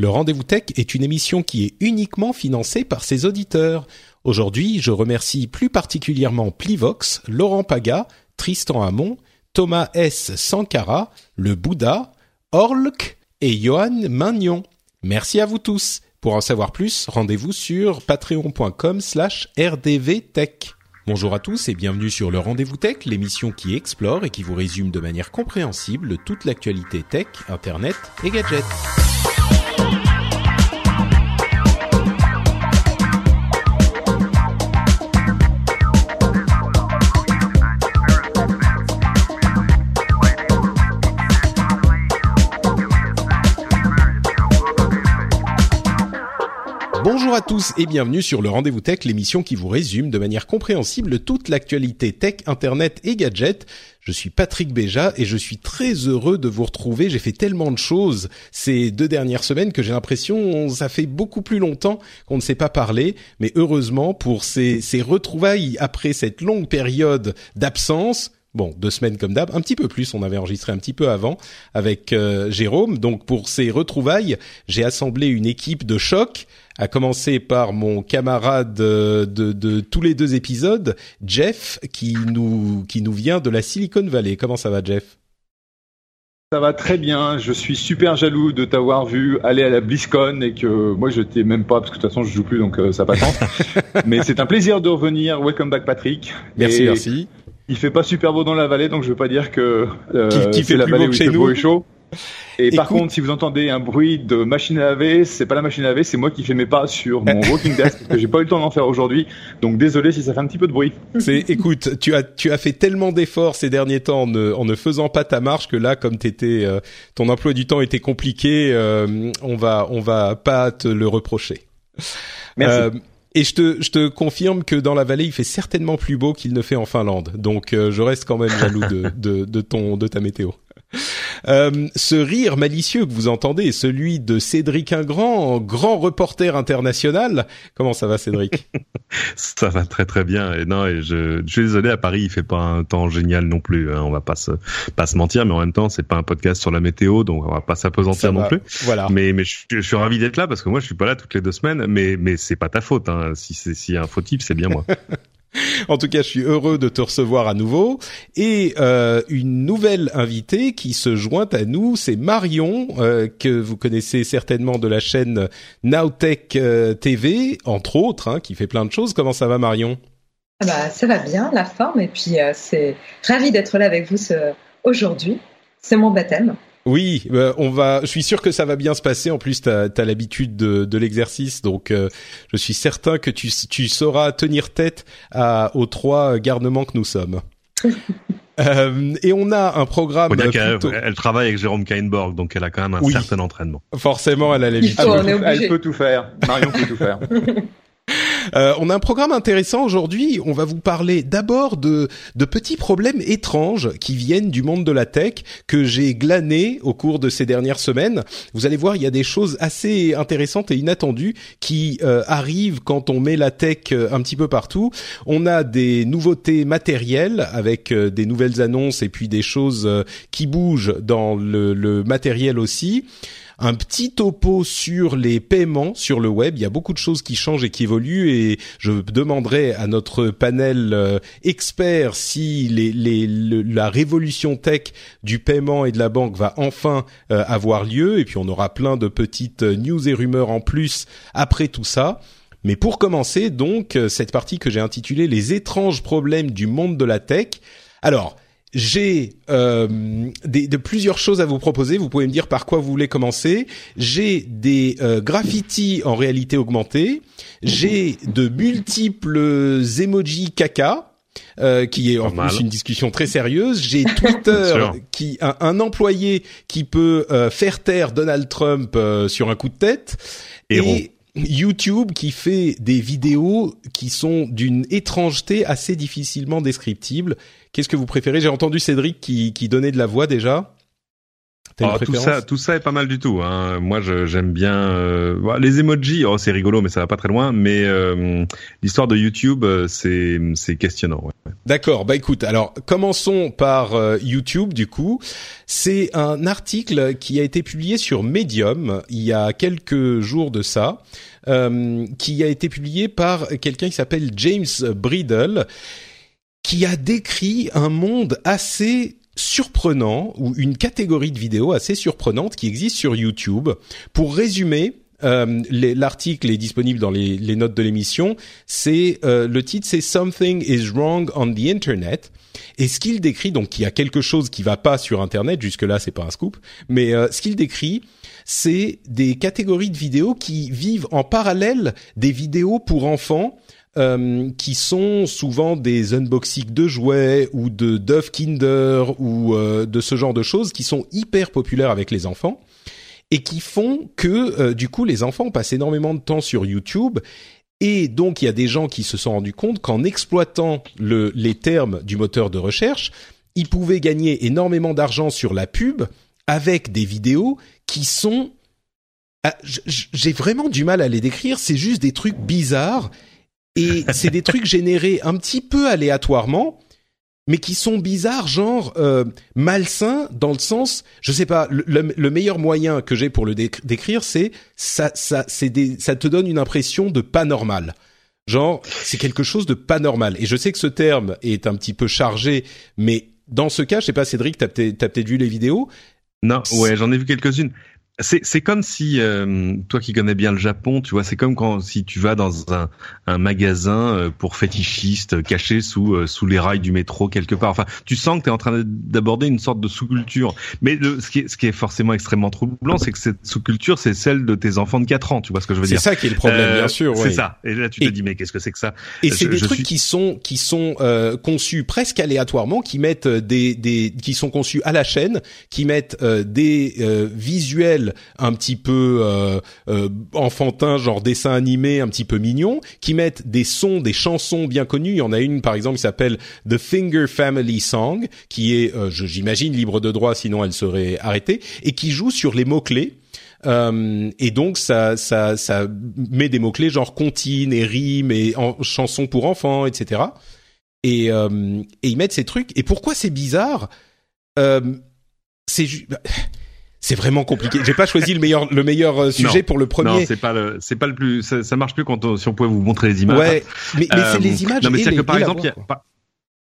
Le Rendez-vous Tech est une émission qui est uniquement financée par ses auditeurs. Aujourd'hui, je remercie plus particulièrement Plivox, Laurent Paga, Tristan Hamon, Thomas S. Sankara, Le Bouddha, Orlk, et Johan Magnon. Merci à vous tous. Pour en savoir plus, rendez-vous sur patreon.com slash rdvtech. Bonjour à tous et bienvenue sur le Rendez-vous Tech, l'émission qui explore et qui vous résume de manière compréhensible toute l'actualité tech, internet et gadgets. Bonjour à tous et bienvenue sur le Rendez-vous Tech, l'émission qui vous résume de manière compréhensible toute l'actualité tech, internet et gadgets. Je suis Patrick Béja et je suis très heureux de vous retrouver. J'ai fait tellement de choses ces deux dernières semaines que j'ai l'impression ça fait beaucoup plus longtemps qu'on ne s'est pas parlé. Mais heureusement pour ces, ces retrouvailles après cette longue période d'absence, Bon, deux semaines comme d'hab, un petit peu plus. On avait enregistré un petit peu avant avec euh, Jérôme. Donc pour ces retrouvailles, j'ai assemblé une équipe de choc à commencer par mon camarade de, de, tous les deux épisodes, Jeff, qui nous qui nous vient de la Silicon Valley. Comment ça va, Jeff? Ça va très bien. Je suis super jaloux de t'avoir vu aller à la BlizzCon et que moi je t'ai même pas parce que de toute façon je joue plus donc euh, ça pas tant. Mais c'est un plaisir de revenir. Welcome back Patrick. Merci, merci. Il fait pas super beau dans la vallée donc je veux pas dire que euh, qui, fait la vallée où chez nous. chaud. Et par contre, si vous entendez un bruit de machine à laver, c'est pas la machine à laver, c'est moi qui fais mes pas sur mon walking desk parce que j'ai pas eu le temps d'en faire aujourd'hui. Donc désolé si ça fait un petit peu de bruit. C'est, écoute, tu as tu as fait tellement d'efforts ces derniers temps en ne, en ne faisant pas ta marche que là, comme t'étais, euh, ton emploi du temps était compliqué, euh, on va on va pas te le reprocher. Merci. Euh, et je te, je te confirme que dans la vallée, il fait certainement plus beau qu'il ne fait en Finlande. Donc, je reste quand même jaloux de, de, de, ton, de ta météo. Euh, ce rire malicieux que vous entendez est celui de Cédric Ingrand, grand reporter international. Comment ça va, Cédric? Ça va très très bien. Et non, et je, je, suis désolé, à Paris, il fait pas un temps génial non plus. Hein. On va pas se pas se mentir, mais en même temps, c'est pas un podcast sur la météo, donc on va pas s'apesantir non plus. Voilà. Mais mais je, je suis ravi d'être là parce que moi, je suis pas là toutes les deux semaines. Mais mais c'est pas ta faute. Hein. Si c'est si y a un fautif, c'est bien moi. En tout cas, je suis heureux de te recevoir à nouveau. Et euh, une nouvelle invitée qui se joint à nous, c'est Marion, euh, que vous connaissez certainement de la chaîne Nowtech euh, TV, entre autres, hein, qui fait plein de choses. Comment ça va, Marion? Ah bah, Ça va bien, la forme. Et puis, c'est ravi d'être là avec vous ce... aujourd'hui. C'est mon baptême. Oui, bah, on va. Je suis sûr que ça va bien se passer. En plus, tu as, l'habitude de, de l'exercice, donc euh, je suis certain que tu, tu sauras tenir tête à, aux trois garnements que nous sommes. Euh, et on a un programme. elle, travaille avec Jérôme Kainborg, donc elle a quand même un certain entraînement. Forcément, elle a l'habitude. Elle peut tout faire. Marion peut tout faire. Euh, on a un programme intéressant aujourd'hui. On va vous parler d'abord de, de petits problèmes étranges qui viennent du monde de la tech que j'ai glané au cours de ces dernières semaines. Vous allez voir, il y a des choses assez intéressantes et inattendues qui euh, arrivent quand on met la tech euh, un petit peu partout. On a des nouveautés matérielles avec des nouvelles annonces et puis des choses qui bougent dans le, le matériel aussi un petit topo sur les paiements sur le web. Il y a beaucoup de choses qui changent et qui évoluent et je demanderai à notre panel euh, expert si la révolution tech du paiement et de la banque va enfin euh, avoir lieu. Et puis on aura plein de petites news et rumeurs en plus après tout ça. Mais pour commencer, donc, euh, cette partie que j'ai intitulée Les étranges problèmes du monde de la tech. Alors, j'ai euh, de plusieurs choses à vous proposer. Vous pouvez me dire par quoi vous voulez commencer. J'ai des euh, graffitis en réalité augmentée. J'ai de multiples emojis caca. euh, qui est en plus une discussion très sérieuse. J'ai Twitter, qui un, un, employé qui peut euh, faire taire Donald Trump euh, sur un coup de tête, et YouTube qui fait des vidéos qui sont d'une étrangeté assez difficilement descriptible. Qu'est-ce que vous préférez? J'ai entendu Cédric qui, qui donnait de la voix déjà. Ah, tout ça, tout ça est pas mal du tout. Hein. Moi, j'aime bien euh, les emojis. Oh, c'est rigolo, mais ça va pas très loin. Mais euh, l'histoire de YouTube, euh, c'est c'est questionnant. Ouais. D'accord. Bah écoute, alors commençons par YouTube. Du coup, c'est un article qui a été publié sur Medium il y a quelques jours de ça, qui a été publié par quelqu'un qui s'appelle James Bridle qui a décrit un monde assez surprenant ou une catégorie de vidéos assez surprenante qui existe sur YouTube. Pour résumer, euh, l'article est disponible dans les, notes de l'émission. C'est euh, le titre, c'est Something is wrong on the Internet. Et ce qu'il décrit, donc il y a quelque chose qui va pas sur Internet. Jusque là, c'est pas un scoop, mais euh, ce qu'il décrit, c'est des catégories de vidéos qui vivent en parallèle des vidéos pour enfants euh, qui sont souvent des unboxings de jouets ou de Dove Kinder ou euh, de ce genre de choses qui sont hyper populaires avec les enfants et qui font que euh, du coup les enfants passent énormément de temps sur YouTube. Et donc il y a des gens qui se sont rendus compte qu'en exploitant le, les termes du moteur de recherche, ils pouvaient gagner énormément d'argent sur la pub avec des vidéos qui sont ah, j'ai vraiment du mal à les décrire, c'est juste des trucs bizarres et c'est des trucs générés un petit peu aléatoirement, mais qui sont bizarres, genre euh, malsains dans le sens, je sais pas, le, meilleur moyen que j'ai pour le décrire, c'est ça, ça, c'est ça te donne une impression de pas normal. Genre, c'est quelque chose de pas normal. Et je sais que ce terme est un petit peu chargé, mais dans ce cas, je sais pas, Cédric, t'as peut-être vu les vidéos. Non, ouais, j'en ai vu quelques-unes. C'est c'est comme si euh, toi qui connais bien le Japon, tu vois, c'est comme quand si tu vas dans un, un magasin euh, pour fétichistes caché sous euh, sous les rails du métro quelque part. Enfin, tu sens que tu es en train d'aborder une sorte de sous-culture. Mais le, ce qui est ce qui est forcément extrêmement troublant, c'est que cette sous-culture, c'est celle de tes enfants de 4 ans, tu vois ce que je veux dire C'est ça qui est le problème, bien sûr. C'est ça. Et là, tu te dis mais qu'est-ce que c'est que ça? Et c'est des trucs qui sont qui sont conçus presque aléatoirement, qui mettent des des qui sont conçus à la chaîne, qui mettent des visuels un petit peu euh, euh, enfantin, genre dessin animé, un petit peu mignon, qui mettent des sons, des chansons bien connues. Il y en a une par exemple qui s'appelle The Finger Family Song, qui est, euh, j'imagine, libre de droit, sinon elle serait arrêtée, et qui joue sur les mots clés. Euh, et donc ça, ça, ça met des mots clés genre comptine et rime et en, chansons pour enfants, etc. Et, et ils mettent ces trucs. Et pourquoi c'est bizarre? Euh, C'est bah, c'est vraiment compliqué. J'ai pas choisi le meilleur le meilleur euh, sujet pour le premier. Non, c'est pas le c'est pas le plus ça, ça marche plus quand si on pouvait vous montrer les images. Ouais, mais, mais c'est les images. Non, mais c'est que par exemple, il y a, par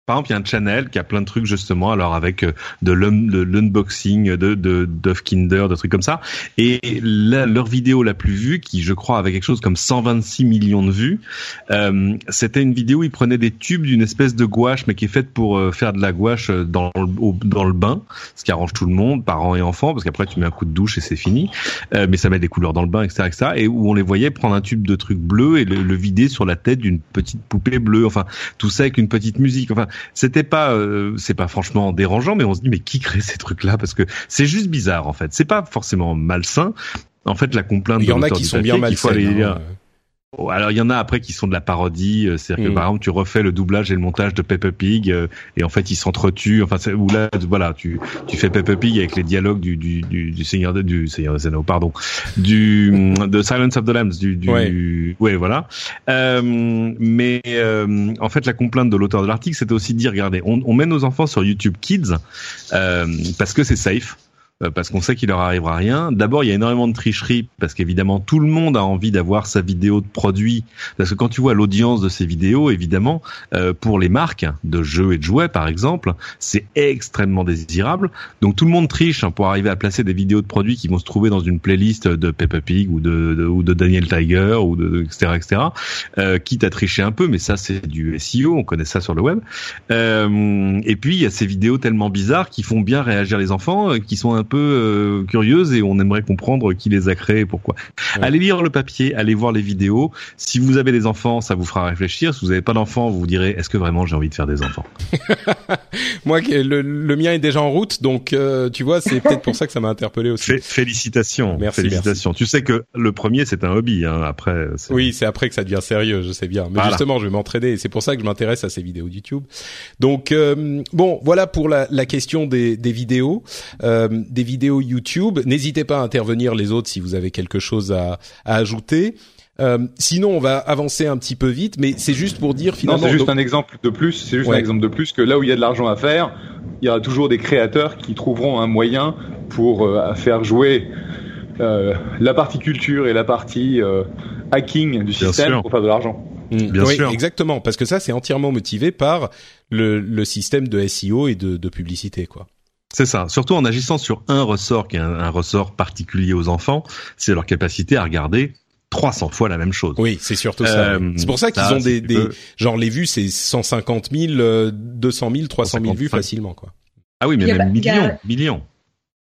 exemple, il y a un channel qui a plein de trucs justement, alors avec euh, de l'unboxing de, de Kinder, de trucs comme ça. Et leur vidéo la plus vue, qui je crois avait quelque chose comme 126 millions de vues, euh, c'était une vidéo où ils prenaient des tubes d'une espèce de gouache, mais qui est faite pour euh, faire de la gouache dans le, dans le bain, ce qui arrange tout le monde, parents et enfants, parce qu'après tu mets un coup de douche et c'est fini. mais ça met des couleurs dans le bain, etc., etc. Et où on les voyait prendre un tube de trucs bleus et le, le vider sur la tête d'une petite poupée bleue. Enfin, tout ça avec une petite musique. Enfin, c'était pas, euh, c'est pas franchement dérangeant, mais on se dit mais qui crée ces trucs-là? Parce que c'est juste bizarre en fait. C'est pas forcément malsain. En fait, la complainte. Il y en a qui sont bien malsains. Alors il y en a après qui sont de la parodie, euh, c'est-à-dire que mm. par exemple tu refais le doublage et le montage de Peppa Pig euh, et en fait ils s'entretuent. Enfin ou là voilà tu tu fais Peppa Pig avec les dialogues du du du, du Seigneur de, du Seigneur des Anneaux pardon du de Silence of the Lambs du du ouais, voilà. Euh, mais euh, en fait la complainte de l'auteur de l'article c'était aussi de dire regardez on, on met nos enfants sur YouTube Kids parce que c'est safe euh, parce qu'on sait qu'il leur arrivera rien. D'abord, il y a énormément de tricherie parce qu'évidemment tout le monde a envie d'avoir sa vidéo de produit. Parce que quand tu vois l'audience de ces vidéos, évidemment, euh, pour les marques de jeux et de jouets par exemple, c'est extrêmement désirable. Donc tout le monde triche hein, pour arriver à placer des vidéos de produits qui vont se trouver dans une playlist de Peppa Pig ou de, ou de Daniel Tiger ou de etc etc. Euh, quitte à tricher un peu, mais ça c'est du SEO, on connaît ça sur le web. Euh, et puis il y a ces vidéos tellement bizarres qui font bien réagir les enfants, qui sont un peu euh, curieuses et on aimerait comprendre qui les a créées et pourquoi. Allez lire le papier, allez voir les vidéos. Si vous avez des enfants, ça vous fera réfléchir. Si vous n'avez pas d'enfants, vous vous direz est-ce que vraiment j'ai envie de faire des enfants? Moi, le, le, mien est déjà en route, donc euh, tu vois, c'est peut-être pour ça que ça m'a interpellé aussi. félicitations, merci, félicitations. Tu sais que le premier c'est un hobby, hein. après. Oui, c'est après que ça devient sérieux, je sais bien. Mais justement, je vais m'entraîner. C'est pour ça que je m'intéresse à ces vidéos YouTube. Donc euh, bon, voilà pour la, la question des, des vidéos, euh, des vidéos YouTube. N'hésitez pas à intervenir les autres si vous avez quelque chose à, à ajouter. Euh, sinon, on va avancer un petit peu vite, mais c'est juste pour dire finalement. Non, c'est juste un exemple de plus. C'est juste un exemple de plus que là où il y a de l'argent à faire, il y aura toujours des créateurs qui trouveront un moyen pour euh, faire jouer euh, la partie culture et la partie euh, hacking du système pour faire de l'argent. Mm. Bien oui, sûr. exactement, parce que ça, c'est entièrement motivé par le, le système de SEO et de, de publicité, quoi. C'est ça. Surtout en agissant sur un ressort qui est un, un ressort particulier aux enfants, c'est leur capacité à regarder 300 fois la même chose. Oui, c'est surtout ça. Euh, c'est pour ça qu'ils ont des, des genre les vues, c'est 150 000, 200 000, 300 000 vues facilement, quoi. Ah oui, mais même millions, millions.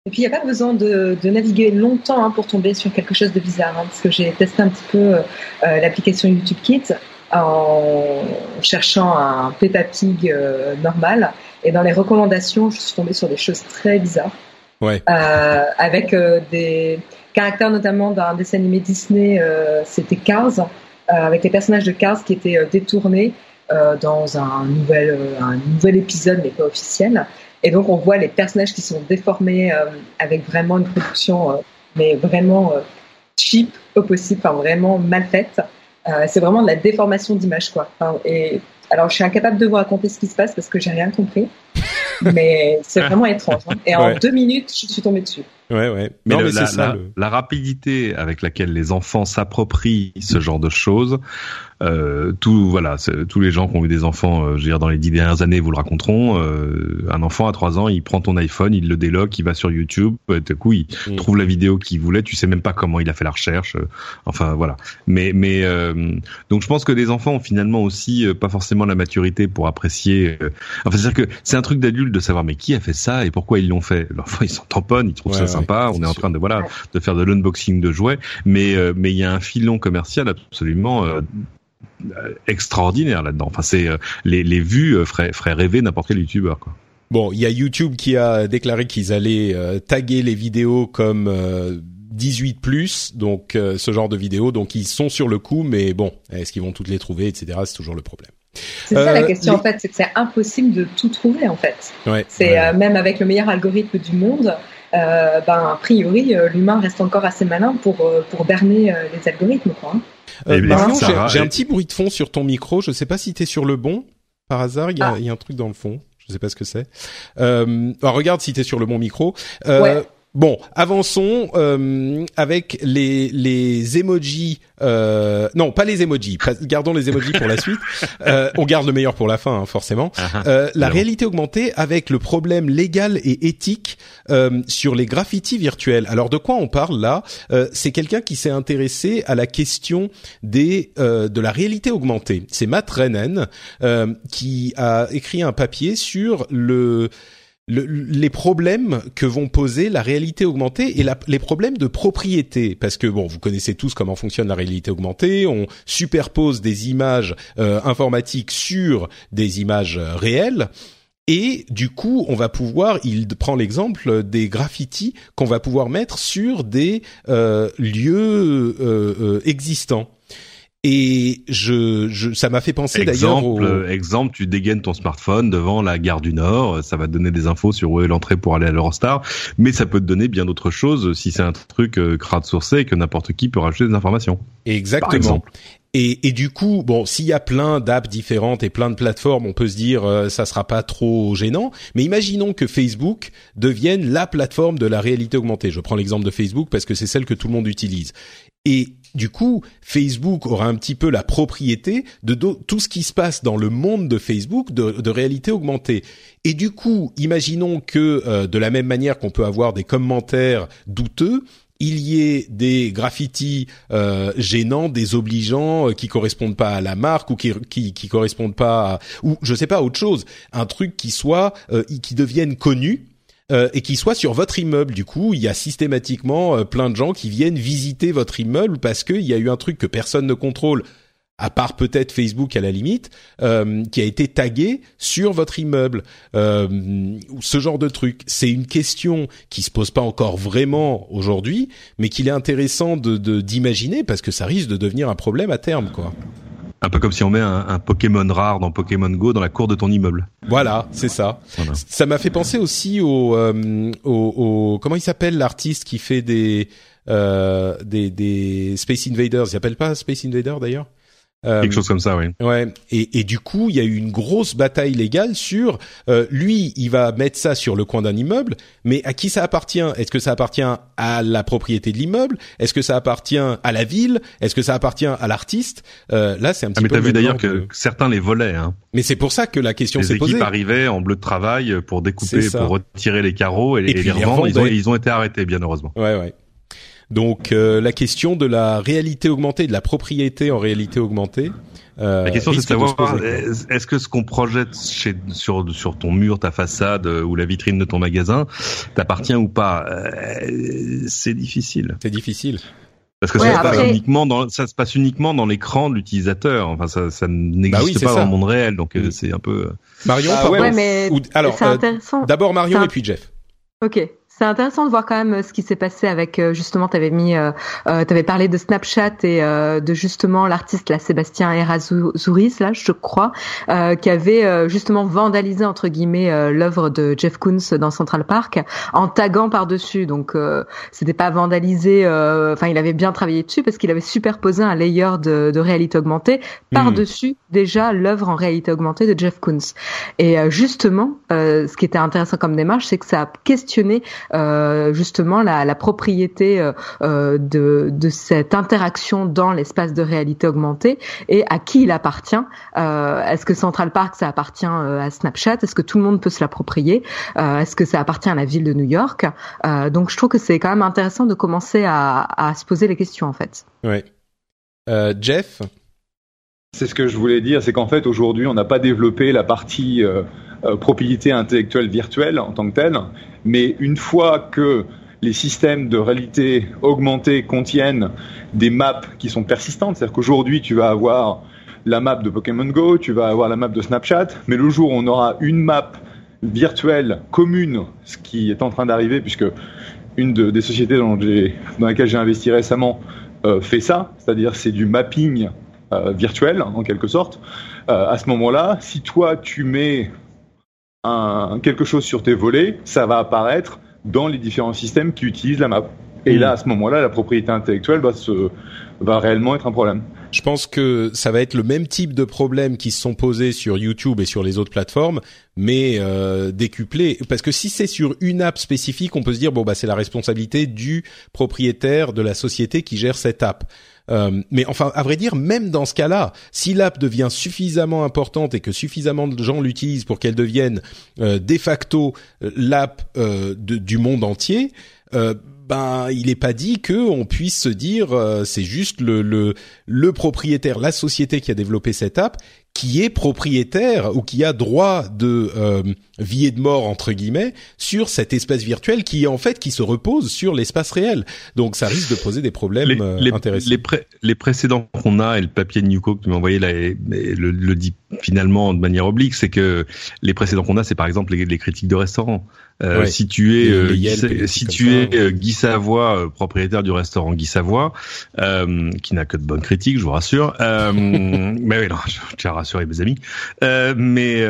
Et puis il n'y a pas besoin de, de naviguer longtemps hein, pour tomber sur quelque chose de bizarre, hein, parce que j'ai testé un petit peu euh, l'application YouTube Kids en cherchant un Peppa Pig euh, normal, et dans les recommandations, je suis tombée sur des choses très bizarres. Ouais. Euh, avec des caractère notamment d'un dessin animé Disney, euh, c'était Cars, euh, avec les personnages de Cars qui étaient euh, détournés dans un nouvel, un nouvel épisode, mais pas officiel. Et donc on voit les personnages qui sont déformés avec vraiment une production, mais vraiment cheap au possible, enfin vraiment mal faite. c'est vraiment de la déformation d'image, quoi. et alors, je suis incapable de vous raconter ce qui se passe parce que j'ai rien compris. mais c'est vraiment étrange. Hein. Et en deux minutes, je suis tombée dessus. Ouais, ouais. Mais, mais la, ça, la, rapidité avec laquelle les enfants s'approprient ce genre de choses, euh, tout voilà, tous les gens qui ont eu des enfants, euh, je veux dire dans les dix dernières années, vous le raconteront. Euh, un enfant à trois ans, il prend ton iPhone, il le déloque, il va sur YouTube, et tout coup il mm. trouve la vidéo qu'il voulait. Tu sais même pas comment il a fait la recherche. Euh, enfin voilà. Mais mais euh, donc je pense que les enfants ont finalement aussi pas forcément la maturité pour apprécier. enfin c'est-à-dire que c'est un truc d'adulte de savoir mais qui a fait ça et pourquoi ils l'ont fait? L'enfant il s'en tamponne, il trouve ça sympa. On est, en train de voilà de faire de l'unboxing de jouets, mais mais il y a un filon commercial absolument euh, extraordinaire là-dedans. Enfin, c'est euh, les, les vues euh, feraient, feraient rêver n'importe quel youtubeur. Quoi. Bon, il y a YouTube qui a déclaré qu'ils allaient taguer les vidéos comme 18 plus, donc ce genre de vidéos. Donc ils sont sur le coup, mais bon, est-ce qu'ils vont toutes les trouver, etc. C'est toujours le problème. C'est ça la question en fait, c'est que c'est impossible de tout trouver en fait. Ouais, c'est même avec le meilleur algorithme du monde, ben a priori l'humain reste encore assez malin pour pour berner les algorithmes quoi. Hein. Euh, j'ai un petit bruit de fond sur ton micro. Je sais pas si t'es sur le bon. Par hasard, il y, a, ah. y a un truc dans le fond. Je sais pas ce que c'est. Euh, regarde si t'es sur le bon micro. Euh, ouais. Bon, avançons euh, avec les les emojis. Euh, non, pas les emojis. Gardons les emojis pour la suite. Euh, on garde le meilleur pour la fin, hein, forcément. Ah, ah. Euh, la réalité augmentée avec le problème légal et éthique euh, sur les graffitis virtuels. Alors, de quoi on parle là? C'est quelqu'un qui s'est intéressé à la question des de la réalité augmentée. C'est Matt Rennen qui a écrit un papier sur le les problèmes que vont poser la réalité augmentée et les problèmes de propriété. Parce que bon vous connaissez tous comment fonctionne la réalité augmentée. On superpose des images euh, informatiques sur des images euh, réelles. Et du coup, on va pouvoir, il prend l'exemple des graffitis qu'on va pouvoir mettre sur des euh, lieux existants. Et je, je ça m'a fait penser d'ailleurs. Exemple, exemple, tu dégaines ton smartphone devant la gare du Nord, ça va te donner des infos sur où est l'entrée pour aller à l'Eurostar, mais ça peut te donner bien d'autres choses si c'est un truc euh, crowdsourcé que n'importe qui peut rajouter des informations. Exactement. Et, et, du coup, bon, s'il y a plein d'apps différentes et plein de plateformes, on peut se dire euh, ça sera pas trop gênant. Mais imaginons que Facebook devienne la plateforme de la réalité augmentée. Je prends l'exemple de Facebook parce que c'est celle que tout le monde utilise. Et du coup, Facebook aura un petit peu la propriété de tout ce qui se passe dans le monde de Facebook de, réalité augmentée. Et du coup, imaginons que euh, de la même manière qu'on peut avoir des commentaires douteux, il y ait des graffitis euh, gênants, désobligeants, euh, qui correspondent pas à la marque ou qui qui, correspondent pas à, ou je sais pas autre chose, un truc qui soit qui devienne connu euh, et qui soit sur votre immeuble. Du coup, il y a systématiquement euh, plein de gens qui viennent visiter votre immeuble parce qu'il y a eu un truc que personne ne contrôle à part peut-être Facebook à la limite, euh, qui a été tagué sur votre immeuble. Euh, ce genre de truc, c'est une question qui se pose pas encore vraiment aujourd'hui, mais qu'il est intéressant de d'imaginer parce que ça risque de devenir un problème à terme, quoi. Un peu comme si on met un, Pokémon rare dans Pokémon Go dans la cour de ton immeuble. Voilà, c'est ça. Ça m'a fait penser aussi au, euh, au, au comment il s'appelle l'artiste qui fait des euh, des, des Space Invaders? Il s'appelle pas Space Invaders d'ailleurs? Quelque chose comme ça, oui. Ouais. Et, et, du coup, il y a eu une grosse bataille légale sur euh, lui, il va mettre ça sur le coin d'un immeuble, mais à qui ça appartient? Est-ce que ça appartient à la propriété de l'immeuble? Est-ce que ça appartient à la ville? Est-ce que ça appartient à l'artiste? Euh, Là, c'est un petit ah, mais peu. Mais t'as vu d'ailleurs que certains les volaient. Hein. Mais c'est pour ça que la question s'est posée. Les équipes arrivaient en bleu de travail pour découper, pour retirer les carreaux et, et, les revendre. Ils ont, ils ont été arrêtés, bien heureusement. Ouais, ouais. Donc euh, la question de la réalité augmentée, de la propriété en réalité augmentée. Euh, la question c'est de savoir est-ce que ce qu'on projette chez, sur sur ton mur, ta façade euh, ou la vitrine de ton magasin t'appartient ou pas? C'est difficile. C'est difficile. Parce que ça, se passe uniquement dans, ça se passe uniquement dans l'écran de l'utilisateur. Enfin, ça, ça n'existe bah pas dans le monde réel, donc mm. c'est un peu. Marion, ah, ouais, mais alors, d'abord Marion et puis Jeff. Ok. C'est intéressant de voir quand même euh, ce qui s'est passé avec euh, justement tu avais mis euh, euh tu avais parlé de Snapchat et de justement l'artiste là Sébastien Errazouris là je crois qui avait justement vandalisé entre guillemets l'œuvre de Jeff Koons dans Central Park en taguant par-dessus donc c'était pas vandalisé enfin il avait bien travaillé dessus parce qu'il avait superposé un layer de, de réalité augmentée par-dessus hmm. déjà l'œuvre en réalité augmentée de Jeff Koons et justement ce qui était intéressant comme démarche c'est que ça a questionné euh, justement la, la propriété euh, euh, de, de, cette interaction dans l'espace de réalité augmentée et à qui il appartient. Est-ce que Central Park ça appartient à Snapchat? Est-ce que tout le monde peut se l'approprier? Est-ce que ça appartient à la ville de New York? Donc je trouve que c'est quand même intéressant de commencer à, à se poser les questions en fait. Ouais. Jeff? C'est ce que je voulais dire, c'est qu'en fait aujourd'hui on n'a pas développé la partie euh, propriété intellectuelle virtuelle en tant que telle, mais une fois que les systèmes de réalité augmentée contiennent des maps qui sont persistantes, c'est-à-dire qu'aujourd'hui tu vas avoir la map de Pokémon Go, tu vas avoir la map de Snapchat, mais le jour où on aura une map virtuelle commune, ce qui est en train d'arriver, puisque une des sociétés dans, dans laquelle j'ai investi récemment euh, fait ça, c'est-à-dire c'est du mapping euh, virtuel en quelque sorte. à ce moment-là, si toi tu mets un, quelque chose sur tes volets, ça va apparaître dans les différents systèmes qui utilisent la map. Et là, à ce moment-là, la propriété intellectuelle va, se, va réellement être un problème. Je pense que ça va être le même type de problème qui se sont posés sur YouTube et sur les autres plateformes, mais euh, décuplé. Parce que si c'est sur une app spécifique, on peut se dire bon bah c'est la responsabilité du propriétaire de la société qui gère cette app. Euh, mais enfin, à vrai dire, même dans ce cas-là, si l'app devient suffisamment importante et que suffisamment de gens l'utilisent pour qu'elle devienne euh, de facto euh, l'app du monde entier, ben il n'est pas dit que on puisse se dire c'est juste le, le le propriétaire, la société qui a développé cette app qui est propriétaire ou qui a droit de euh, vie et de mort entre guillemets sur cet espace virtuel qui en fait qui se repose sur l'espace réel. Donc ça risque de poser des problèmes les, euh, intéressants. Les, les précédents qu'on a et le papier de Newco que tu m'as envoyé là le, le, dit finalement de manière oblique, c'est que les précédents qu'on a, c'est par exemple les, les critiques de restaurants. Euh, si tu es euh, Guy, si tu es euh, Guy Savoie, propriétaire du restaurant Guy Savoie, qui n'a que de bonnes critiques, je vous rassure. mais oui, non, je tiens à rassurer mes amis. mais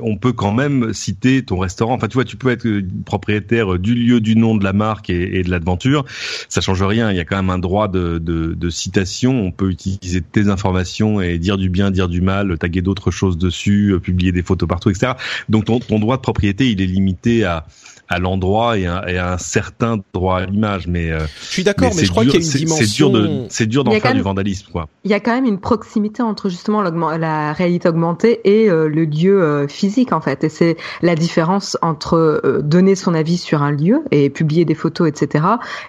on peut quand même citer ton restaurant. Enfin, tu vois, tu peux être propriétaire du lieu, du nom, de la marque et, de l'aventure. Ça change rien. Il y a quand même un droit de, de, de citation. On peut utiliser tes informations et dire du bien, dire du mal, taguer d'autres choses dessus, publier des photos partout, etc. Donc ton, ton droit de propriété, il est limité à, à l'endroit et, à un certain droit à l'image. Mais euh, je suis d'accord, mais, je crois qu'il y a une dimension. C'est dur d'en faire du vandalisme, quoi. Il y a quand même une proximité entre justement la réalité augmentée et euh, le lieu euh, physique en fait. Et c'est la différence entre donner son avis sur un lieu et publier des photos, etc.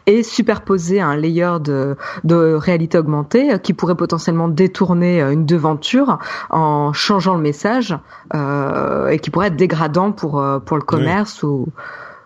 et superposer un layer de, de réalité augmentée qui pourrait potentiellement détourner une devanture en changeant le message et qui pourrait être dégradant pour pour le commerce ou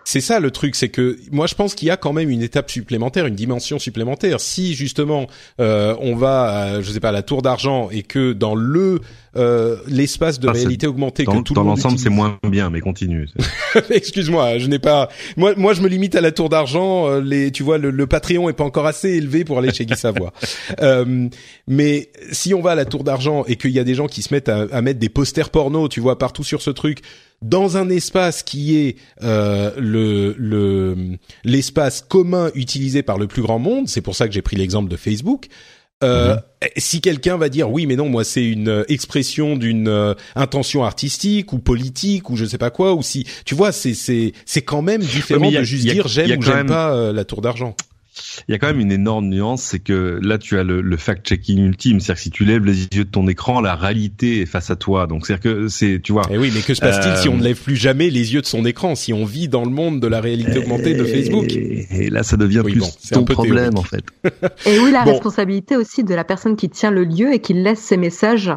C'est ça le truc, c'est que moi je pense qu'il y a quand même une étape supplémentaire, une dimension supplémentaire. Si justement euh, on va, je sais pas, à la tour d'argent et que dans le euh, l'espace de réalité augmentée dans, que tout dans l'ensemble utilise- c'est moins bien, mais continue. Excuse-moi, je n'ai pas. Moi, moi, je me limite à la tour d'argent. euh, Les, tu vois, le, le Patreon est pas encore assez élevé pour aller chez Guy Savoie. Euh, mais si on va à la tour d'argent et qu'il y a des gens qui se mettent à, à mettre des posters porno, tu vois, partout sur ce truc, dans un espace qui est euh, le le l'espace commun utilisé par le plus grand monde, c'est pour ça que j'ai pris l'exemple de Facebook. Euh, Si quelqu'un va dire oui, mais non, moi c'est une euh, expression d'une euh, intention artistique ou politique ou je sais pas quoi, ou si tu vois, c'est c'est c'est quand même différent a- de juste a- dire j'aime ou j'aime même- pas euh, la tour d'argent. Il y a quand même une énorme nuance, c'est que là tu as le, le fact-checking ultime, c'est-à-dire que si tu lèves les yeux de ton écran, la réalité est face à toi. Donc c'est-à-dire que c'est, tu vois. Et oui, mais que se passe-t-il Euh, si on ne lève plus jamais les yeux de son écran, si on vit dans le monde de la réalité augmentée de Facebook? Et, et là ça devient Oui, plus bon, ton peu problème théorique. en fait. Et oui, la Bon. responsabilité aussi de la personne qui tient le lieu et qui laisse ses messages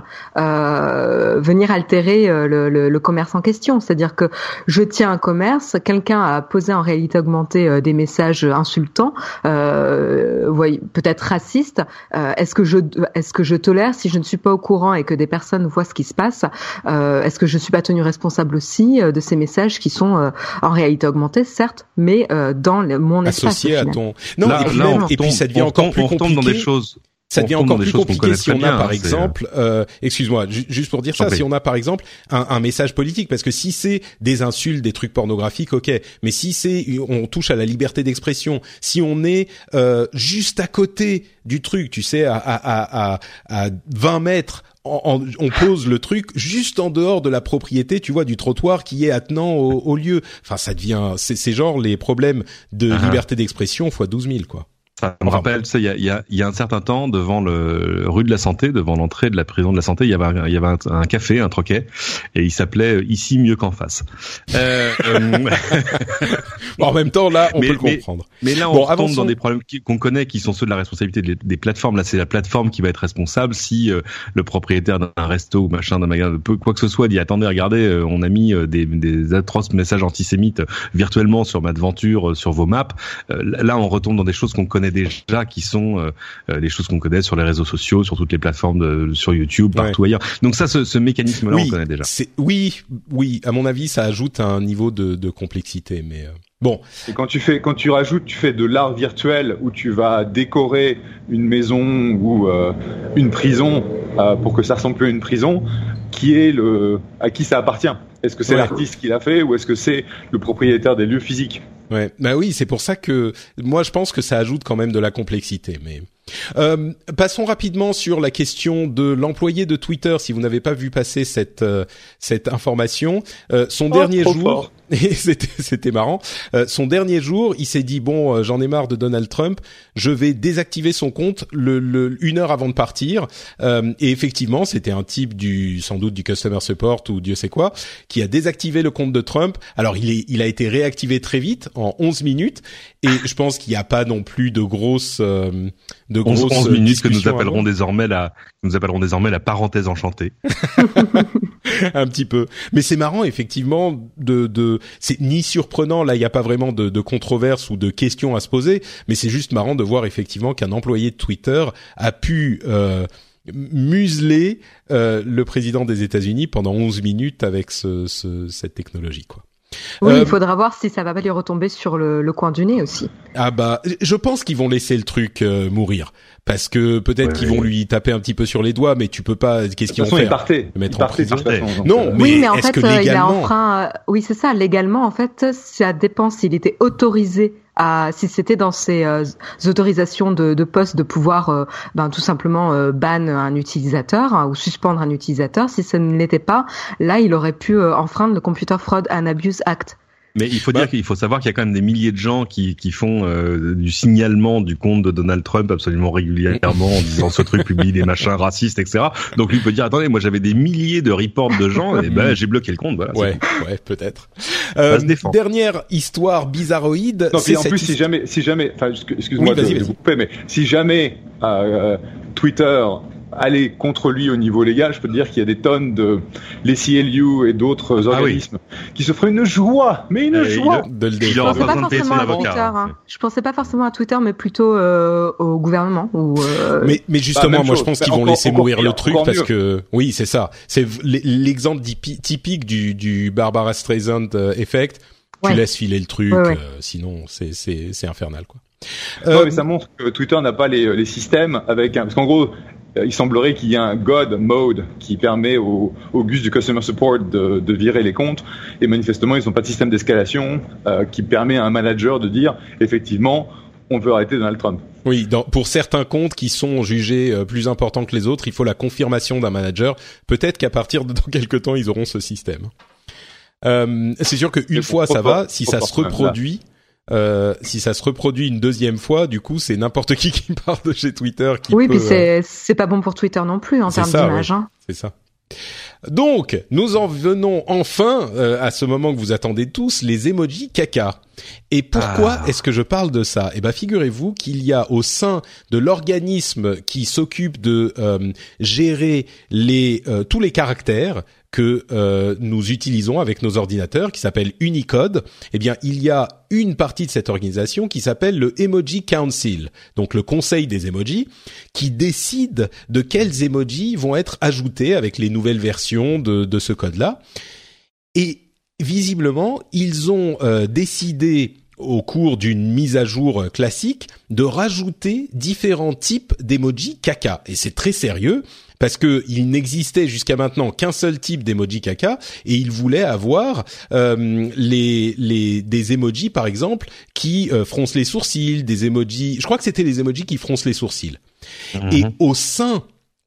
euh, venir altérer euh, le, le- le commerce en question. C'est-à-dire que je tiens un commerce, quelqu'un a posé en réalité augmentée euh, des messages insultants, euh, voyez, peut-être racistes. Euh, est-ce que je est-ce que je tolère si je ne suis pas au courant et que des personnes voient ce qui se passe euh, Est-ce que je suis pas tenu responsable aussi euh, de ces messages qui sont euh, en réalité augmentée, certes, mais euh, dans le- mon espace associé à ton non là, et puis, là, on et puis ça devient on encore plus on retombe compliqué. dans des choses. Ça devient encore plus compliqué si on a bien, par exemple, euh, excuse-moi, ju- juste pour dire ça, si on a par exemple un, un message politique, parce que si c'est des insultes, des trucs pornographiques, ok, mais si c'est on touche à la liberté d'expression, si on est euh, juste à côté du truc, tu sais, à, à, à, à, à 20 mètres. en- en- on pose le truc juste en dehors de la propriété, tu vois, du trottoir qui est attenant au, au lieu. Enfin, ça devient, c'est c'est genre les problèmes de Ah. liberté d'expression fois 12 000, quoi. Ça me rappelle, tu sais, il y a, y, a, y a un certain temps, devant le rue de la Santé, devant l'entrée de la prison de la Santé, il y avait il y avait un, un café, un troquet, et il s'appelait euh, Ici mieux qu'en face. Euh, euh, Bon, en même temps, là, on Mais- peut le comprendre. mais là, on Bon, tombe dans des problèmes qu'on connaît, qui sont ceux de la responsabilité des, des plateformes. Là, c'est la plateforme qui va être responsable si euh, le propriétaire d'un resto ou machin, d'un magasin, quoi que ce soit, dit attendez, regardez, euh, on a mis des, des atroces messages antisémites virtuellement sur ma devanture, sur vos maps. Là, on retombe dans des choses qu'on connaît déjà, qui sont euh, euh, des choses qu'on connaît sur les réseaux sociaux, sur toutes les plateformes, de, sur YouTube, Ouais. partout ailleurs. Donc ça, ce, ce mécanisme-là, on connaît déjà. oui, oui. À mon avis, ça ajoute un niveau de, de complexité, mais euh, bon. Et quand tu fais, quand tu rajoutes, tu fais de l'art virtuel où tu vas décorer une maison ou euh, une prison euh, pour que ça ressemble plus à une prison, qui est le, à qui ça appartient Est-ce que c'est Ouais. l'artiste qui l'a fait ou est-ce que c'est le propriétaire des lieux physiques? Ouais, bah oui, c'est pour ça que moi je pense que ça ajoute quand même de la complexité. Mais euh, passons rapidement sur la question de l'employé de Twitter. Si vous n'avez pas vu passer cette euh, cette information, euh, son dernier trop jour, fort. et c'était c'était marrant. euh, son dernier jour, il s'est dit bon, euh, j'en ai marre de Donald Trump, je vais désactiver son compte le, le une heure avant de partir. Euh, et effectivement, c'était un type du sans doute du customer support ou Dieu sait quoi qui a désactivé le compte de Trump. Alors il est il a été réactivé très vite en 11 minutes et je pense qu'il n'y a pas non plus de grosses euh, de 11, grosses 11 minutes que nous appellerons avant. désormais la, nous appellerons désormais la parenthèse enchantée. un petit peu. Mais c'est marrant effectivement de de c'est ni surprenant là il n'y a pas vraiment de, de controverse ou de questions à se poser, mais c'est juste marrant de voir effectivement qu'un employé de Twitter a pu euh, museler euh, le président des États-Unis pendant 11 minutes avec ce, ce, cette technologie quoi. Oui, Euh, il faudra voir si ça va pas lui retomber sur le, le coin du nez aussi. Ah bah, je pense qu'ils vont laisser le truc euh, mourir parce que peut-être Ouais, qu'ils ouais. vont lui taper un petit peu sur les doigts, mais tu peux pas. Qu'est-ce qu'ils vont façon, il faire partait. Le mettre il en partait prison. façon. Non, euh, mais oui, mais en est-ce fait, que euh, il a légalement- enfreint. euh, oui, c'est ça. Légalement, en fait, ça dépend s'il était autorisé si c'était dans ses euh, autorisations de, poste de pouvoir, euh, ben tout simplement euh, ban un utilisateur hein, ou suspendre un utilisateur. Si ça ne l'était pas, là, il aurait pu euh, enfreindre le Computer Fraud and Abuse Act. Mais il faut Bah. dire qu'il faut savoir qu'il y a quand même des milliers de gens qui, qui font euh, du signalement du compte de Donald Trump absolument régulièrement en disant ce truc publie des machins racistes, etc. Donc lui peut dire attendez moi j'avais des milliers de reports de gens et ben j'ai bloqué le compte voilà. Ouais, ouais, peut-être. Euh, dernière histoire bizarroïde. Non, c'est puis en cette plus, si jamais, si jamais, enfin, excuse- excuse-moi Oui, vas-y, de, de vous couper, mais si jamais euh, Twitter aller contre lui au niveau légal, je peux te dire qu'il y a des tonnes de les CLU et d'autres Ah oui. organismes qui se feraient une joie, mais une Euh, joie. De le Je pensais pas forcément à avocat, Twitter. hein. hein. Je pensais pas forcément à Twitter, mais plutôt euh, au gouvernement. Ou, euh, Mais, mais justement, Bah, moi, je pense qu'ils vont encore- laisser encore mourir le truc parce mieux. que oui, c'est ça. C'est l'exemple typi- typique du, du Barbara Streisand euh, effect. Tu Ouais. laisses filer le truc, Ouais, ouais. euh, sinon c'est c'est c'est infernal quoi. Ouais, Euh, mais ça montre que Twitter n'a pas les, les systèmes avec un, parce qu'en gros, euh, il semblerait qu'il y ait un God mode qui permet au, au Gus du customer support de, de virer les comptes. Et manifestement, ils n'ont pas de système d'escalation euh, qui permet à un manager de dire effectivement, on veut arrêter Donald Trump. Oui, dans, pour certains comptes qui sont jugés euh, plus importants que les autres, il faut la confirmation d'un manager. Peut-être qu'à partir de dans quelques temps, ils auront ce système. Euh, c'est sûr qu'une fois ça va, si ça se là. Euh, si ça se reproduit une deuxième fois, du coup, c'est n'importe qui qui parle de chez Twitter qui oui, peut, puis euh, c'est c'est pas bon pour Twitter non plus en termes d'image. hein. C'est ça. Donc, nous en venons enfin euh, à ce moment que vous attendez tous, les emojis caca. Et pourquoi Ah. est-ce que je parle de ça? Eh ben, figurez-vous qu'il y a au sein de l'organisme qui s'occupe de euh, gérer les euh, tous les caractères que euh, nous utilisons avec nos ordinateurs, qui s'appelle Unicode. Eh bien, il y a une partie de cette organisation qui s'appelle le Emoji Council, donc le Conseil des emojis, qui décide de quels emojis vont être ajoutés avec les nouvelles versions de, ce code-là. Et visiblement, ils ont euh, décidé au cours d'une mise à jour euh, classique de rajouter différents types d'emojis caca. Et c'est très sérieux parce que il n'existait jusqu'à maintenant qu'un seul type d'emoji caca et ils voulaient avoir euh, les, les des emojis par exemple qui euh, froncent les sourcils, des emojis. Je crois que c'était les emojis qui froncent les sourcils. Et Mhm. au sein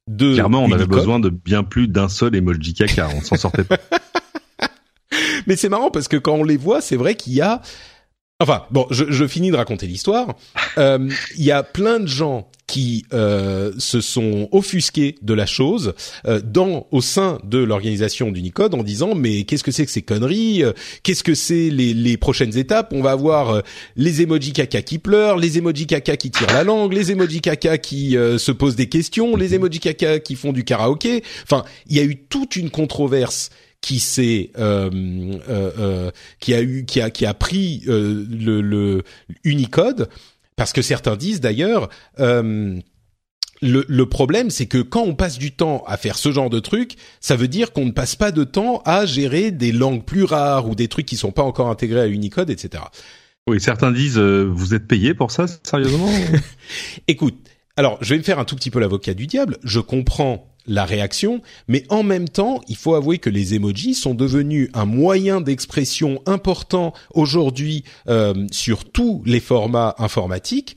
de Clairement, on avait besoin de bien plus d'un seul emoji caca. On s'en sortait pas. Mais c'est marrant parce que quand on les voit, c'est vrai qu'il y a. Enfin, bon, je, je finis de raconter l'histoire. Euh, Il y a plein de gens qui euh, se sont offusqués de la chose euh, dans au sein de l'organisation d'Unicode en disant mais qu'est-ce que c'est que ces conneries? Euh, Qu'est-ce que c'est les, les prochaines étapes? On va avoir euh, les emojis caca qui pleurent, les emojis caca qui tirent la langue, les emojis caca qui se posent des questions, les emojis caca qui font du karaoké. Enfin, il y a eu toute une controverse qui s'est euh, euh, euh, qui a eu qui a qui a pris euh, le, le Unicode parce que certains disent d'ailleurs euh, le, le problème, c'est que quand on passe du temps à faire ce genre de truc, ça veut dire qu'on ne passe pas de temps à gérer des langues plus rares ou des trucs qui sont pas encore intégrés à Unicode, etc. Oui, certains disent, euh, vous êtes payé pour ça, sérieusement? Écoute, alors je vais me faire un tout petit peu l'avocat du diable. Je comprends la réaction, mais en même temps, il faut avouer que les emojis sont devenus un moyen d'expression important aujourd'hui euh, sur tous les formats informatiques.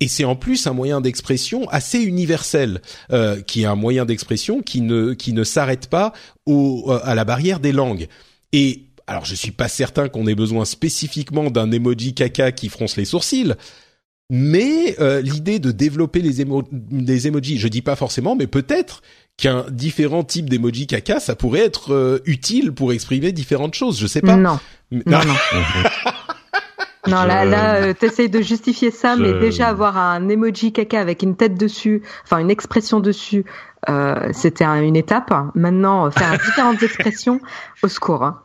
Et c'est en plus un moyen d'expression assez universel, euh, qui est un moyen d'expression qui ne qui ne s'arrête pas au, euh, à la barrière des langues. Et alors, je suis pas certain qu'on ait besoin spécifiquement d'un emoji caca qui fronce les sourcils, mais euh, l'idée de développer les des emojis, je dis pas forcément, mais peut-être qu'un différent type d'emoji caca, ça pourrait être euh, utile pour exprimer différentes choses. Je sais pas. Non, Mais- non, non. Non, là, Je- là, euh, t'essayes de justifier ça, Je- mais déjà avoir un emoji caca avec une tête dessus, enfin une expression dessus, euh, c'était un- une étape. Maintenant, faire différentes expressions, au secours. hein.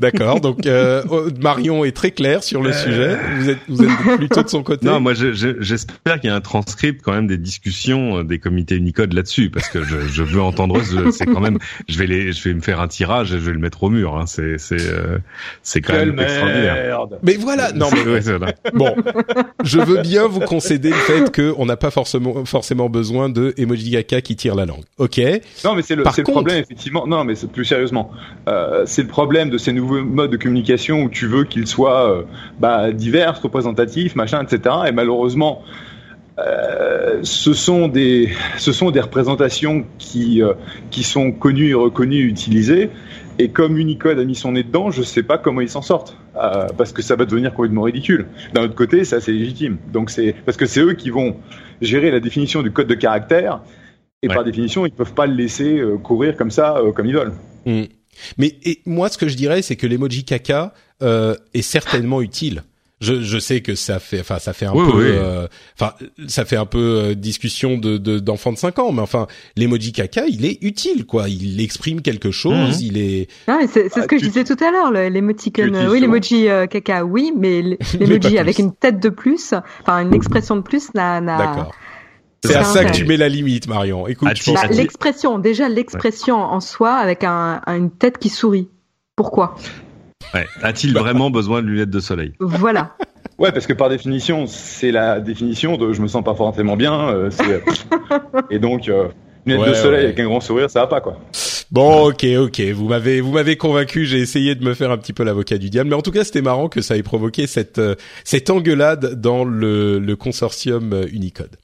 D'accord. Donc euh, oh, Marion est très clair sur le sujet. Vous êtes vous êtes plutôt de son côté? Non, moi je- je- j'espère qu'il y a un transcript quand même des discussions euh, des comités Unicode là-dessus, parce que je, je veux entendre. ce- C'est quand même, je vais les, je vais me faire un tirage et je vais le mettre au mur. Hein. C'est c'est euh, c'est quand Quelle même extraordinaire. merde Mais voilà. Non mais Ouais, voilà. bon, je veux bien vous concéder le fait qu'on n'a pas forcément forcément besoin de emoji caca qui tire la langue. Ok? Non, mais c'est le, c'est le contre- problème, effectivement. Non, mais c'est plus sérieusement. Euh, c'est le problème de ces nouveaux modes de communication où tu veux qu'ils soient euh, bah, divers, représentatifs, machin, etc. Et malheureusement, euh, ce sont des, ce sont des représentations qui, euh, qui sont connues et reconnues, utilisées. Et comme Unicode a mis son nez dedans, je sais pas comment ils s'en sortent, euh, parce que ça va devenir complètement ridicule. D'un autre côté, ça c'est légitime. Donc c'est parce que c'est eux qui vont gérer la définition du code de caractère. Et Ouais. par définition, ils peuvent pas le laisser courir comme ça, comme ils veulent. Hmm. Mais et moi, ce que je dirais, c'est que l'emoji caca euh, est certainement utile. je, je sais que ça fait, enfin, ça fait un Oui, peu, oui. euh, enfin, ça fait un peu euh, discussion de de- d'enfants de, 5 ans, mais enfin, l'emoji caca, il est utile, quoi. Il exprime quelque chose, Mhm. il est. Non, mais c'est c'est Ah, ce que je disais tout à l'heure, l'émoticône. utilises Oui, l'emoji euh, caca, oui, mais l'emoji avec plus. une tête de plus, enfin une expression de plus, n'a. n'a- D'accord. C'est à ça, que tu mets la limite, Marion. Écoute, Ah, Bah, l'expression, déjà l'expression en soi avec un, une tête qui sourit. Pourquoi? Ouais. A-t-il Bah. vraiment besoin de lunettes de soleil? Voilà. Ouais, parce que par définition, c'est la définition de je me sens pas forcément bien. euh, et donc, euh, lunettes Ouais, de soleil ouais. avec un grand sourire, ça va pas quoi. Bon, ok, ok. Vous m'avez, vous m'avez convaincu. J'ai essayé de me faire un petit peu l'avocat du diable, mais en tout cas, c'était marrant que ça ait provoqué cette euh, cette engueulade dans le, le consortium Unicode.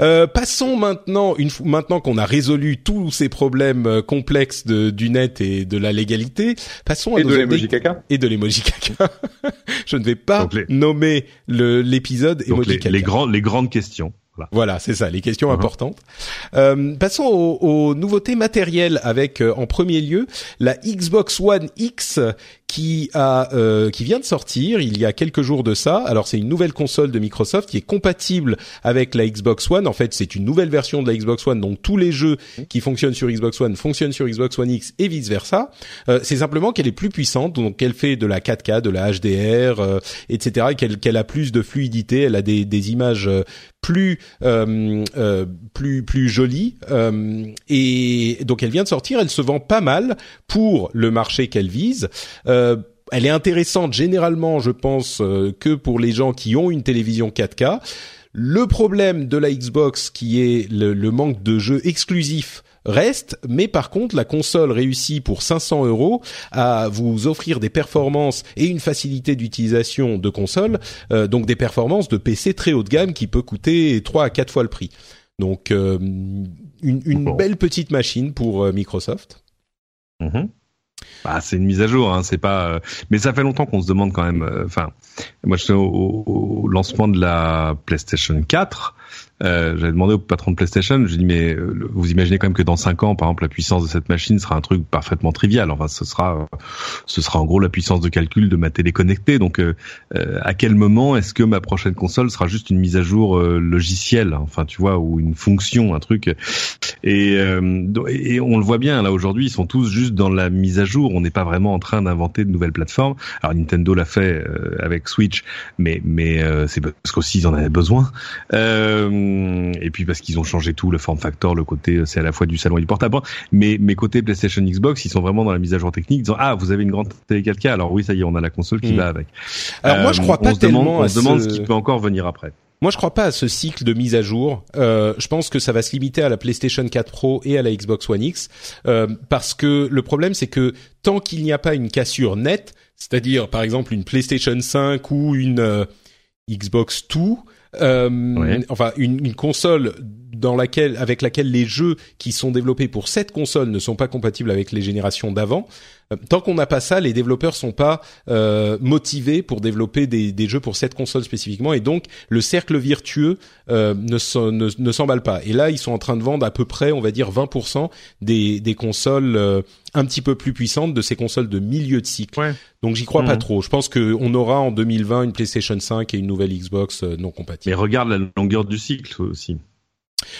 Euh, passons maintenant, une fois maintenant qu'on a résolu tous ces problèmes euh, complexes de, du net et de la légalité, passons à Et de l'emoji caca. et de l'emoji caca. Je ne vais pas Donc les- nommer le l'épisode les, caca. les grands, les grandes questions. Voilà. Voilà, c'est ça, les questions Mhm. importantes. Euh, passons aux, aux nouveautés matérielles avec euh, en premier lieu la Xbox One X qui a euh, qui vient de sortir il y a quelques jours de ça. Alors c'est une nouvelle console de Microsoft qui est compatible avec la Xbox One. En fait, c'est une nouvelle version de la Xbox One, donc tous les jeux qui fonctionnent sur Xbox One fonctionnent sur Xbox One X et vice versa. Euh, c'est simplement qu'elle est plus puissante, donc elle fait de la 4K, de la HDR, euh, etc. Et qu'elle qu'elle a plus de fluidité, elle a des, des images euh, plus euh, euh, plus plus jolies. Et donc elle vient de sortir, elle se vend pas mal pour le marché qu'elle vise. Elle est intéressante généralement, je pense, euh, que pour les gens qui ont une télévision 4K. Le problème de la Xbox, qui est le, le manque de jeux exclusifs, reste, mais par contre, la console réussit pour 500 euros à vous offrir des performances et une facilité d'utilisation de console, euh, donc des performances de PC très haut de gamme qui peut coûter 3 à 4 fois le prix. Donc, euh, une, une Bon. belle petite machine pour euh, Microsoft. Mhm. Bah, c'est une mise à jour, hein, c'est pas. euh, Mais ça fait longtemps qu'on se demande quand même. euh, Enfin, moi, je suis au, au- au lancement de la PlayStation 4. Euh, J'avais demandé au patron de PlayStation. Je lui ai dit mais euh, vous imaginez quand même que dans 5 ans, par exemple, la puissance de cette machine sera un truc parfaitement trivial. Enfin, ce sera, euh, ce sera en gros la puissance de calcul de ma télé connectée. Donc, euh, euh, à quel moment est-ce que ma prochaine console sera juste une mise à jour logicielle Enfin, tu vois, ou une fonction, un truc. Et, euh, et on le voit bien là aujourd'hui, ils sont tous juste dans la mise à jour. On n'est pas vraiment en train d'inventer de nouvelles plateformes. Alors Nintendo l'a fait avec Switch, mais mais c'est parce qu'aussi ils en avaient besoin. Et puis parce qu'ils ont changé tout, le form factor, le côté c'est à la fois du salon et du portable. Mais mais côté PlayStation Xbox, ils sont vraiment dans la mise à jour technique, disant ah vous avez une grande télé 4K, alors oui ça y est, on a la console qui Mm. va avec. Alors moi, je Euh, crois pas on se demande, tellement on se demande ce- ce qui peut encore venir après. Moi, je crois pas à ce cycle de mise à jour. Euh, je pense que ça va se limiter à la PlayStation 4 Pro et à la Xbox One X, euh, parce que le problème, c'est que tant qu'il n'y a pas une cassure nette, c'est-à-dire par exemple une PlayStation 5 ou une euh, Xbox 2, euh, Ouais. enfin une, une console dans laquelle, avec laquelle les jeux qui sont développés pour cette console ne sont pas compatibles avec les générations d'avant. euh, Tant qu'on n'a pas ça, les développeurs sont pas euh, motivés pour développer des, des jeux pour cette console spécifiquement, et donc le cercle vertueux euh, ne, ne, ne s'emballe pas. Et là, ils sont en train de vendre à peu près, on va dire, 20% des, des consoles euh, un petit peu plus puissantes de ces consoles de milieu de cycle. Ouais. Donc j'y crois pas Mhm. trop. Je pense que on aura en 2020 une PlayStation 5 et une nouvelle Xbox euh, non compatible. Mais regarde la longueur du cycle aussi.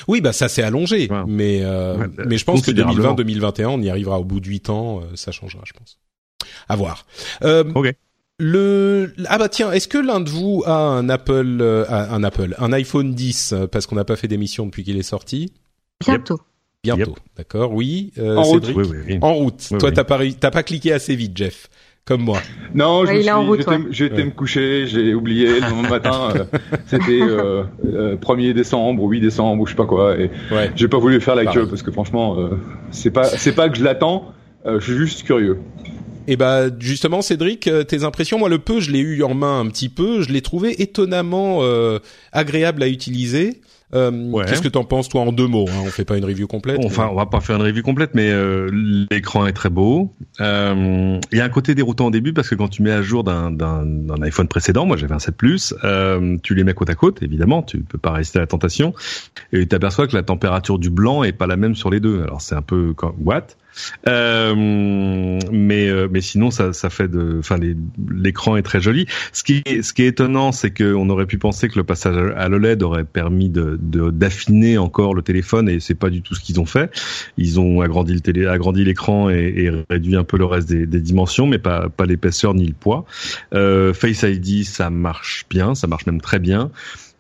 Oui, bah ça c'est allongé, Ouais. mais euh, Ouais, mais je pense que considérablement. 2020-2021, on y arrivera au bout de 8 ans, euh, ça changera, je pense. À voir. Euh, Ok. Le ah bah tiens, est-ce que l'un de vous a un Apple, euh, un Apple, un iPhone 10 euh, parce qu'on n'a pas fait d'émission depuis qu'il est sorti? Bientôt. Bientôt, Yep. d'accord Oui. euh, En route. Cédric? Oui, oui, oui. En route. Oui, Toi, oui. t'as pas réu- t'as pas cliqué assez vite, Jeff, comme moi. Non, je Ouais, j'étais ouais. j'étais Ouais. me coucher, j'ai oublié le lendemain matin. euh, C'était euh, euh, 1er décembre ou 8 décembre ou je sais pas quoi. Et Ouais. j'ai pas voulu faire la Pareil. queue parce que franchement, euh, c'est pas c'est pas que je l'attends. euh, je suis juste curieux. Et bah justement, Cédric, euh, tes impressions Moi, le peu, je l'ai eu en main un petit peu. Je l'ai trouvé étonnamment euh, agréable à utiliser. Euh, Qu'est-ce que t'en penses toi en deux mots hein On fait pas une review complète. Enfin, on va pas faire une review complète, mais euh, l'écran est très beau. Euh, il y a un côté déroutant au début parce que quand tu mets à jour d'un iPhone précédent, moi j'avais un 7 Plus, euh, tu les mets côte à côte, évidemment, tu peux pas résister à la tentation, et tu t'aperçois que la température du blanc est pas la même sur les deux. Alors c'est un peu what? Euh, mais euh, mais sinon ça ça fait de enfin l'écran est très joli. Ce qui est, ce qui est étonnant c'est qu'on aurait pu penser que le passage à l'OLED aurait permis de d'affiner encore le téléphone et c'est pas du tout ce qu'ils ont fait. Ils ont agrandi le télé agrandi l'écran et, réduit un peu le reste des, des dimensions mais pas pas l'épaisseur ni le poids. Euh, Face ID ça marche bien, ça marche même très bien.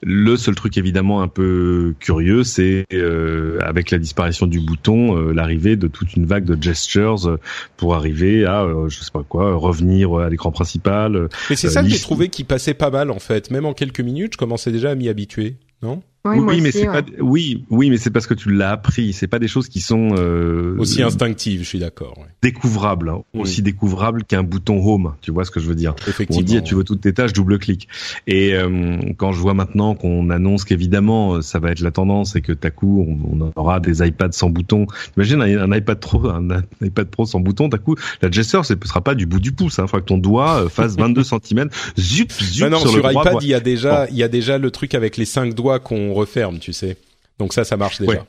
Le seul truc évidemment un peu curieux, c'est euh, avec la disparition du bouton, euh, l'arrivée de toute une vague de gestures euh, pour arriver à, je sais pas quoi, revenir à l'écran principal. Mais c'est ça que j'ai trouvé qui passait pas mal en fait. Même en quelques minutes, je commençais déjà à m'y habituer, non? Oui, mais c'est pas oui, oui, mais c'est parce que tu l'as appris. C'est pas des choses qui sont euh, aussi instinctives. Je suis d'accord. Découvrables, hein. aussi découvrables qu'un bouton home. Tu vois ce que je veux dire? Effectivement. On dit tu veux toutes tes tâches, double clic. Et euh, quand je vois maintenant qu'on annonce qu'évidemment euh, ça va être la tendance et que à coup on, aura des iPads sans bouton. Imagine un, iPad Pro, un, iPad Pro sans bouton. À coup la gesture, ce sera pas du bout du pouce. Hein. Il faudra que ton doigt euh, fasse 22 cm. Zup, zup non, sur, sur le iPad, il y a déjà, il y a déjà le truc avec les cinq doigts qu'on referme, tu sais. Donc ça, ça marche déjà.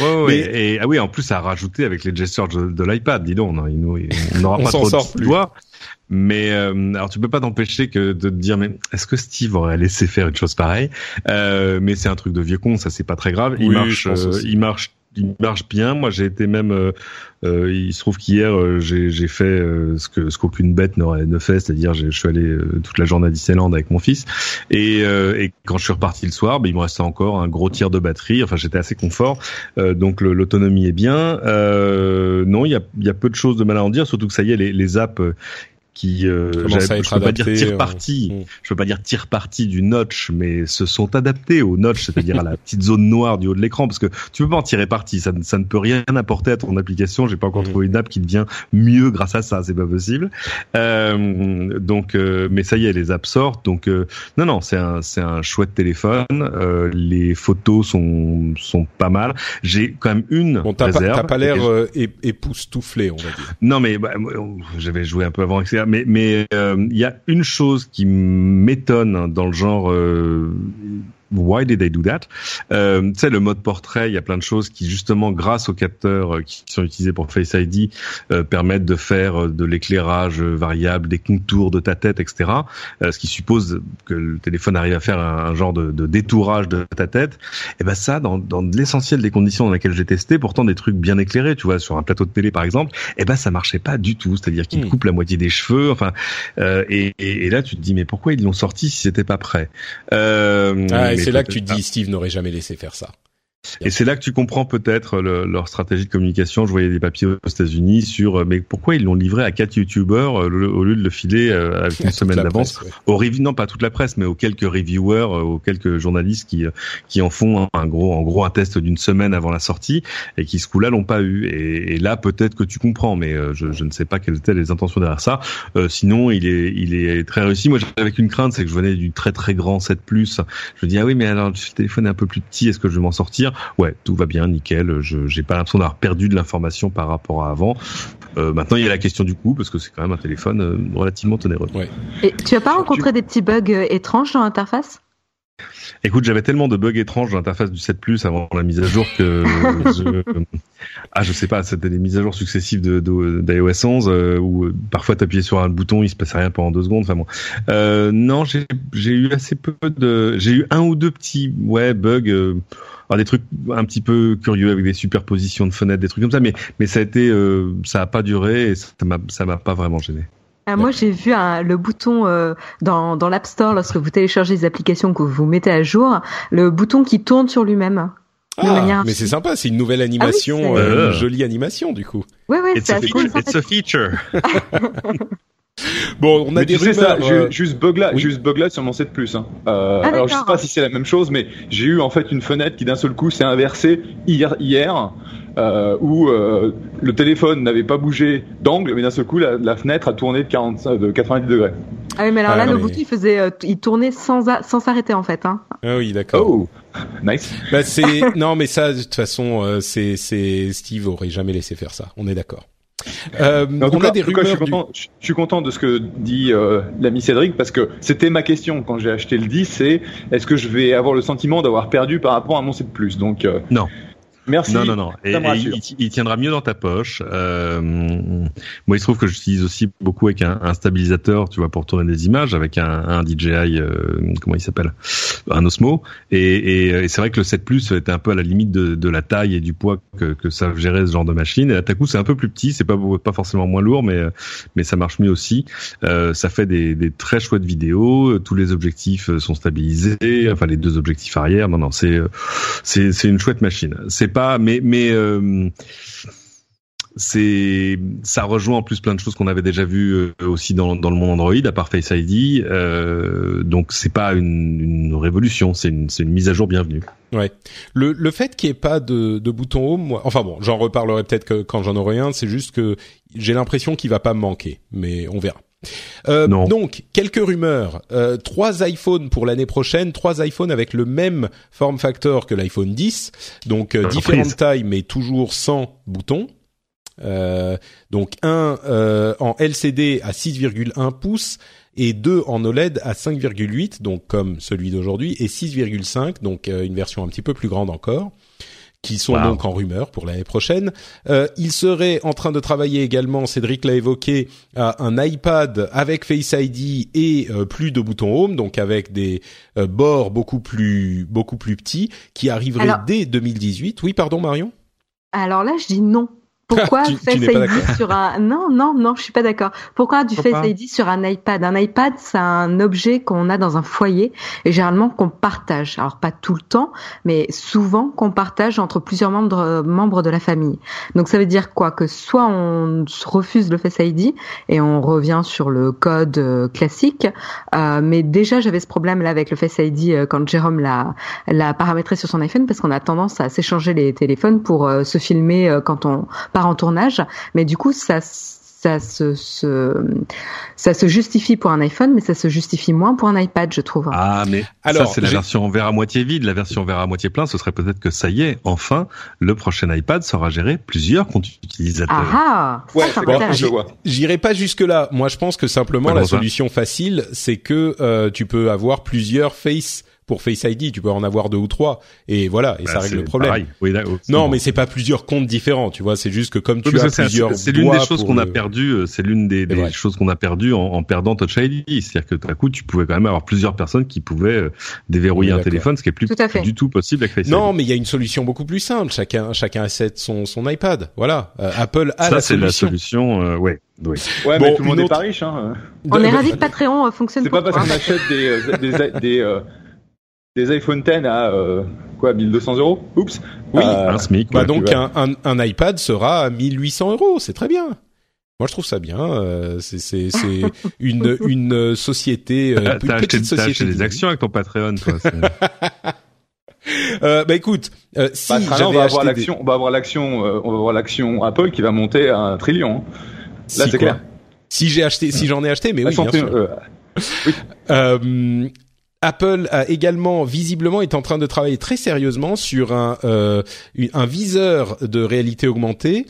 Ouais. et ah oui, en plus, ça a rajouté avec les gestures de, l'iPad. Dis donc, on n'aura pas trop de doigts. Mais euh, alors tu peux pas t'empêcher que de te dire mais est-ce que Steve aurait laissé faire une chose pareille? Euh, Mais c'est un truc de vieux con, ça c'est pas très grave. Il marche, euh, il marche il marche bien. Moi, j'ai été même. Euh, euh il se trouve qu'hier, euh, j'ai fait euh, ce que ce qu'aucune bête n'aurait ne fait, c'est-à-dire je suis allé toute la journée à Disneyland avec mon fils. Et, et quand je suis reparti le soir, ben, il me restait encore un gros tiers de batterie. Enfin, j'étais assez confort. donc l'autonomie est bien. non, il y a, y a peu de choses de mal à en dire, surtout que ça y est, les, les apps qui euh, je peux pas dire tire parti, euh, je peux pas dire tire parti du notch, mais se sont adaptés au notch, c'est-à-dire à la petite zone noire du haut de l'écran, parce que tu peux pas en tirer parti, ça, ça ne peut rien apporter à ton application. J'ai pas encore mm. trouvé une app qui devient mieux grâce à ça, c'est pas possible. Euh, donc, euh, mais ça y est, les apps sortent. Donc, euh, non, non, c'est un, c'est un chouette téléphone. les photos sont sont pas mal. J'ai quand même une bon, t'as réserve. Pas, t'as pas l'air époustouflé, on va dire. Non, mais bah, j'avais joué un peu avant, etc mais euh, il y a une chose qui m'étonne dans le genre euh, Why did they do that? Euh, Tu sais, le mode portrait, il y a plein de choses qui, justement, grâce aux capteurs euh, qui sont utilisés pour Face ID, euh, permettent de faire euh, de l'éclairage variable, des contours de ta tête, etc. ce qui suppose que le téléphone arrive à faire un, genre de, de, détourage de ta tête. Et ben ça, dans, dans l'essentiel des conditions dans lesquelles j'ai testé, pourtant des trucs bien éclairés, tu vois, sur un plateau de télé par exemple, et ben ça marchait pas du tout. C'est-à-dire qu'il hmm. coupe la moitié des cheveux. Enfin, et, et, là tu te dis mais pourquoi ils l'ont sorti si c'était pas prêt? Euh, ah, c'est là que tu te dis Steve n'aurait jamais laissé faire ça. Et c'est là que tu comprends peut-être leur stratégie de communication. Je voyais des papiers aux États-Unis sur euh, mais pourquoi ils l'ont livré à quatre youtubeurs euh, au lieu de le filer euh, avec une semaine d'avance aux non pas toute la presse, mais aux quelques reviewers, aux quelques journalistes qui qui en font un gros en gros un test d'une semaine avant la sortie et qui ce coup-là l'ont pas eu. Et, là peut-être que tu comprends, mais je, je, ne sais pas quelles étaient les intentions derrière ça. sinon il est il est très réussi. Moi j'avais une crainte, c'est que je venais du très très grand 7 Plus. Je me dis ah oui mais alors le téléphone est un peu plus petit, est-ce que je vais m'en sortir? Ouais, tout va bien, nickel. Je j'ai pas l'impression d'avoir perdu de l'information par rapport à avant. Euh, maintenant, il y a la question du coût parce que c'est quand même un téléphone euh, relativement onéreux. Ouais. Et tu as pas rencontré des petits bugs euh, étranges dans l'interface? Écoute, j'avais tellement de bugs étranges dans l'interface du 7 Plus avant la mise à jour que je... ah je sais pas, c'était des mises à jour successives de d'iOS 11 euh, où parfois t'appuyais sur un bouton, il se passait rien pendant deux secondes. Enfin bon, euh, non, j'ai j'ai eu assez peu de, j'ai eu un ou deux petits ouais bugs. Euh, alors des trucs un petit peu curieux avec des superpositions de fenêtres, des trucs comme ça, mais mais ça a été, euh, ça a pas duré et ça m'a ça m'a pas vraiment gêné. Ah, moi, j'ai vu le bouton euh, dans, dans l'App Store lorsque vous téléchargez les applications que vous mettez à jour, le bouton qui tourne sur lui-même. Ah, mais c'est sympa, c'est une nouvelle ah animation, euh, une jolie animation du coup. Ouais, ouais, c'est cool. It's a feature. bon, on a des rumeurs, ça, euh... juste bug là, juste bug là sur mon 7 Plus. Hein. Euh, ah, alors je sais pas si c'est la même chose, mais j'ai eu en fait une fenêtre qui d'un seul coup s'est inversée hier. hier euh, où euh, le téléphone n'avait pas bougé d'angle, mais d'un seul coup, la, fenêtre a tourné de, 40, de 90 degrés. Ah oui, mais alors là, le bouton, il faisait, euh, il tournait sans, sans s'arrêter en fait. Hein. Ah oui, d'accord. Oh. Nice. Bah c'est non mais ça de toute façon euh, c'est c'est Steve aurait jamais laissé faire ça. On est d'accord. Euh, on a des rumeurs. je, suis content, je, suis content, de ce que dit euh, l'ami Cédric parce que c'était ma question quand j'ai acheté le 10, c'est est-ce que je vais avoir le sentiment d'avoir perdu par rapport à mon 7 Plus? Donc euh, non. Merci. Non, non, non. Et, il, tiendra mieux dans ta poche. Euh, moi, il se trouve que j'utilise aussi beaucoup avec un, un, stabilisateur, tu vois, pour tourner des images, avec un, un DJI, euh, comment il s'appelle, un Osmo. Et, et, c'est vrai que le 7 Plus était un peu à la limite de, de la taille et du poids que, que ça gérait ce genre de machine. Et à ta coup, c'est un peu plus petit, c'est pas pas forcément moins lourd, mais mais ça marche mieux aussi. Euh, ça fait des, des très chouettes vidéos. Tous les objectifs sont stabilisés, enfin les deux objectifs arrière. Non, non, c'est c'est c'est une chouette machine. C'est pas, mais mais euh, c'est ça rejoint en plus plein de choses qu'on avait déjà vues euh, aussi dans, dans le monde Android à part Face ID euh, donc c'est pas une, révolution c'est une, une mise à jour bienvenue. Ouais. Le, le fait qu'il n'y ait pas de, de bouton home enfin bon j'en reparlerai peut-être quand j'en aurai un c'est juste que j'ai l'impression qu'il va pas me manquer mais on verra euh, donc, quelques rumeurs. Euh, trois iPhones pour l'année prochaine, trois iPhones avec le même form factor que l'iPhone 10, donc euh, différentes tailles mais toujours sans boutons. Euh, donc un en LCD à 6,1 pouces et deux en OLED à 5,8, donc comme celui d'aujourd'hui, et 6,5, donc une version un petit peu plus grande encore qui sont donc en rumeur pour l'année prochaine. Euh, il serait en train de travailler également, Cédric l'a évoqué, à un iPad avec Face ID et euh, plus de boutons Home, donc avec des euh, bords beaucoup plus beaucoup plus petits, qui arriverait dès 2018. Oui, pardon Marion? Alors là, je dis non. Pourquoi Face ID sur un non non non je suis pas d'accord. Pourquoi du Face ID sur un iPad? Un iPad c'est un objet qu'on a dans un foyer et généralement qu'on partage. Alors pas tout le temps, mais souvent qu'on partage entre plusieurs membres membres de la famille. Donc ça veut dire quoi? Que soit on refuse le Face ID et on revient sur le code euh, classique. Euh, mais déjà j'avais ce problème là avec le Face ID euh, quand Jérôme l'a l'a paramétré sur son iPhone parce qu'on a tendance à s'échanger les téléphones pour se filmer quand on part en tournage, mais du coup ça ça se, ça se justifie pour un iPhone, mais ça se justifie moins pour un iPad, je trouve. Ah, mais alors ça c'est la version en verre à moitié vide. La version verre à moitié plein, ce serait peut-être que ça y est, enfin, le prochain iPad sera géré plusieurs comptes utilisateurs. Ah, ouais, J'irai pas jusque là. Moi, je pense que simplement la solution facile, c'est que euh, tu peux avoir plusieurs Face pour Face ID, tu peux en avoir deux ou trois, et voilà, et ça bah, règle le problème. non, mais c'est pas plusieurs comptes différents, tu vois. C'est juste que comme tu as plusieurs, c'est l'une des choses qu'on a perdu. Euh, c'est l'une des, des choses qu'on a perdu en, en, perdant Touch ID. C'est-à-dire que d'un coup, tu pouvais quand même avoir plusieurs personnes qui pouvaient euh, déverrouiller un téléphone, ce qui est plus, du tout possible avec Face non, mais il y a une solution beaucoup plus simple. Chacun, chacun achète son son iPad. Voilà, euh, Apple a ça, la solution. Ça, c'est la solution. ouais. Oui. Ouais, mais tout le monde est pas riche. Hein. On est ravis que Patreon fonctionne. C'est pas parce qu'on achète des, des, des, des iPhone 10 à euh, quoi 1200 euros? Oups. Oui, euh, un SMIC. Bah donc un, un, un, iPad sera à 1800 euros, c'est très bien. Moi, je trouve ça bien. Euh, c'est c'est une une société, euh, une petite société. acheté des actions avec ton Patreon, toi. euh, bah écoute, euh, si bah, on va avoir l'action, on va avoir l'action, euh, on va avoir l'action Apple qui va monter à un trillion. Hein. Là, c'est clair. Si j'ai acheté, si j'en ai acheté, mais oui, bien sûr. oui. Apple a également visiblement est en train de travailler très sérieusement sur un, euh, un viseur de réalité augmentée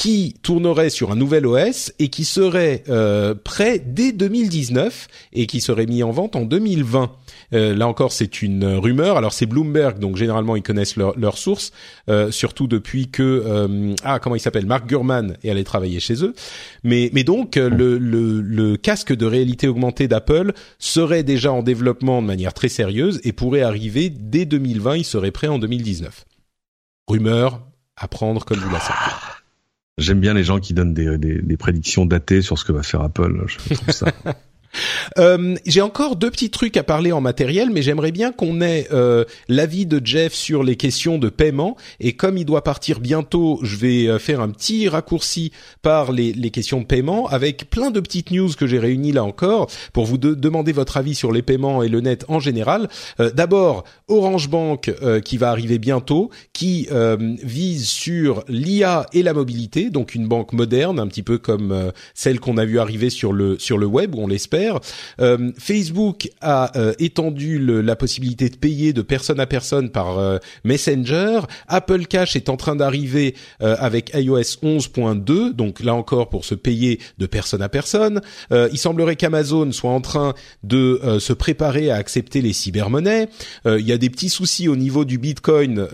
qui tournerait sur un nouvel OS et qui serait euh, prêt dès 2019 et qui serait mis en vente en 2020. Euh, là encore, c'est une rumeur. Alors c'est Bloomberg, donc généralement ils connaissent leurs leur sources, euh, surtout depuis que euh, ah comment il s'appelle, Mark Gurman est allé travailler chez eux. Mais mais donc le, le, le casque de réalité augmentée d'Apple serait déjà en développement de manière très sérieuse et pourrait arriver dès 2020. Il serait prêt en 2019. Rumeur à prendre comme vous la sentez. J'aime bien les gens qui donnent des, prédictions datées sur ce que va faire Apple. Euh, j'ai encore deux petits trucs à parler en matériel, mais j'aimerais bien qu'on ait euh, l'avis de Jeff sur les questions de paiement. Et comme il doit partir bientôt, je vais euh, faire un petit raccourci par les, questions de paiement avec plein de petites news que j'ai réunies là encore pour vous demander votre avis sur les paiements et le net en général. D'abord, Orange Bank qui va arriver bientôt, qui vise sur l'IA et la mobilité, donc une banque moderne, un petit peu comme celle qu'on a vu arriver sur le sur le web où on l'espère faire. Facebook a étendu la possibilité de payer de personne à personne par Messenger. Apple Cash est en train d'arriver avec iOS 11.2, donc là encore pour se payer de personne à personne. il semblerait qu'Amazon soit en train de se préparer à accepter les cybermonnaies. Il y a des petits soucis au niveau du Bitcoin,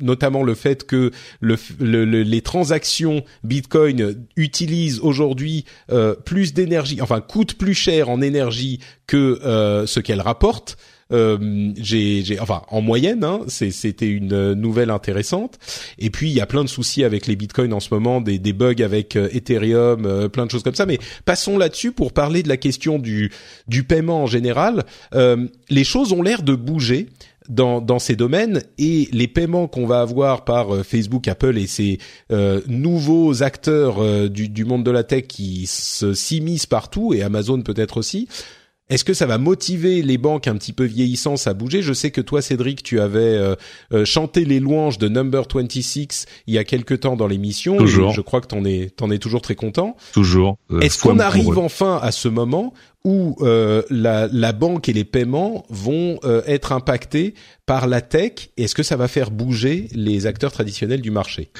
notamment le fait que le, les transactions Bitcoin utilisent aujourd'hui euh, plus d'énergie, enfin coûtent plus cher en énergie que euh, ce qu'elles rapportent. Euh, j'ai, enfin, en moyenne, hein, c'était une nouvelle intéressante. Et puis il y a plein de soucis avec les bitcoins en ce moment, des, des bugs avec Ethereum, plein de choses comme ça. Mais passons là-dessus pour parler de la question du du paiement en général. les choses ont l'air de bouger dans, dans ces domaines et les paiements qu'on va avoir par euh, Facebook, Apple et ces euh, nouveaux acteurs euh, du, du, monde de la tech qui s'immiscent partout et Amazon peut-être aussi. Est-ce que ça va motiver les banques un petit peu vieillissantes à bouger? Je sais que toi, Cédric, tu avais chanté les louanges de Number 26 il y a quelque temps dans l'émission. Toujours. Je, crois que t'en es, t'en es toujours très content. Toujours. Est-ce qu'on arrive enfin à ce moment où euh, la, banque et les paiements vont euh, être impactés par la tech Est-ce que ça va faire bouger les acteurs traditionnels du marché?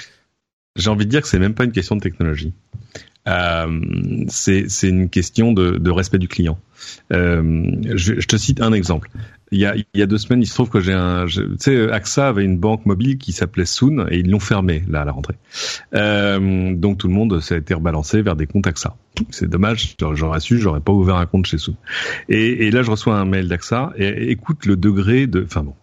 J'ai envie de dire que c'est même pas une question de technologie. Euh, c'est une question de, respect du client. Je, te cite un exemple il y a, y a deux semaines, il se trouve que j'ai un, tu sais, AXA avait une banque mobile qui s'appelait Soon et ils l'ont fermée là à la rentrée. Euh, donc tout le monde s'est été rebalancé vers des comptes AXA. C'est dommage, j'aurais su, j'aurais pas ouvert un compte chez Soon. Et, et là, je reçois un mail d'AXA et écoute le degré de, enfin bon.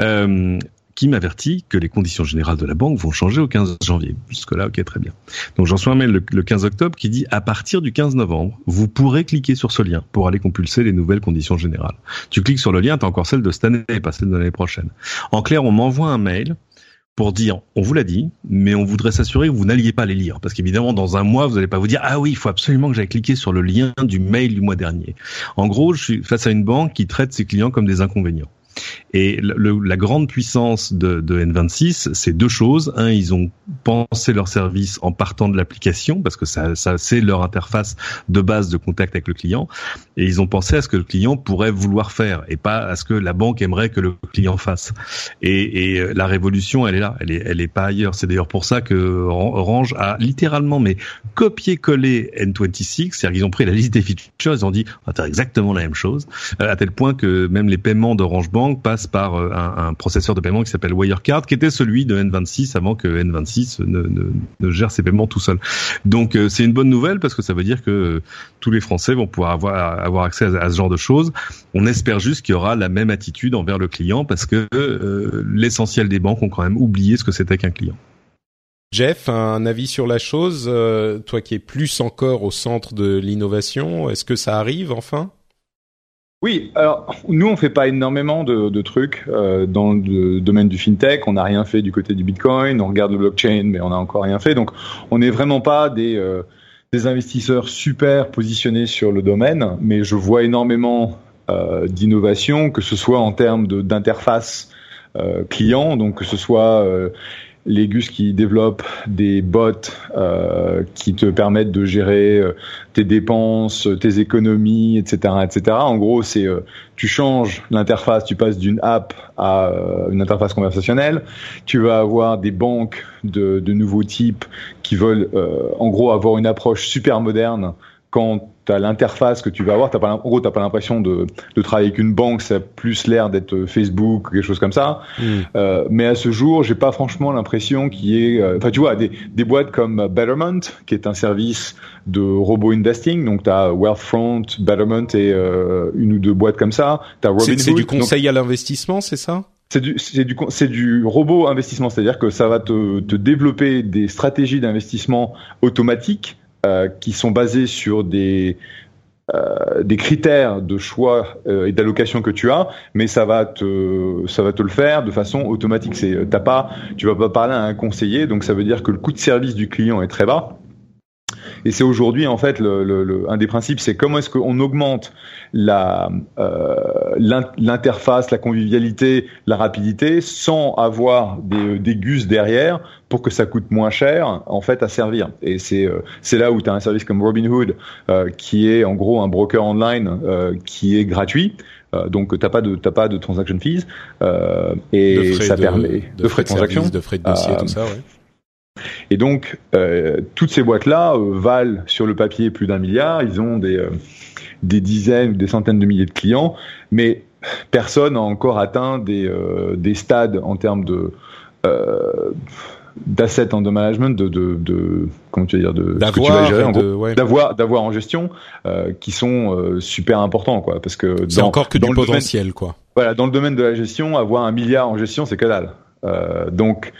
Euh, qui m'avertit que les conditions générales de la banque vont changer au 15 janvier. Jusque-là, ok, très bien. Donc j'en reçois un mail le, 15 octobre qui dit à partir du 15 novembre, vous pourrez cliquer sur ce lien pour aller compulser les nouvelles conditions générales. Tu cliques sur le lien, tu as encore celle de cette année pas celle de l'année prochaine. En clair, on m'envoie un mail pour dire on vous l'a dit, mais on voudrait s'assurer que vous n'alliez pas les lire. Parce qu'évidemment, dans un mois, vous n'allez pas vous dire ah oui, il faut absolument que j'aille cliquer sur le lien du mail du mois dernier. En gros, je suis face à une banque qui traite ses clients comme des inconvénients. Et le, la grande puissance de, de N26, c'est deux choses. Un, ils ont pensé leur service en partant de l'application, parce que ça, ça c'est leur interface de base de contact avec le client. Et ils ont pensé à ce que le client pourrait vouloir faire, et pas à ce que la banque aimerait que le client fasse. Et, et la révolution, elle est là, elle est, elle est pas ailleurs. C'est d'ailleurs pour ça que Orange a littéralement mais copié-collé N26, c'est-à-dire qu'ils ont pris la liste des features, ils ont dit on va faire exactement la même chose, à tel point que même les paiements d'Orange Bank passe par euh, un, processeur de paiement qui s'appelle Wirecard, qui était celui de N26 avant que N26 ne, gère ses paiements tout seul. Donc euh, c'est une bonne nouvelle parce que ça veut dire que euh, tous les Français vont pouvoir avoir, avoir accès à, ce genre de choses. On espère juste qu'il y aura la même attitude envers le client parce que l'essentiel des banques ont quand même oublié ce que c'était qu'un client. Jeff, un avis sur la chose, toi qui es plus encore au centre de l'innovation, est-ce que ça arrive enfin? Oui, alors nous on fait pas énormément de, trucs euh, dans le domaine du fintech. On n'a rien fait du côté du Bitcoin. On regarde le blockchain, mais on n'a encore rien fait. Donc on n'est vraiment pas des euh, des investisseurs super positionnés sur le domaine. Mais je vois énormément euh, que ce soit en termes d'interface euh, client, donc que ce soit les Gus qui développent des bots euh, qui te permettent de gérer euh, tes dépenses, tes économies, etc., etc. En gros, c'est euh, tu changes l'interface, tu passes d'une app à une interface conversationnelle. Tu vas avoir des banques de, de nouveaux types qui veulent, en gros, avoir une approche super moderne quand as l'interface que tu vas avoir, t'as pas, en gros, t'as pas l'impression de, de, travailler avec une banque, ça a plus l'air d'être Facebook, quelque chose comme ça. Hmm. Euh, mais à ce jour, j'ai pas franchement l'impression qu'il y ait, euh, enfin, tu vois, des, des boîtes comme Betterment, qui est un service de robot investing, donc tu as Wealthfront, Betterment et euh, une ou deux boîtes comme ça. C'est du conseil à l'investissement, c'est ça? C'est du, c'est du, c'est du robot investissement, c'est-à-dire que ça va te, te développer des stratégies d'investissement automatiques euh, qui sont basés sur des euh, critères de choix euh, et d'allocation que tu as, mais ça va te le faire de façon automatique. C'est t'as tu vas pas parler à un conseiller, donc ça veut dire que le coût de service du client est très bas et c'est aujourd'hui en fait le, le, un des principes, c'est comment est-ce qu'on augmente la euh, l'interface, la convivialité, la rapidité, sans avoir des, des gus derrière pour que ça coûte moins cher en fait à servir. Et c'est euh, c'est là où tu as un service comme Robinhood euh, qui est en gros un broker online euh, qui est gratuit. Euh, donc t'as pas de t'as pas de transaction fees et ça permet de, frais de, transaction, de frais de dossier, tout ça. Ouais. Et donc, euh, toutes ces boîtes-là euh, valent sur le papier plus d'un milliard. Ils ont des, euh, des dizaines ou des centaines de milliers de clients, mais personne n'a encore atteint des, des stades en termes de d'assets en de management, de, de, de comment tu veux dire, de d'avoir, d'avoir en gestion, qui sont super importants, quoi, parce que c'est encore que du potentiel, quoi. Voilà, dans le domaine de la gestion, avoir un milliard en gestion, c'est que dalle. donc,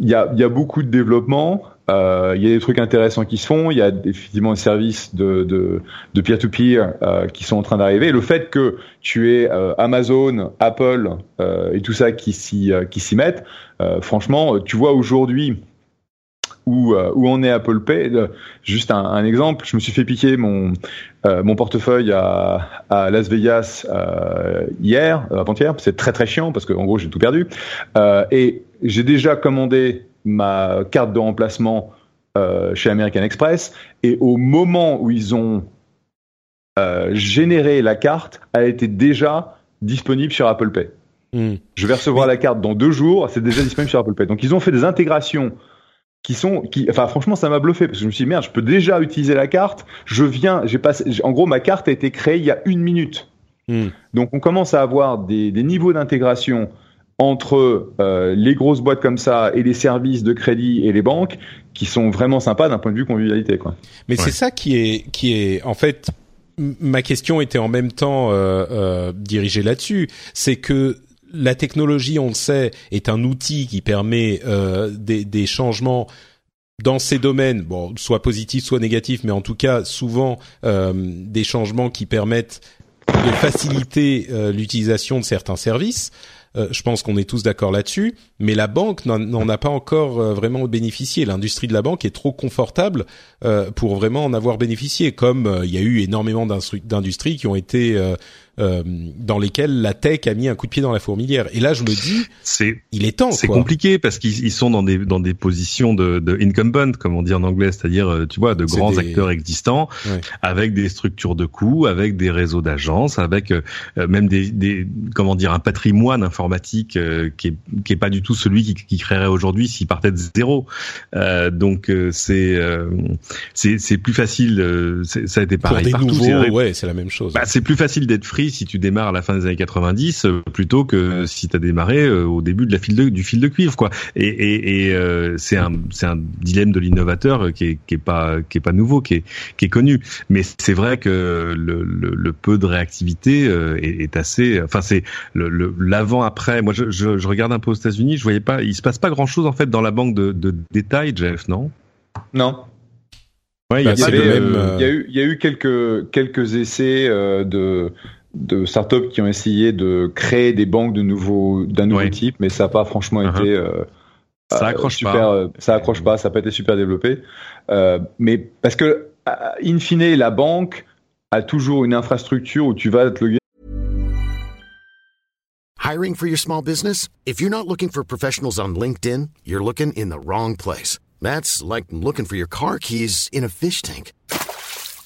il y a, y a, beaucoup de développement. Euh, il y a des trucs intéressants qui se font. Il y a effectivement des services de de, de peer-to-peer euh, qui sont en train d'arriver. Le fait que tu aies euh, Amazon, Apple euh, et tout ça qui s'y euh, qui s'y mettent, franchement, tu vois aujourd'hui où, où on est Apple Pay. Juste un, un, exemple, je me suis fait piquer mon mon portefeuille à, à Las Vegas hier, avant-hier. C'est très très chiant parce que en gros j'ai tout perdu. et j'ai déjà commandé ma carte de remplacement euh, chez American Express et au moment où ils ont euh, généré la carte, elle était déjà disponible sur Apple Pay. Hmm. Je vais recevoir la carte dans deux jours, c'est déjà disponible sur Apple Pay. Donc ils ont fait des intégrations qui sont, qui, enfin franchement ça m'a bluffé parce que je me suis dit merde, je peux déjà utiliser la carte. Je viens, j'ai passé, en gros ma carte a été créée il y a une minute. Hmm. Donc on commence à avoir des, des niveaux d'intégration entre euh, les grosses boîtes comme ça et les services de crédit et les banques qui sont vraiment sympas d'un point de vue convivialité quoi. Mais c'est ça qui est qui est en fait ma question était en même temps euh, euh, dirigée là-dessus, c'est que la technologie, on le sait, est un outil qui permet euh, des, des changements dans ces domaines, bon, soit positifs, soit négatifs, mais en tout cas souvent euh, des changements qui permettent de faciliter euh, l'utilisation de certains services. Euh, je pense qu'on est tous d'accord là-dessus, mais la banque n'en a pas encore euh, vraiment bénéficié. L'industrie de la banque est trop confortable euh, pour vraiment en avoir bénéficié, comme il y a eu énormément d'industries qui ont été euh, dans lesquels la tech a mis un coup de pied dans la fourmilière. Et là, je me dis, c'est, il est temps. C'est compliqué parce qu'ils sont dans des dans des positions de, de incumbent, comme on dit en anglais, c'est-à-dire, euh, tu vois, de grands acteurs existants, avec des structures de coûts, avec des réseaux d'agences, avec euh, même des, des comment dire un patrimoine informatique qui est qui est pas du tout celui qui, qui créerait aujourd'hui s'il partait de zéro. donc c'est c'est c'est plus facile. ça a été pareil Pour des Nouveaux, ouais, c'est la même chose. Bah, c'est plus facile d'être free si tu démarres à la fin des années 90 euh, plutôt que si tu as démarré euh, au début de la file de, du fil de cuivre quoi. Et, et, et euh, c'est un c'est un dilemme de l'innovateur qui est, qui est pas qui est pas nouveau, qui est qui est connu. Mais c'est vrai que le, le, le, peu de réactivité est, est assez. Enfin c'est le l'avant après. Moi je, je, je, regarde un peu aux États-Unis, je voyais pas, il se passe pas grand chose en fait dans la banque de, de détail, Jeff, non? Non. Ouais, il, y a, il, y a eu, il y a eu quelques quelques essais de de startups qui ont essayé de créer des banques de nouveau d'un nouveau type, mais ça n'a pas franchement uh-huh. été euh, ça accroche super, pas. Euh, ça accroche pas, ça n'a pas été super développé. Euh, mais parce que in fine, la banque a toujours une infrastructure où tu vas te loguer. Hiring for your small business? If you're not looking for professionals on LinkedIn, you're looking in the wrong place. That's like looking for your car keys in a fish tank.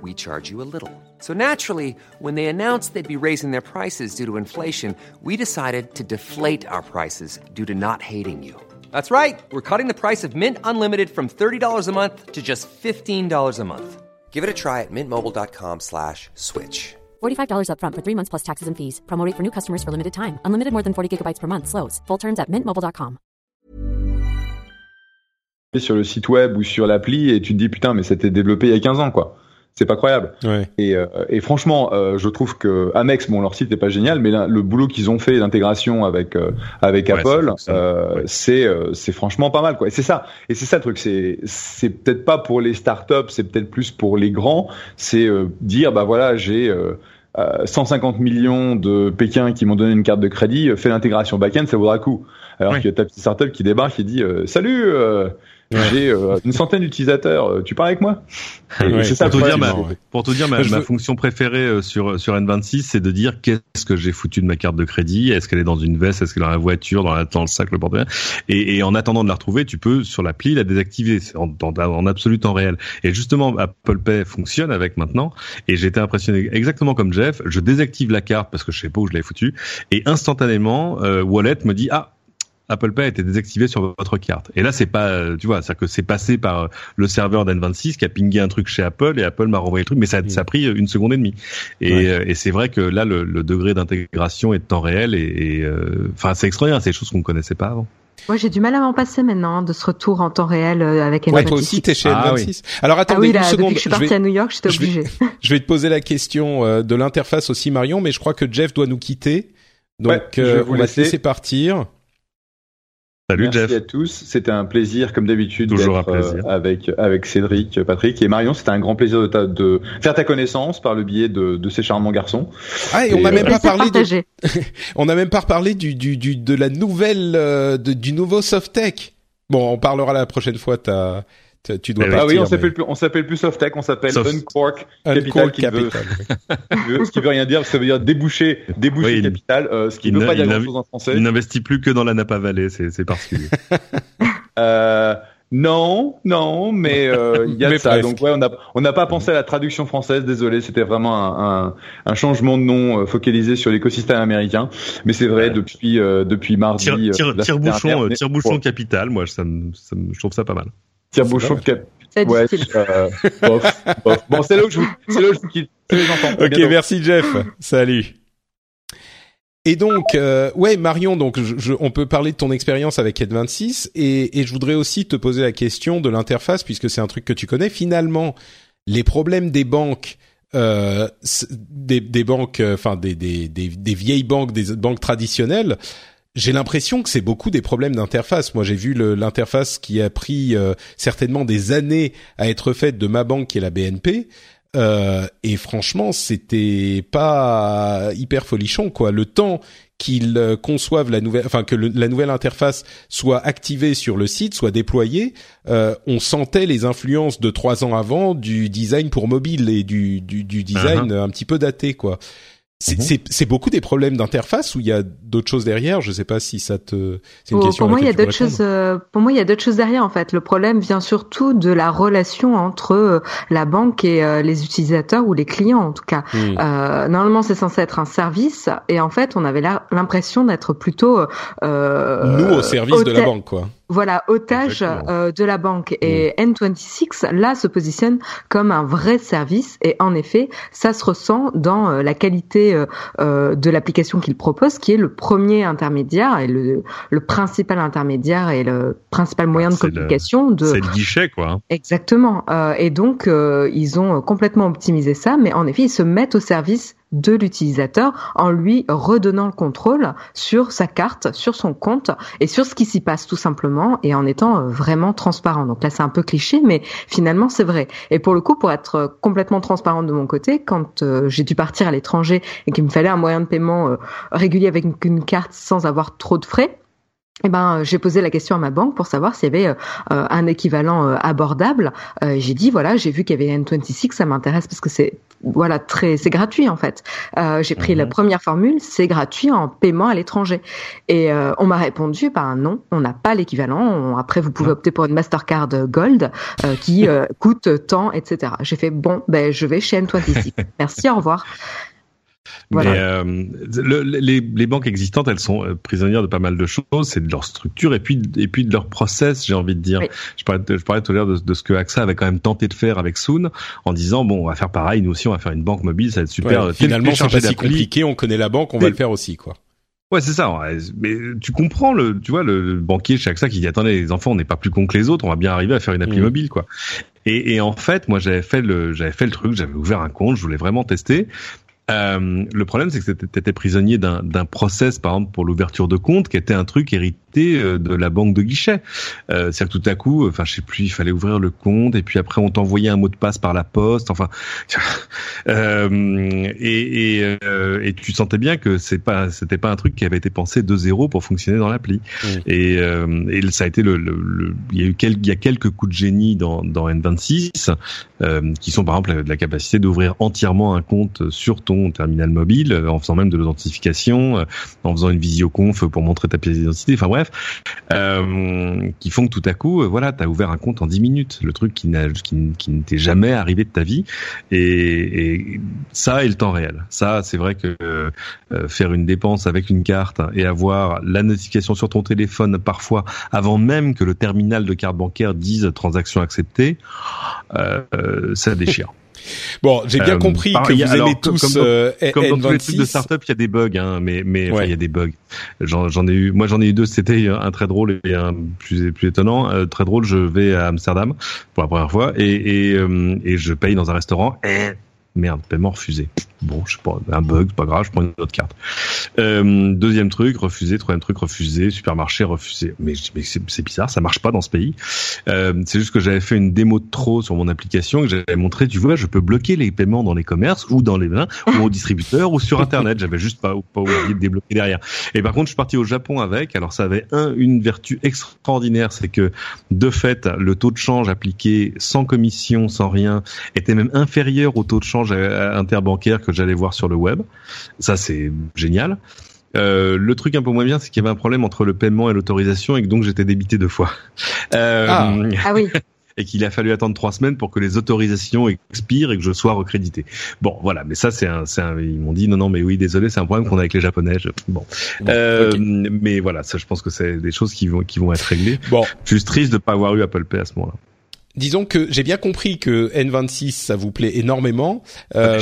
we charge you a little. So naturally, when they announced they'd be raising their prices due to inflation, we decided to deflate our prices due to not hating you. That's right. We're cutting the price of Mint Unlimited from $30 a month to just $15 a month. Give it a try at mintmobile.com slash switch. $45 up front for three months plus taxes and fees. Promo for new customers for limited time. Unlimited more than 40 gigabytes per month. Slows. Full terms at mintmobile.com. Sur le site web ou sur l'appli et tu te dis putain mais c'était développé il y a 15 ans quoi. C'est pas croyable. Et, euh, et, franchement, euh, je trouve que Amex, bon, leur site n'est pas génial, mais le boulot qu'ils ont fait d'intégration avec euh, avec Apple, c'est c'est franchement pas mal, quoi. Et c'est ça, et c'est ça le truc. C'est c'est peut-être pas pour les startups, c'est peut-être plus pour les grands. C'est dire, bah voilà, j'ai 150 millions de Pékin qui m'ont donné une carte de crédit, fais l'intégration back-end, ça vaudra coup. Alors qu'il y a ta petite startup qui débarque et dit, salut j'ai euh, une centaine d'utilisateurs. Euh, tu parles avec moi? C'est ça. Pour te, dire ma, pour te dire ma, ma fonction préférée euh, sur sur N26, c'est de dire qu'est-ce que j'ai foutu de ma carte de crédit. Est-ce qu'elle est dans une veste? Est-ce qu'elle est dans la voiture, dans, la, dans le sac, le porte et, et en attendant de la retrouver, tu peux sur l'appli la désactiver en, en, en, absolu temps réel. Et justement, Apple Pay fonctionne avec maintenant. Et j'ai été impressionné exactement comme Jeff. Je désactive la carte parce que je sais pas où je l'avais foutu. Et instantanément, Wallet me dit ah Apple Pay a été désactivé sur votre carte. Et là, c'est pas, tu vois, c'est que c'est passé par le serveur d'N26 qui a pingé un truc chez Apple et Apple m'a renvoyé le truc, mais ça, ça a pris une seconde et demie. Et, euh, et c'est vrai que là, le, degré d'intégration est de temps réel et, euh, enfin, c'est extraordinaire, c'est des choses qu'on ne connaissait pas avant. Moi, j'ai du mal à m'en passer maintenant hein, de ce retour en temps réel euh, avec N26. Ouais, toi aussi, t'es chez N26. Ah Alors attendez ah une seconde. je suis parti à New York, j'étais obligé. Je vais, te poser la question de l'interface aussi, Marion, mais je crois que Jeff doit nous quitter. Donc, on va te laisser partir. Salut Merci Jeff. à tous. C'était un plaisir, comme d'habitude, d'être euh, avec avec Cédric, Patrick et Marion. C'était un grand plaisir de, de faire ta connaissance par le biais de, de ces charmants garçons. Ah et, on n'a même pas parlé de, on n'a même pas parlé du, du, du de la nouvelle euh, du nouveau Softtech. Bon, on parlera la prochaine fois. T'as tu dois ah oui, on s'appelle plus, on s'appelle plus Softtech, on s'appelle Uncork Capital, qui Veut, ce qui veut rien dire, ça veut dire déboucher, déboucher capital, euh, ce qui ne veut pas dire grand chose en français. Il n'investit plus que dans la Napa Valley, c'est, c'est particulier. euh, non, non, mais euh, il y a de ça. Donc ouais, on n'a on n'a pas pensé à la traduction française. Désolé, c'était vraiment un, un, un, changement de nom euh, focalisé sur l'écosystème américain. Mais c'est vrai depuis euh, depuis mardi. Tire, tire, bouchon, tire bouchon capital. Moi, ça ça je trouve ça pas mal. Tire bouchon cap. Ouais, euh, bof, bof. Bon, c'est là où je vous, c'est là où je vous quitte. Ok, merci Jeff. Salut. Et donc, euh, ouais, Marion, donc je, on peut parler de ton expérience avec N26 et, et je voudrais aussi te poser la question de l'interface puisque c'est un truc que tu connais. Finalement, les problèmes des banques, euh, des, des, banques, euh, enfin des, des, des, des, vieilles banques, des banques traditionnelles, j'ai l'impression que c'est beaucoup des problèmes d'interface. Moi, j'ai vu l'interface qui a pris euh, certainement des années à être faite de ma banque qui est la BNP. Euh, et franchement, c'était pas hyper folichon, quoi. Le temps qu'ils euh, conçoivent la nouvelle, enfin que la nouvelle interface soit activée sur le site, soit déployée, euh, on sentait les influences de trois ans avant du design pour mobile et du, du, du design uh-huh. un petit peu daté, quoi. Mhm. C'est beaucoup des problèmes d'interface ou il y a d'autres choses derrière? Je ne sais pas si ça te. Une pour, question pour moi, il y a d'autres choses. Euh, pour moi, il y a d'autres choses derrière en fait. Le problème vient surtout de la relation entre euh, la banque et euh, les utilisateurs ou les clients en tout cas. Hmm. normalement, c'est censé être un service et en fait, on avait l'impression d'être plutôt nous au service de la banque quoi voilà, otage euh, de la banque. Et mm. N26, là, se positionne comme un vrai service. Et en effet, ça se ressent dans euh, la qualité euh, de l'application qu'il propose, qui est le premier intermédiaire et le, le principal intermédiaire et le principal moyen de communication. de C'est le guichet, quoi. Hein. Exactement. et donc, ils ont complètement optimisé ça. Mais en effet, ils se mettent au service de l'utilisateur en lui redonnant le contrôle sur sa carte, sur son compte et sur ce qui s'y passe tout simplement et en étant euh, vraiment transparent. Donc là c'est un peu cliché mais finalement c'est vrai. Et pour le coup pour être complètement transparente de mon côté, quand euh, j'ai dû partir à l'étranger et qu'il me fallait un moyen de paiement euh, régulier avec une carte sans avoir trop de frais, eh ben, euh, j'ai posé la question à ma banque pour savoir s'il y avait euh, euh, un équivalent abordable. j'ai dit voilà, j'ai vu qu'il y avait N26, ça m'intéresse parce que c'est voilà très c'est gratuit en fait. j'ai pris la mhm. première formule, c'est gratuit en paiement à l'étranger. Et on m'a répondu ben non, on n'a pas l'équivalent. Après, vous pouvez opter pour une Mastercard Gold qui coûte tant, etc. J'ai fait bon, ben je vais chez N26. Merci, au revoir. Mais euh, les, les, banques existantes, elles sont euh, prisonnières de pas mal de choses. C'est de leur structure et puis et puis de leur process, j'ai envie de dire. Je parlais, je parlais tout à l'heure de, de, ce que AXA avait quand même tenté de faire avec Soon, en disant bon, on va faire pareil, nous aussi, on va faire une banque mobile, ça va être super. finalement, c'est pas si compliqué. On connaît la banque, on va le faire aussi, quoi. Ouais, c'est ça. Mais tu comprends le, tu vois, le, banquier chez AXA qui dit attendez, les enfants, on n'est pas plus con que les autres, on va bien arriver à faire une appli mm. mobile, quoi. Et, et en fait, moi j'avais fait le j'avais fait le truc, j'avais ouvert un compte, je voulais vraiment tester. Euh, le problème, c'est que tu étais prisonnier d'un process, par exemple, pour l'ouverture de compte, qui était un truc hérité euh, de la banque de guichet. Euh, C'est-à-dire que tout à coup, enfin, je sais plus, il fallait ouvrir le compte, et puis après, on t'envoyait un mot de passe par la poste. Enfin, euh, et, et, euh, et, tu sentais bien que c'est pas, c'était pas un truc qui avait été pensé de zéro pour fonctionner dans l'appli. Mmh. Et, euh, et, ça a été le, il y a eu quelques, il y a quelques coups de génie dans, dans N26 qui sont par exemple la capacité d'ouvrir entièrement un compte sur ton terminal mobile, euh, en faisant même de l'authentification, euh, en faisant une visioconf pour montrer ta pièce d'identité, enfin bref, euh, qui font que tout à coup, voilà, tu as ouvert un compte en 10 minutes, le truc qui, n'a, qui, t'est jamais arrivé de ta vie, et, et ça est le temps réel. Ça, c'est vrai que faire une dépense avec une carte et avoir la notification sur ton téléphone parfois avant même que le terminal de carte bancaire dise transaction acceptée, ça déchire. Bon, j'ai bien euh, compris que vous aimez tous comme, euh, comme dans tous les trucs de startup, il y a des bugs, hein, mais mais il y a des bugs. J'en ai eu, moi j'en ai eu deux. C'était un très drôle et un plus plus étonnant. Euh, très drôle, je vais à Amsterdam pour la première fois et et, et je paye dans un restaurant. Et merde, paiement refusé. Bon, je sais pas, un bug, pas grave, je prends une autre carte. Euh, deuxième truc, refusé. Troisième truc, refusé. Supermarché, refusé. Mais, mais c'est bizarre, ça marche pas dans ce pays. Euh, c'est juste que j'avais fait une démo de trop sur mon application et j'avais montré, tu vois, je peux bloquer les paiements dans les commerces ou dans les mains ou au distributeur ou sur Internet. J'avais juste pas, pas oublié de débloquer derrière. Et par contre, je suis parti au Japon avec. Alors ça avait un, une vertu extraordinaire, c'est que de fait, le taux de change appliqué sans commission, sans rien, était même inférieur au taux de change interbancaire que j'allais voir sur le web. Ça, c'est génial. Euh, le truc un peu moins bien, c'est qu'il y avait un problème entre le paiement et l'autorisation et que donc j'étais débité deux fois. Euh, ah. ah. oui. Et qu'il a fallu attendre trois semaines pour que les autorisations expirent et que je sois recrédité. Bon, voilà. Mais ça, c'est un, ils m'ont dit non, non, mais oui, désolé, c'est un problème qu'on a avec les Japonais. Bon, euh, mais voilà, ça, je pense que c'est des choses qui vont, qui vont être réglées. Bon, je suis triste de pas avoir eu Apple Pay à ce moment-là. Disons que j'ai bien compris que N26 ça vous plaît énormément. Euh,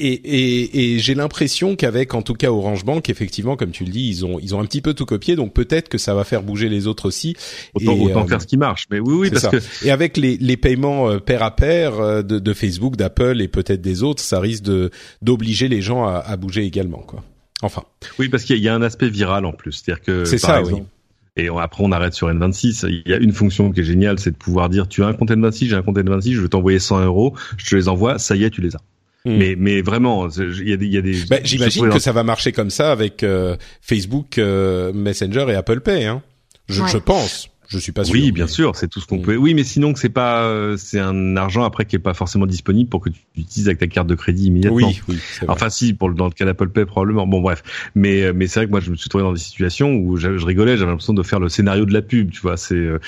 et, et, et j'ai l'impression qu'avec, en tout cas, Orange Bank, effectivement, comme tu le dis, ils ont ils ont un petit peu tout copié, donc peut-être que ça va faire bouger les autres aussi. Autant, et, autant euh, faire ce qui marche. Mais oui, oui, parce que et avec les les paiements euh, pair à pair euh, de, de Facebook, d'Apple et peut-être des autres, ça risque de d'obliger les gens à, à bouger également, quoi. Enfin. Oui, parce qu'il y, a un aspect viral en plus, c'est-à-dire que c'est ça, exemple, oui. Et après, on arrête sur N26. Il y a une fonction qui est géniale, c'est de pouvoir dire, tu as un compte N26, j'ai un compte N26, je veux t'envoyer 100 euros, je te les envoie, ça y est, tu les as. Hmm. Mais mais vraiment, il y a des, il y a des. Bah, J'imagine que ça va marcher comme ça avec euh, Facebook euh, Messenger et Apple Pay. Hein. Je, ouais. je pense. Je suis pas sûr. Oui, bien sûr, c'est tout ce qu'on mm. peut. Oui, mais sinon que c'est pas, euh, c'est un argent après qui est pas forcément disponible pour que tu l'utilises avec ta carte de crédit immédiatement. Oui, oui. Enfin, si, pour le, dans le cas d'Apple Pay probablement. Bon, bref. Mais euh, mais c'est vrai que moi je me suis trouvé dans des situations où je, je rigolais, j'avais l'impression de faire le scénario de la pub, tu vois. C'est euh,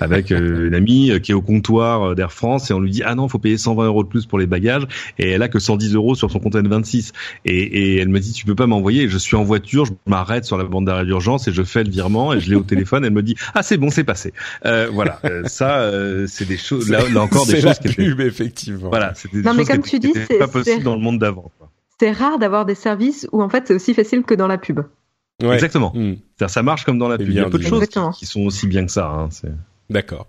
avec euh, une amie qui est au comptoir d'Air France et on lui dit ah non, faut payer 120 euros de plus pour les bagages et elle a que 110 euros sur son compte N26 et, et elle me dit tu peux pas m'envoyer? Je suis en voiture, je m'arrête sur la bande d'arrêt d'urgence et je fais le virement et je l'ai au téléphone. Elle me dit ah c'est bon, c'est passé. Euh, voilà, euh, ça, euh, c'est des choses. Là, là encore des choses qui pub, effectivement. Voilà, c'est des non, choses mais comme qui, tu dis, c'est pas possible dans le monde d'avant. C'est rare d'avoir des services où en fait c'est aussi facile que dans la pub. Ouais. Exactement. Mmh. Ça marche comme dans la pub. Il y a peu de choses qui, qui, sont aussi bien que ça. Hein, D'accord.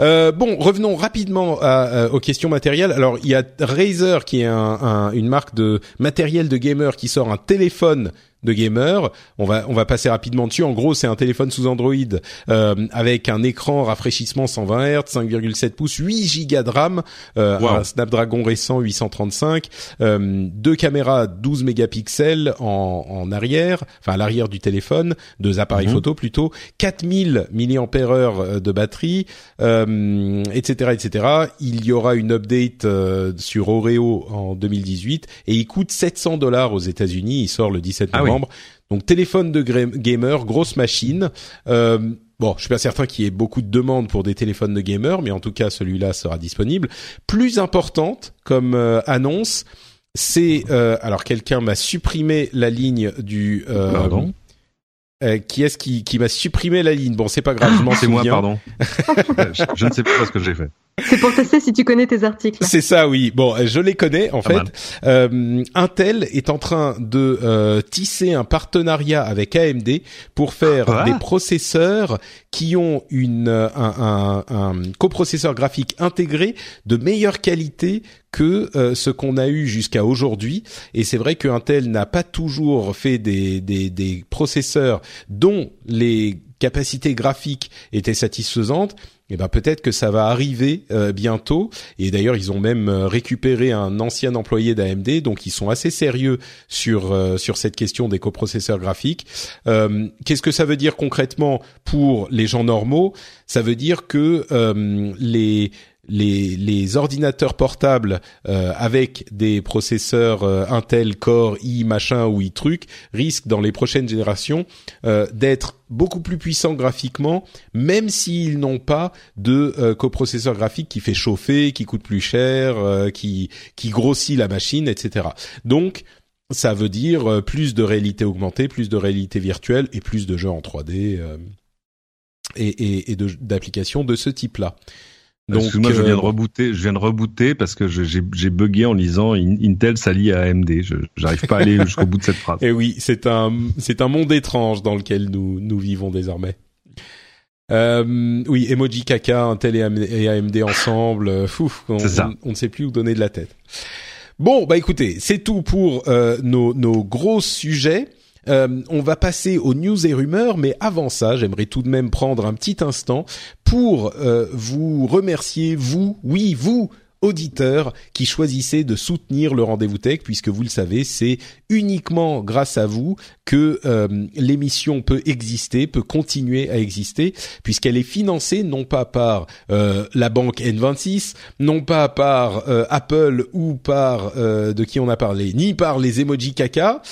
Euh, bon, revenons rapidement à, à, aux questions matérielles. Alors, il y a Razer qui est un, un, une marque de matériel de gamer qui sort un téléphone de gamer. On va on va passer rapidement dessus. En gros, c'est un téléphone sous Android euh, avec un écran rafraîchissement 120 Hz, 5,7 pouces, 8 Go de RAM, euh, wow. un Snapdragon récent 835, euh, deux caméras 12 mégapixels en, en arrière, enfin à l'arrière du téléphone, deux appareils mm -hmm. photo plutôt, 4000 mAh de batterie, euh, etc., etc. Il y aura une update euh, sur Oreo en 2018 et il coûte 700 dollars aux États-Unis. Il sort le 17 novembre. Ah oui. Donc téléphone de gamer, grosse machine. Euh, bon, je suis pas certain qu'il y ait beaucoup de demandes pour des téléphones de gamer, mais en tout cas celui-là sera disponible. Plus importante comme euh, annonce, c'est euh, alors quelqu'un m'a supprimé la ligne du. Pardon. Euh, qui est-ce qui, qui m'a supprimé la ligne? Bon, c'est pas grave, je m'en C'est moi, pardon. je, je, ne sais pas ce que j'ai fait. C'est pour tester si tu connais tes articles. C'est ça, oui. Bon, je les connais en fait. Euh, Intel est en train de euh, tisser un partenariat avec AMD pour faire des processeurs qui ont une un, un, un, coprocesseur graphique intégré de meilleure qualité que euh, ce qu'on a eu jusqu'à aujourd'hui. Et c'est vrai que Intel n'a pas toujours fait des, des, des processeurs dont les capacités graphiques étaient satisfaisantes eh ben peut-être que ça va arriver euh, bientôt. Et d'ailleurs, ils ont même euh, récupéré un ancien employé d'AMD, donc ils sont assez sérieux sur euh, sur cette question des coprocesseurs graphiques. Qu'est-ce que ça veut dire concrètement pour les gens normaux? Ça veut dire que les les, ordinateurs portables euh, avec des processeurs euh, Intel Core i machin ou i truc risquent dans les prochaines générations euh, d'être beaucoup plus puissants graphiquement, même s'ils n'ont pas de coprocesseur graphique qui fait chauffer, qui coûte plus cher, qui grossit la machine, etc. Donc ça veut dire plus de réalité augmentée, plus de réalité virtuelle et plus de jeux en 3D et, et, d'applications de, de ce type-là. Donc moi je viens de euh, rebooter, je viens de rebooter parce que j'ai bugué en lisant Intel s'allie à AMD. Je j'arrive pas à aller jusqu'au bout de cette phrase. Et eh oui, c'est un c'est un monde étrange dans lequel nous nous vivons désormais. Euh, oui, emoji caca, Intel et AMD ensemble. Euh, fou, on, on, ne sait plus où donner de la tête. Bon, bah écoutez, c'est tout pour euh, nos nos gros sujets. Euh, on va passer aux news et rumeurs, mais avant ça, j'aimerais tout de même prendre un petit instant pour euh, vous remercier, vous, oui, vous, auditeurs qui choisissez de soutenir le rendez-vous tech puisque vous le savez c'est uniquement grâce à vous que euh, l'émission peut exister peut continuer à exister puisqu'elle est financée non pas par euh, la banque N26 non pas par euh, Apple ou par de qui on a parlé ni par les emojis caca.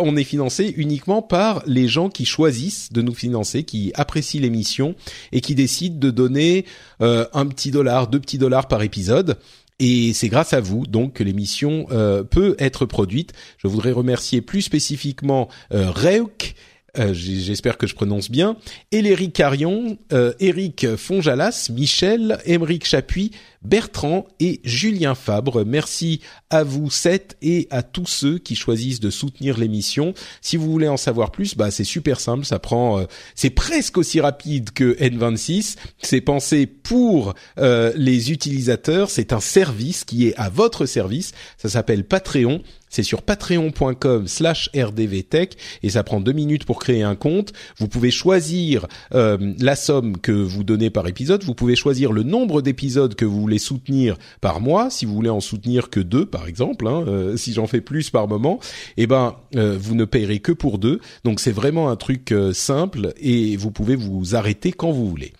On est financé uniquement par les gens qui choisissent de nous financer qui apprécient l'émission et qui décident de donner un petit dollar deux petits dollars par épisode et c'est grâce à vous donc que l'émission euh, peut être produite. Je voudrais remercier plus spécifiquement euh, Reuk euh, j'espère que je prononce bien, Eléric Carion, euh, Eric Fonjalas, Michel, Émeric Chapuis, Bertrand et Julien Fabre. Merci à vous sept et à tous ceux qui choisissent de soutenir l'émission. Si vous voulez en savoir plus, bah c'est super simple, ça prend euh, c'est presque aussi rapide que N26, c'est pensé pour les utilisateurs, c'est un service qui est à votre service, ça s'appelle Patreon c'est sur patreon.com slash rdvtech et ça prend deux minutes pour créer un compte. Vous pouvez choisir euh, la somme que vous donnez par épisode. Vous pouvez choisir le nombre d'épisodes que vous voulez soutenir par mois. Si vous voulez en soutenir que deux, par exemple, hein, euh, si j'en fais plus par moment, eh ben euh, vous ne payerez que pour deux. Donc c'est vraiment un truc simple et vous pouvez vous arrêter quand vous voulez.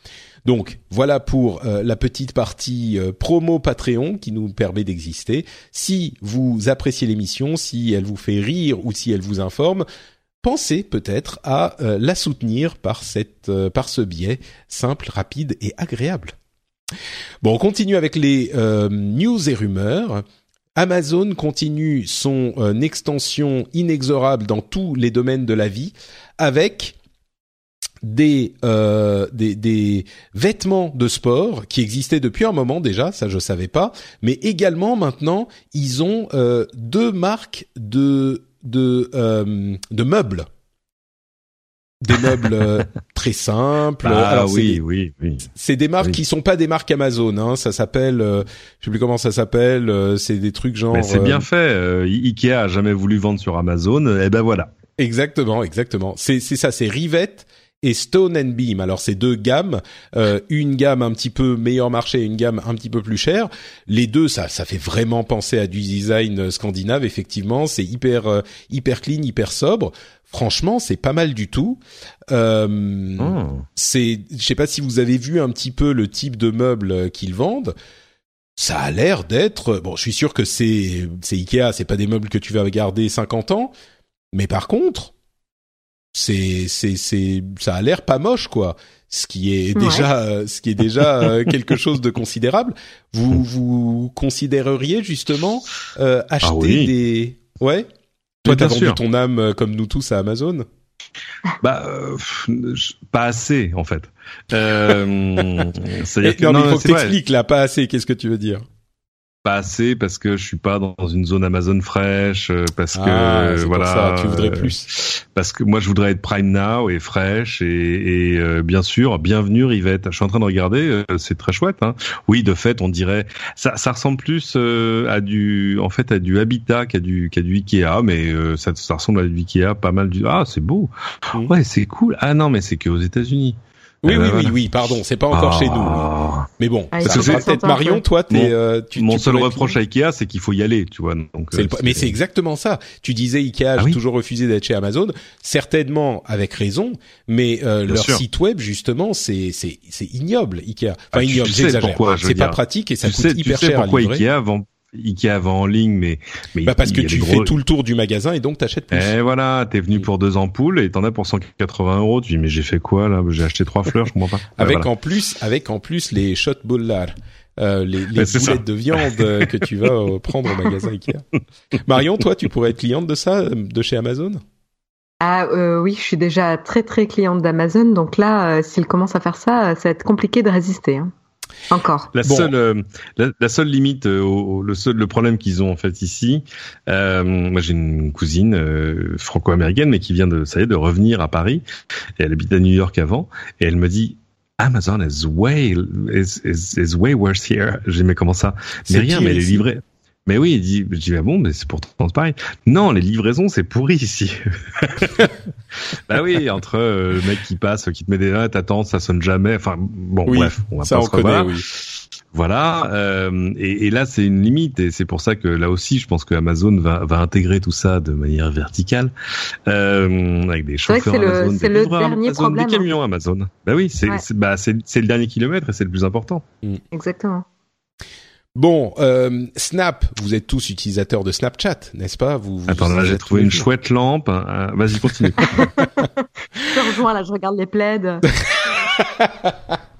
Donc voilà pour euh, la petite partie euh, promo Patreon qui nous permet d'exister. Si vous appréciez l'émission, si elle vous fait rire ou si elle vous informe, pensez peut-être à euh, la soutenir par cette par ce biais simple, rapide et agréable. Bon, on continue avec les news et rumeurs. Amazon continue son extension inexorable dans tous les domaines de la vie avec des, euh, des, des vêtements de sport qui existaient depuis un moment déjà, ça je savais pas, mais également maintenant ils ont euh, deux marques de de euh, de meubles des meubles euh, très simples. Ah Alors, oui, oui, oui. C'est des marques qui sont pas des marques Amazon. Hein. Ça s'appelle, euh, je sais plus comment ça s'appelle. Euh, c'est des trucs genre. Mais c'est bien fait. Ikea a jamais voulu vendre sur Amazon. Et eh ben voilà. Exactement, exactement. C'est c'est ça. C'est Rivette et Stone and Beam. Alors c'est deux gammes, euh, une gamme un petit peu meilleur marché, et une gamme un petit peu plus chère. Les deux, ça, ça fait vraiment penser à du design scandinave. Effectivement, c'est hyper, euh, hyper clean, hyper sobre. Franchement, c'est pas mal du tout. Euh, oh. C'est, je sais pas si vous avez vu un petit peu le type de meubles qu'ils vendent. Ça a l'air d'être bon. Je suis sûr que c'est c'est Ikea, c'est pas des meubles que tu vas garder 50 ans. Mais par contre, c'est c'est c'est ça a l'air pas moche quoi. Ce qui est déjà ce qui est déjà euh, quelque chose de considérable. Vous vous considéreriez justement euh, acheter ah des ouais. Toi t'as vendu ton âme euh, comme nous tous à Amazon. Bah, euh, pas assez en fait. Euh, non, mais il faut que t'expliques là, pas assez. Qu'est-ce que tu veux dire? Pas assez parce que je suis pas dans une zone Amazon fraîche euh, parce que ah, voilà ça, tu voudrais plus. parce que moi je voudrais être Prime Now et fraîche et, et euh, bien sûr bienvenue Rivette. Je suis en train de regarder euh, c'est très chouette hein. oui de fait on dirait ça, ça ressemble plus à du en fait à du Habitat qu'à du qu'à du Ikea mais ça, ça ressemble à du Ikea pas mal du ah c'est beau. Mmh. ouais c'est cool. Ah non mais c'est que aux États-Unis oui, oui, oui, oui, pardon, c'est pas encore chez nous. Ah. Mais bon, ah, parce que peut-être Marion, toi, t'es. Mon, euh, tu, mon seul reproche à Ikea, c'est qu'il faut y aller, tu vois. Donc, euh, mais c'est exactement ça. Tu disais Ikea, ah j'ai toujours refusé d'être chez Amazon, certainement avec raison, mais euh, leur site web justement, c'est c'est c'est ignoble Ikea. Enfin ignoble, j'exagère. C'est pas pratique et ça coûte hyper cher à livrer. Ikea vend Ikea vend en ligne, mais, mais bah parce que tu fais tout le tour du magasin et donc t'achètes plus. Et voilà, t'es venu pour deux ampoules et t'en as pour 180 euros. Tu dis mais j'ai fait quoi là? J'ai acheté trois fleurs, je comprends pas. avec en plus, avec en plus les shot bollard. Euh, les, les boulettes de viande euh, que tu vas euh, prendre au magasin Ikea. Marion, toi, tu pourrais être cliente de ça, de chez Amazon? Ah euh, oui, je suis déjà très très cliente d'Amazon, donc là, s'il commence à faire ça, ça va être compliqué de résister. Hein. Encore. La seule, euh, la, seule limite, euh, le seul, le problème qu'ils ont en fait ici. Euh, moi, j'ai une cousine franco-américaine, mais qui vient de, ça y est, de revenir à Paris. Et elle habite à New York avant, et elle me dit. Amazon is way is, is, is way worse here. J'ai mais comment ça? Mais rien, mais les livrets. Mais oui, il dit, je dis, ah bon, mais c'est pourtant pareil. Non, les livraisons, c'est pourri ici. bah oui, entre euh, le mec qui passe, qui te met des notes, attends, ça sonne jamais. Enfin, bon, bref, on va ça pas on connaît, oui. Voilà, euh, et, et, là c'est une limite, et c'est pour ça que là aussi, je pense que Amazon va, va intégrer tout ça de manière verticale, euh, avec des chauffeurs Amazon, c'est le dernier Amazon, problème, des camions Amazon. Bah oui, c'est bah, c'est le dernier kilomètre et c'est le plus important. Exactement. Bon, euh, Snap, vous êtes tous utilisateurs de Snapchat, n'est-ce pas? Vous, vous, Attends, là j'ai trouvé une chouette lampe. Hein. Vas-y, continue. je te rejoins là, je regarde les plaids.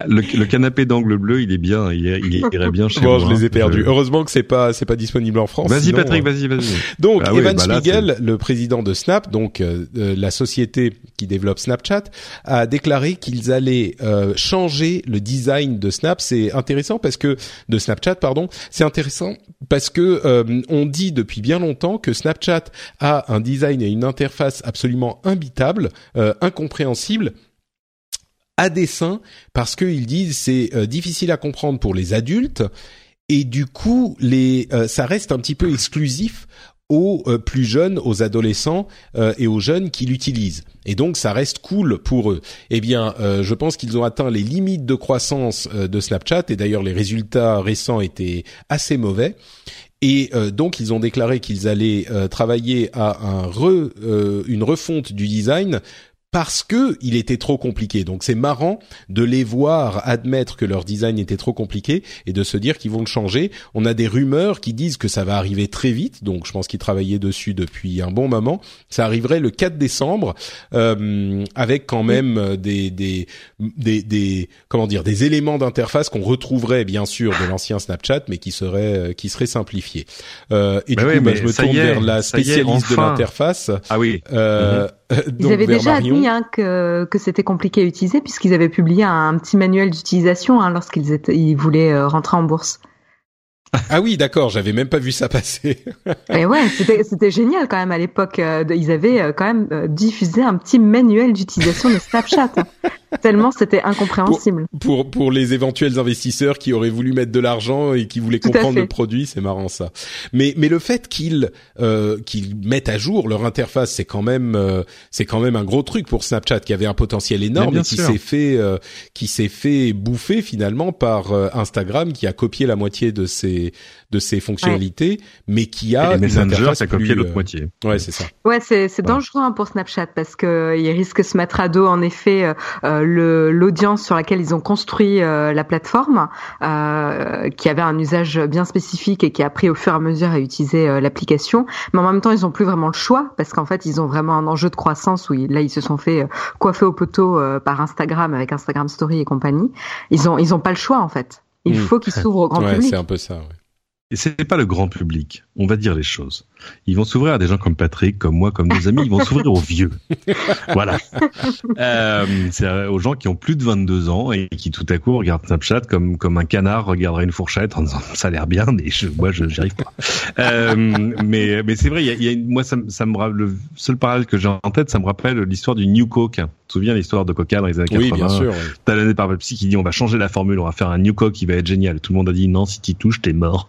le, canapé d'angle bleu, il est bien, il, il irait bien chez bon, moi. je les ai perdus. Heureusement que c'est pas c'est pas disponible en France. Vas-y Patrick, vas-y, vas-y. Donc ah Evan bah Spiegel, le président de Snap, donc euh, euh, la société qui développe Snapchat, a déclaré qu'ils allaient euh, changer le design de Snap. C'est intéressant parce que de Snapchat, pardon, c'est intéressant parce que on dit depuis bien longtemps que Snapchat a un design et une interface absolument imbitable, incompréhensible à dessein parce qu'ils disent c'est euh, difficile à comprendre pour les adultes et du coup les euh, ça reste un petit peu exclusif aux euh, plus jeunes, aux adolescents et aux jeunes qui l'utilisent. Et donc ça reste cool pour eux. Eh bien, je pense qu'ils ont atteint les limites de croissance de Snapchat et d'ailleurs les résultats récents étaient assez mauvais. Et donc ils ont déclaré qu'ils allaient travailler à un une refonte du design parce que il était trop compliqué. Donc c'est marrant de les voir admettre que leur design était trop compliqué et de se dire qu'ils vont le changer. On a des rumeurs qui disent que ça va arriver très vite, donc je pense qu'ils travaillaient dessus depuis un bon moment. Ça arriverait le 4 décembre euh, avec quand même des, des, des des comment dire des éléments d'interface qu'on retrouverait bien sûr de l'ancien Snapchat, mais qui seraient qui seraient simplifiés. Euh, et du coup, bah, je me tourne vers la spécialiste de l'interface. Ah oui. Euh, Ils avaient déjà admis hein, que, que c'était compliqué à utiliser puisqu'ils avaient publié un, petit manuel d'utilisation hein, lorsqu'ils ils voulaient euh, rentrer en bourse. Ah oui, d'accord, j'avais même pas vu ça passer. Et ouais, c'était génial quand même à l'époque. Euh, ils avaient euh, quand même diffusé un petit manuel d'utilisation de Snapchat. Tellement c'était incompréhensible. Pour, pour, les éventuels investisseurs qui auraient voulu mettre de l'argent et qui voulaient comprendre le produit, c'est marrant ça. Mais mais le fait qu'ils euh, qu'ils mettent à jour leur interface, c'est quand même euh, c'est quand même un gros truc pour Snapchat qui avait un potentiel énorme et qui s'est fait euh, qui s'est fait bouffer finalement par euh, Instagram qui a copié la moitié de ses de ses fonctionnalités, mais qui a et les Messenger, ça a copié l'autre moitié. Ouais, c'est ça. Ouais, c'est c'est dangereux hein, pour Snapchat parce que il risque de se mettre à dos en effet l'audience sur laquelle ils ont construit euh, la plateforme, euh, qui avait un usage bien spécifique et qui a appris au fur et à mesure à utiliser euh, l'application. Mais en même temps, ils ont plus vraiment le choix parce qu'en fait, ils ont vraiment un enjeu de croissance où là, ils se sont fait coiffer au poteau par Instagram avec Instagram Story et compagnie. Ils ont ils ont pas le choix en fait. Il hmm. faut qu'ils s'ouvrent au grand ouais, public. C'est un peu ça. Ouais. Et c'est pas le grand public. On va dire les choses. Ils vont s'ouvrir à des gens comme Patrick, comme moi, comme nos amis. Ils vont s'ouvrir aux vieux. voilà. Euh, c'est aux gens qui ont plus de 22 ans et qui tout à coup regardent Snapchat comme comme un canard regarderait une fourchette en disant ça a l'air bien, mais je, moi je n'y arrive pas. Euh, mais mais c'est vrai. Il y a, moi ça, ça me le seul parallèle que j'ai en tête, ça me rappelle l'histoire du New Coke. Tu te souviens l'histoire de Coca dans les années 80 Oui, bien sûr. Talonné par Pepsi qui dit on va changer la formule, on va faire un New Coke qui va être génial. Tout le monde a dit non, si tu touches, t'es mort.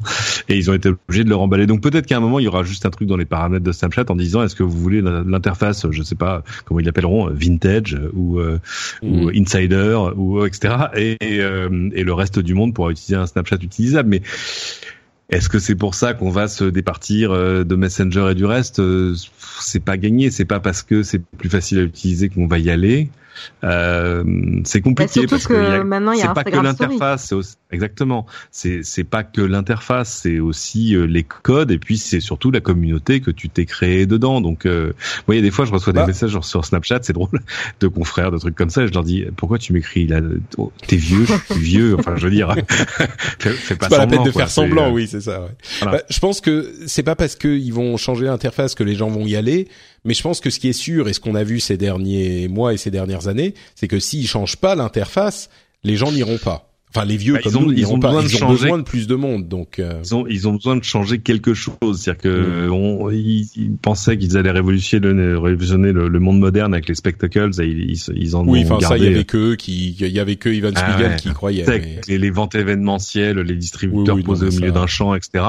Et ils ont été obligés de le remballer. Donc peut-être qu'à un moment il y aura juste un truc dans les paramètres de Snapchat en disant est-ce que vous voulez l'interface, je sais pas comment ils l'appelleront, vintage ou, euh, ou mm. insider ou etc. Et, euh, et, le reste du monde pourra utiliser un Snapchat utilisable. Mais est-ce que c'est pour ça qu'on va se départir euh, de Messenger et du reste? C'est pas gagné. C'est pas parce que c'est plus facile à utiliser qu'on va y aller. Euh, c'est compliqué bah, parce que, que maintenant il y a pas que l'interface, exactement. C'est c'est pas que l'interface, c'est aussi euh, les codes et puis c'est surtout la communauté que tu t'es créé dedans. Donc, euh, vous voyez, des fois je reçois des bah. messages sur Snapchat, c'est drôle, de confrères, de trucs comme ça. Et je leur dis pourquoi tu m'écris là oh, T'es vieux, je suis vieux. Enfin, je veux dire, c'est pas, pas la peine de faire semblant. Euh, oui, c'est ça. Ouais. Bah, je pense que c'est pas parce qu'ils vont changer l'interface que les gens vont y aller. Mais je pense que ce qui est sûr et ce qu'on a vu ces derniers mois et ces dernières années, c'est que s'ils changent pas l'interface, les gens n'iront pas. Enfin, les vieux bah, comme ils ont, nous, ils, ont, besoin, de ils ont besoin de plus de monde, donc euh... ils ont ils ont besoin de changer quelque chose. C'est-à-dire que mm. on, ils, pensaient qu'ils allaient révolutionner le, révolutionner le, monde moderne avec les spectacles. Et ils, ils en oui, enfin ça, il y avait que qui, il y avait que Ivan ah Spiegel qui croyait. Mais... Les, ventes événementielles, les distributeurs posés au milieu d'un champ, etc.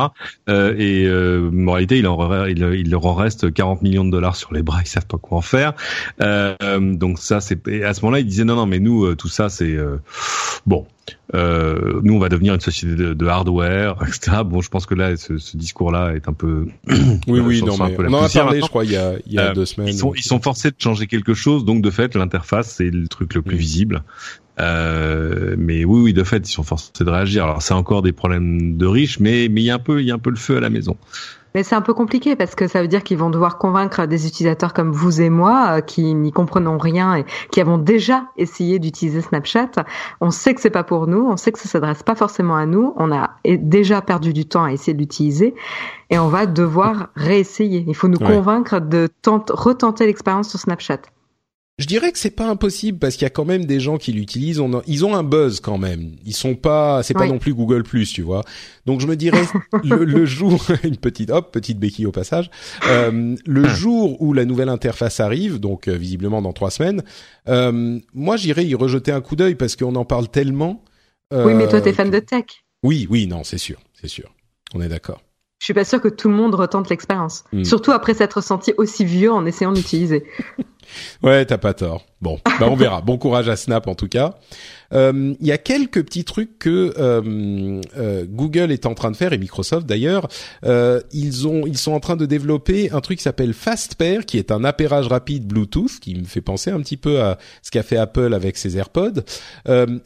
Euh, et euh, en réalité, il, en, il, il, leur en reste 40 millions de dollars sur les bras. Ils savent pas quoi en faire. Euh, donc ça, c'est à ce moment-là, ils disaient non, non, mais nous, euh, tout ça, c'est euh, bon euh, nous on va devenir une société de, hardware, etc. Bon, je pense que là, ce, ce discours-là est un peu. oui, oui, non, mais on en a parlé, je crois, il y a, il y a euh, deux semaines. Ils sont, ils sont forcés de changer quelque chose, donc de fait, l'interface c'est le truc le plus visible. Euh, mais oui, oui, de fait, ils sont forcés de réagir. Alors, c'est encore des problèmes de riches, mais mais il y a un peu, il y a un peu le feu à la maison. Mais c'est un peu compliqué parce que ça veut dire qu'ils vont devoir convaincre des utilisateurs comme vous et moi euh, qui n'y comprenons rien et qui avons déjà essayé d'utiliser Snapchat. On sait que c'est pas pour nous, on sait que ça s'adresse pas forcément à nous, on a déjà perdu du temps à essayer de l'utiliser et on va devoir réessayer. Il faut nous convaincre de retenter l'expérience sur Snapchat. Je dirais que c'est pas impossible parce qu'il y a quand même des gens qui l'utilisent. ils ont un buzz quand même. Ils sont pas, c'est pas non plus Google Plus, tu vois. Donc je me dirais le, jour, une petite hop, petite béquille au passage, euh, le jour où la nouvelle interface arrive, donc euh, visiblement dans trois semaines, euh, moi j'irai y rejeter un coup d'œil parce qu'on en parle tellement. oui, mais toi t'es fan de tech. Oui, oui, non, c'est sûr, c'est sûr. On est d'accord. Je suis pas sûr que tout le monde retente l'expérience, hmm. surtout après s'être senti aussi vieux en essayant d'utiliser. Ouais, t'as pas tort. Bon, bah on verra. Bon courage à Snap en tout cas. Euh, il y a quelques petits trucs que euh, euh, Google est en train de faire et Microsoft d'ailleurs. ils ont, ils sont en train de développer un truc qui s'appelle FastPair, qui est un appairage rapide Bluetooth, qui me fait penser un petit peu à ce qu'a fait Apple avec ses AirPods,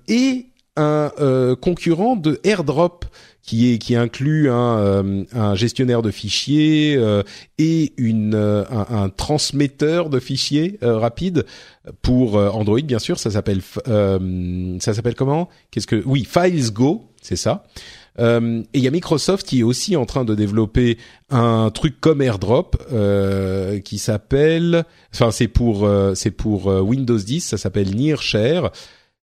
et un concurrent de AirDrop qui est qui inclut un, euh, gestionnaire de fichiers euh, et une euh, un, un, transmetteur de fichiers rapide pour Android bien sûr. Ça s'appelle ça s'appelle comment? Qu'est-ce que oui Files Go c'est ça. Et il y a Microsoft qui est aussi en train de développer un truc comme AirDrop qui s'appelle enfin c'est pour c'est pour Windows 10 ça s'appelle Nearshare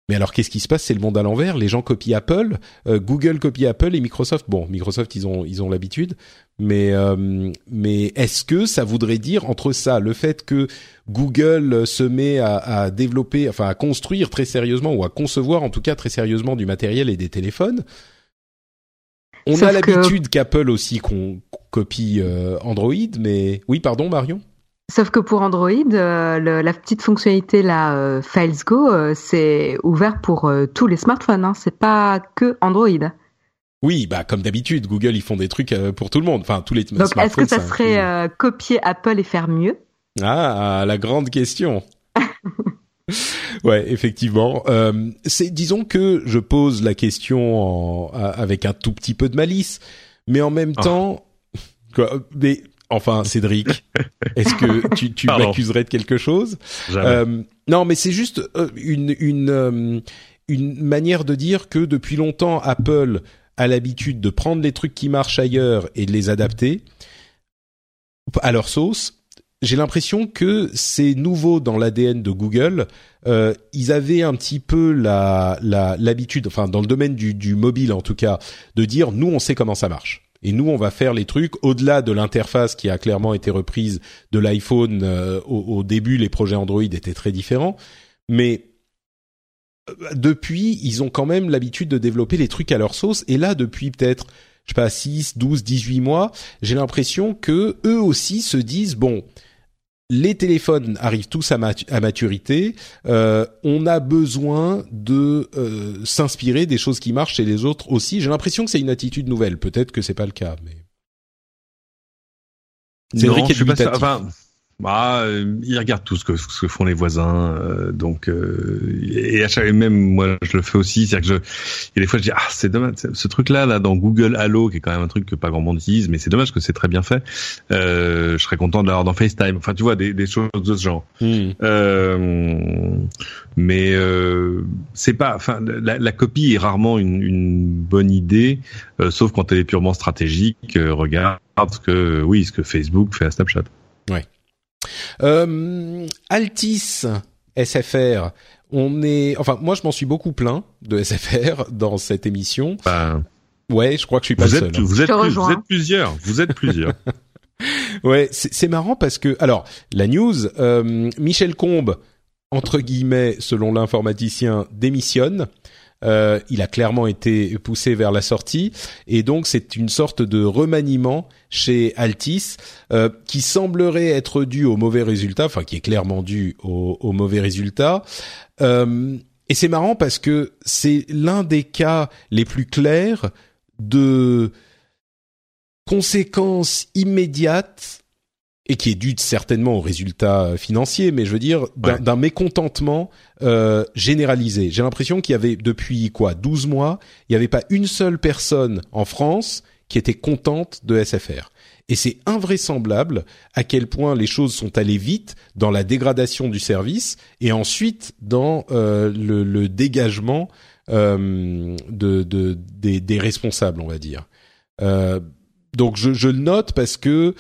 mais alors, qu'est-ce qui se passe? C'est le monde à l'envers. Les gens copient Apple, euh, Google copie Apple et Microsoft. Bon, Microsoft, ils ont ils ont l'habitude. Mais euh, mais est-ce que ça voudrait dire entre ça, le fait que Google se met à, à, développer, enfin à construire très sérieusement ou à concevoir en tout cas très sérieusement du matériel et des téléphones? On a l'habitude qu'Apple aussi qu'on copie euh, Android, mais oui, pardon, Marion? Sauf que pour Android, euh, la petite fonctionnalité là, euh, Files Go, euh, c'est ouvert pour tous les smartphones. Hein, c'est pas que Android. Oui, bah comme d'habitude, Google ils font des trucs pour tout le monde. Enfin, tous les Donc, est-ce que ça serait copier Apple et faire mieux? Ah, la grande question. ouais, effectivement. c'est, disons que je pose la question avec un tout petit peu de malice, mais en même ah. temps, mais Enfin, Cédric, est-ce que tu, tu m'accuserais de quelque chose? Euh, Non, mais c'est juste euh, une une euh, une manière de dire que depuis longtemps Apple a l'habitude de prendre les trucs qui marchent ailleurs et de les adapter à leur sauce. J'ai l'impression que c'est nouveau dans l'ADN de Google. Euh, ils avaient un petit peu la l'habitude, enfin dans le domaine du, du mobile en tout cas, de dire nous on sait comment ça marche. Et nous, on va faire les trucs au-delà de l'interface qui a clairement été reprise de l'iPhone. Euh, au, début, les projets Android étaient très différents, mais euh, depuis, ils ont quand même l'habitude de développer les trucs à leur sauce. Et là, depuis peut-être, je sais pas, 6, 12, 18 mois, j'ai l'impression que eux aussi se disent, bon, les téléphones arrivent tous à, maturité. Euh, on a besoin de euh, s'inspirer des choses qui marchent chez les autres aussi. J'ai l'impression que c'est une attitude nouvelle. Peut-être que c'est pas le cas, mais c'est vrai qu'il est Enfin, bah, euh, ils regardent tout ce que, ce que font les voisins, euh, donc euh, et à chaque même moi je le fais aussi, c'est-à-dire que je, et des fois je dis ah c'est dommage, ce truc-là là dans Google Allo qui est quand même un truc que pas grand monde utilise, mais c'est dommage que c'est très bien fait. Euh, je serais content de l'avoir dans FaceTime, enfin tu vois des, des choses de ce genre. Hmm. Euh, mais c'est pas, enfin la, la, copie est rarement une, une bonne idée, sauf quand elle est purement stratégique. regarde ce que oui ce que Facebook fait à Snapchat. Ouais. Euh, Altis SFR, on est, enfin moi je m'en suis beaucoup plaint de SFR dans cette émission. Ben, ouais, je crois que je suis pas vous seul. Êtes, vous, êtes, vous êtes plusieurs, vous êtes plusieurs. ouais, c'est marrant parce que alors la news, euh, Michel Combe entre guillemets, selon l'informaticien, démissionne. Euh, il a clairement été poussé vers la sortie et donc c'est une sorte de remaniement chez Altis euh, qui semblerait être dû au mauvais résultat, enfin qui est clairement dû au, au mauvais résultat. Euh, et c'est marrant parce que c'est l'un des cas les plus clairs de conséquences immédiates et qui est dû certainement aux résultats euh, financiers, mais je veux dire d'un mécontentement euh, généralisé. J'ai l'impression qu'il y avait depuis quoi 12 mois, il n'y avait pas une seule personne en France qui était contente de SFR. Et c'est invraisemblable à quel point les choses sont allées vite dans la dégradation du service et ensuite dans euh, le, le, dégagement euh, de, de des, des, responsables, on va dire. Euh, donc je, je le note parce que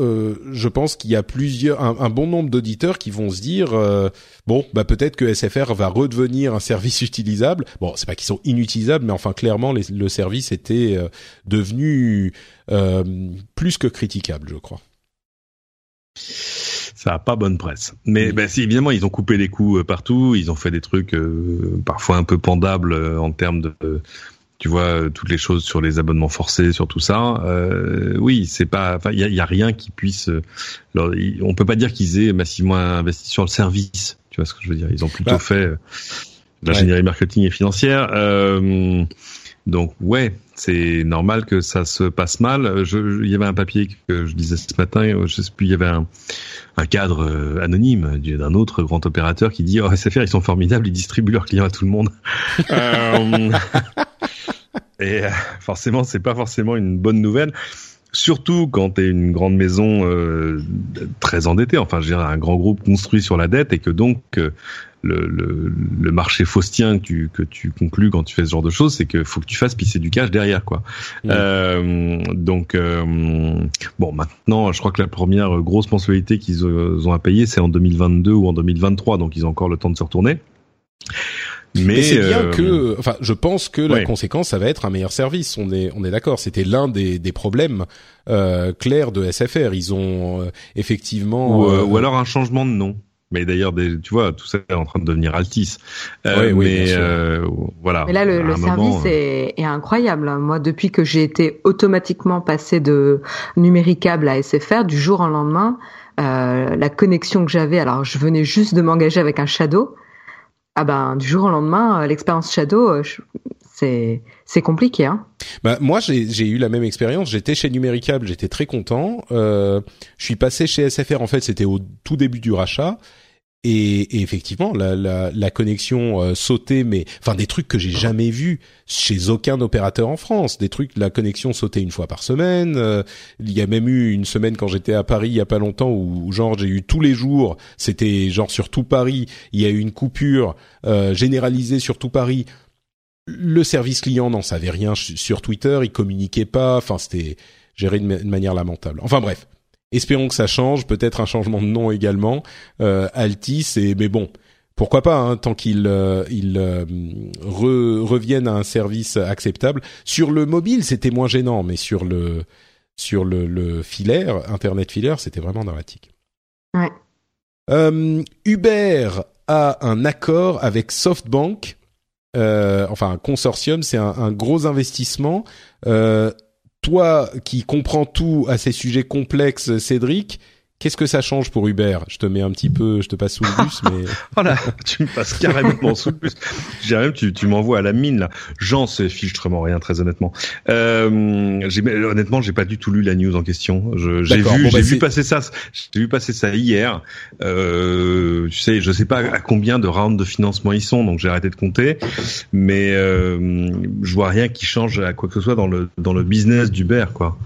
euh, je pense qu'il y a plusieurs, un, bon nombre d'auditeurs qui vont se dire euh, bon, bah peut-être que SFR va redevenir un service utilisable. Bon, c'est pas qu'ils sont inutilisables, mais enfin clairement le service était euh, devenu plus que critiquable, je crois. Ça a pas bonne presse. Mais ben, si, évidemment, ils ont coupé les coûts partout. Ils ont fait des trucs parfois un peu pendables en termes de tu vois euh, toutes les choses sur les abonnements forcés, sur tout ça. Euh, oui, c'est pas, enfin, il y a, rien qui puisse. Euh, on peut pas dire qu'ils aient massivement investi sur le service. Tu vois ce que je veux dire? Ils ont plutôt bah, fait l'ingénierie marketing et financière. donc ouais, c'est normal que ça se passe mal. il y avait un papier que je disais ce matin, je sais plus, il y avait un, un cadre anonyme d'un autre grand opérateur qui dit oh SFR ils sont formidables, ils distribuent leurs clients à tout le monde. Et euh, forcément, c'est pas forcément une bonne nouvelle. Surtout quand tu es une grande maison euh, très endettée, enfin je dirais un grand groupe construit sur la dette et que donc euh, le, le, le, marché faustien que tu, que tu conclus quand tu fais ce genre de choses, c'est qu'il faut que tu fasses pisser du cash derrière, quoi. Mmh. Euh, donc bon, maintenant, je crois que la première grosse mensualité qu'ils ont à payer, c'est en 2022 ou en 2023, donc ils ont encore le temps de se retourner. Mais, c'est bien euh, que, enfin, je pense que la conséquence, ça va être un meilleur service. On est, on est d'accord. C'était l'un des, des problèmes euh, clairs de SFR. Ils ont euh, effectivement ou, ou, alors un changement de nom. Mais d'ailleurs, tu vois, tout ça est en train de devenir Altis. oui, oui, mais voilà. Mais là, le, le service est, est, incroyable. Moi, depuis que j'ai été automatiquement passé de numéricable à SFR, du jour au lendemain, la connexion que j'avais. Alors, je venais juste de m'engager avec un Shadow ah ben du jour au lendemain, euh, l'expérience Shadow, euh, c'est compliqué. Hein. Bah, moi j'ai j'ai eu la même expérience. J'étais chez Numéricable, j'étais très content. Euh, je suis passé chez SFR. En fait, c'était au tout début du rachat. Et, effectivement, la, la, la connexion euh, sautait, mais enfin des trucs que j'ai jamais vus chez aucun opérateur en France. Des trucs, la connexion sautait une fois par semaine. Euh, il y a même eu une semaine quand j'étais à Paris il y a pas longtemps où, genre j'ai eu tous les jours, c'était genre sur tout Paris, il y a eu une coupure euh, généralisée sur tout Paris le service client n'en savait rien sur Twitter, il communiquait pas, enfin c'était géré de, manière lamentable. Enfin bref, espérons que ça change, peut-être un changement de nom également. Euh, Altis, et mais bon, pourquoi pas, hein, tant qu'ils euh, euh, reviennent à un service acceptable. Sur le mobile, c'était moins gênant, mais sur le sur le, le filaire, Internet filaire, c'était vraiment dramatique. Ouais. Uber a un accord avec SoftBank enfin un consortium, c'est un, gros investissement. Toi qui comprends tout à ces sujets complexes, Cédric, Qu'est-ce que ça change pour Uber Je te mets un petit peu, je te passe sous le bus, mais voilà, tu me passes carrément sous le bus. J'ai même, tu, tu m'envoies à la mine là. J'en sais fichtrement rien, très honnêtement. Euh, honnêtement, j'ai pas du tout lu la news en question. j'ai vu, j'ai bah, vu passer ça, j'ai vu passer ça hier. Euh, tu sais, je sais pas à combien de rounds de financement ils sont, donc j'ai arrêté de compter. Mais euh, je vois rien qui change à quoi que ce soit dans le dans le business d'Uber, quoi.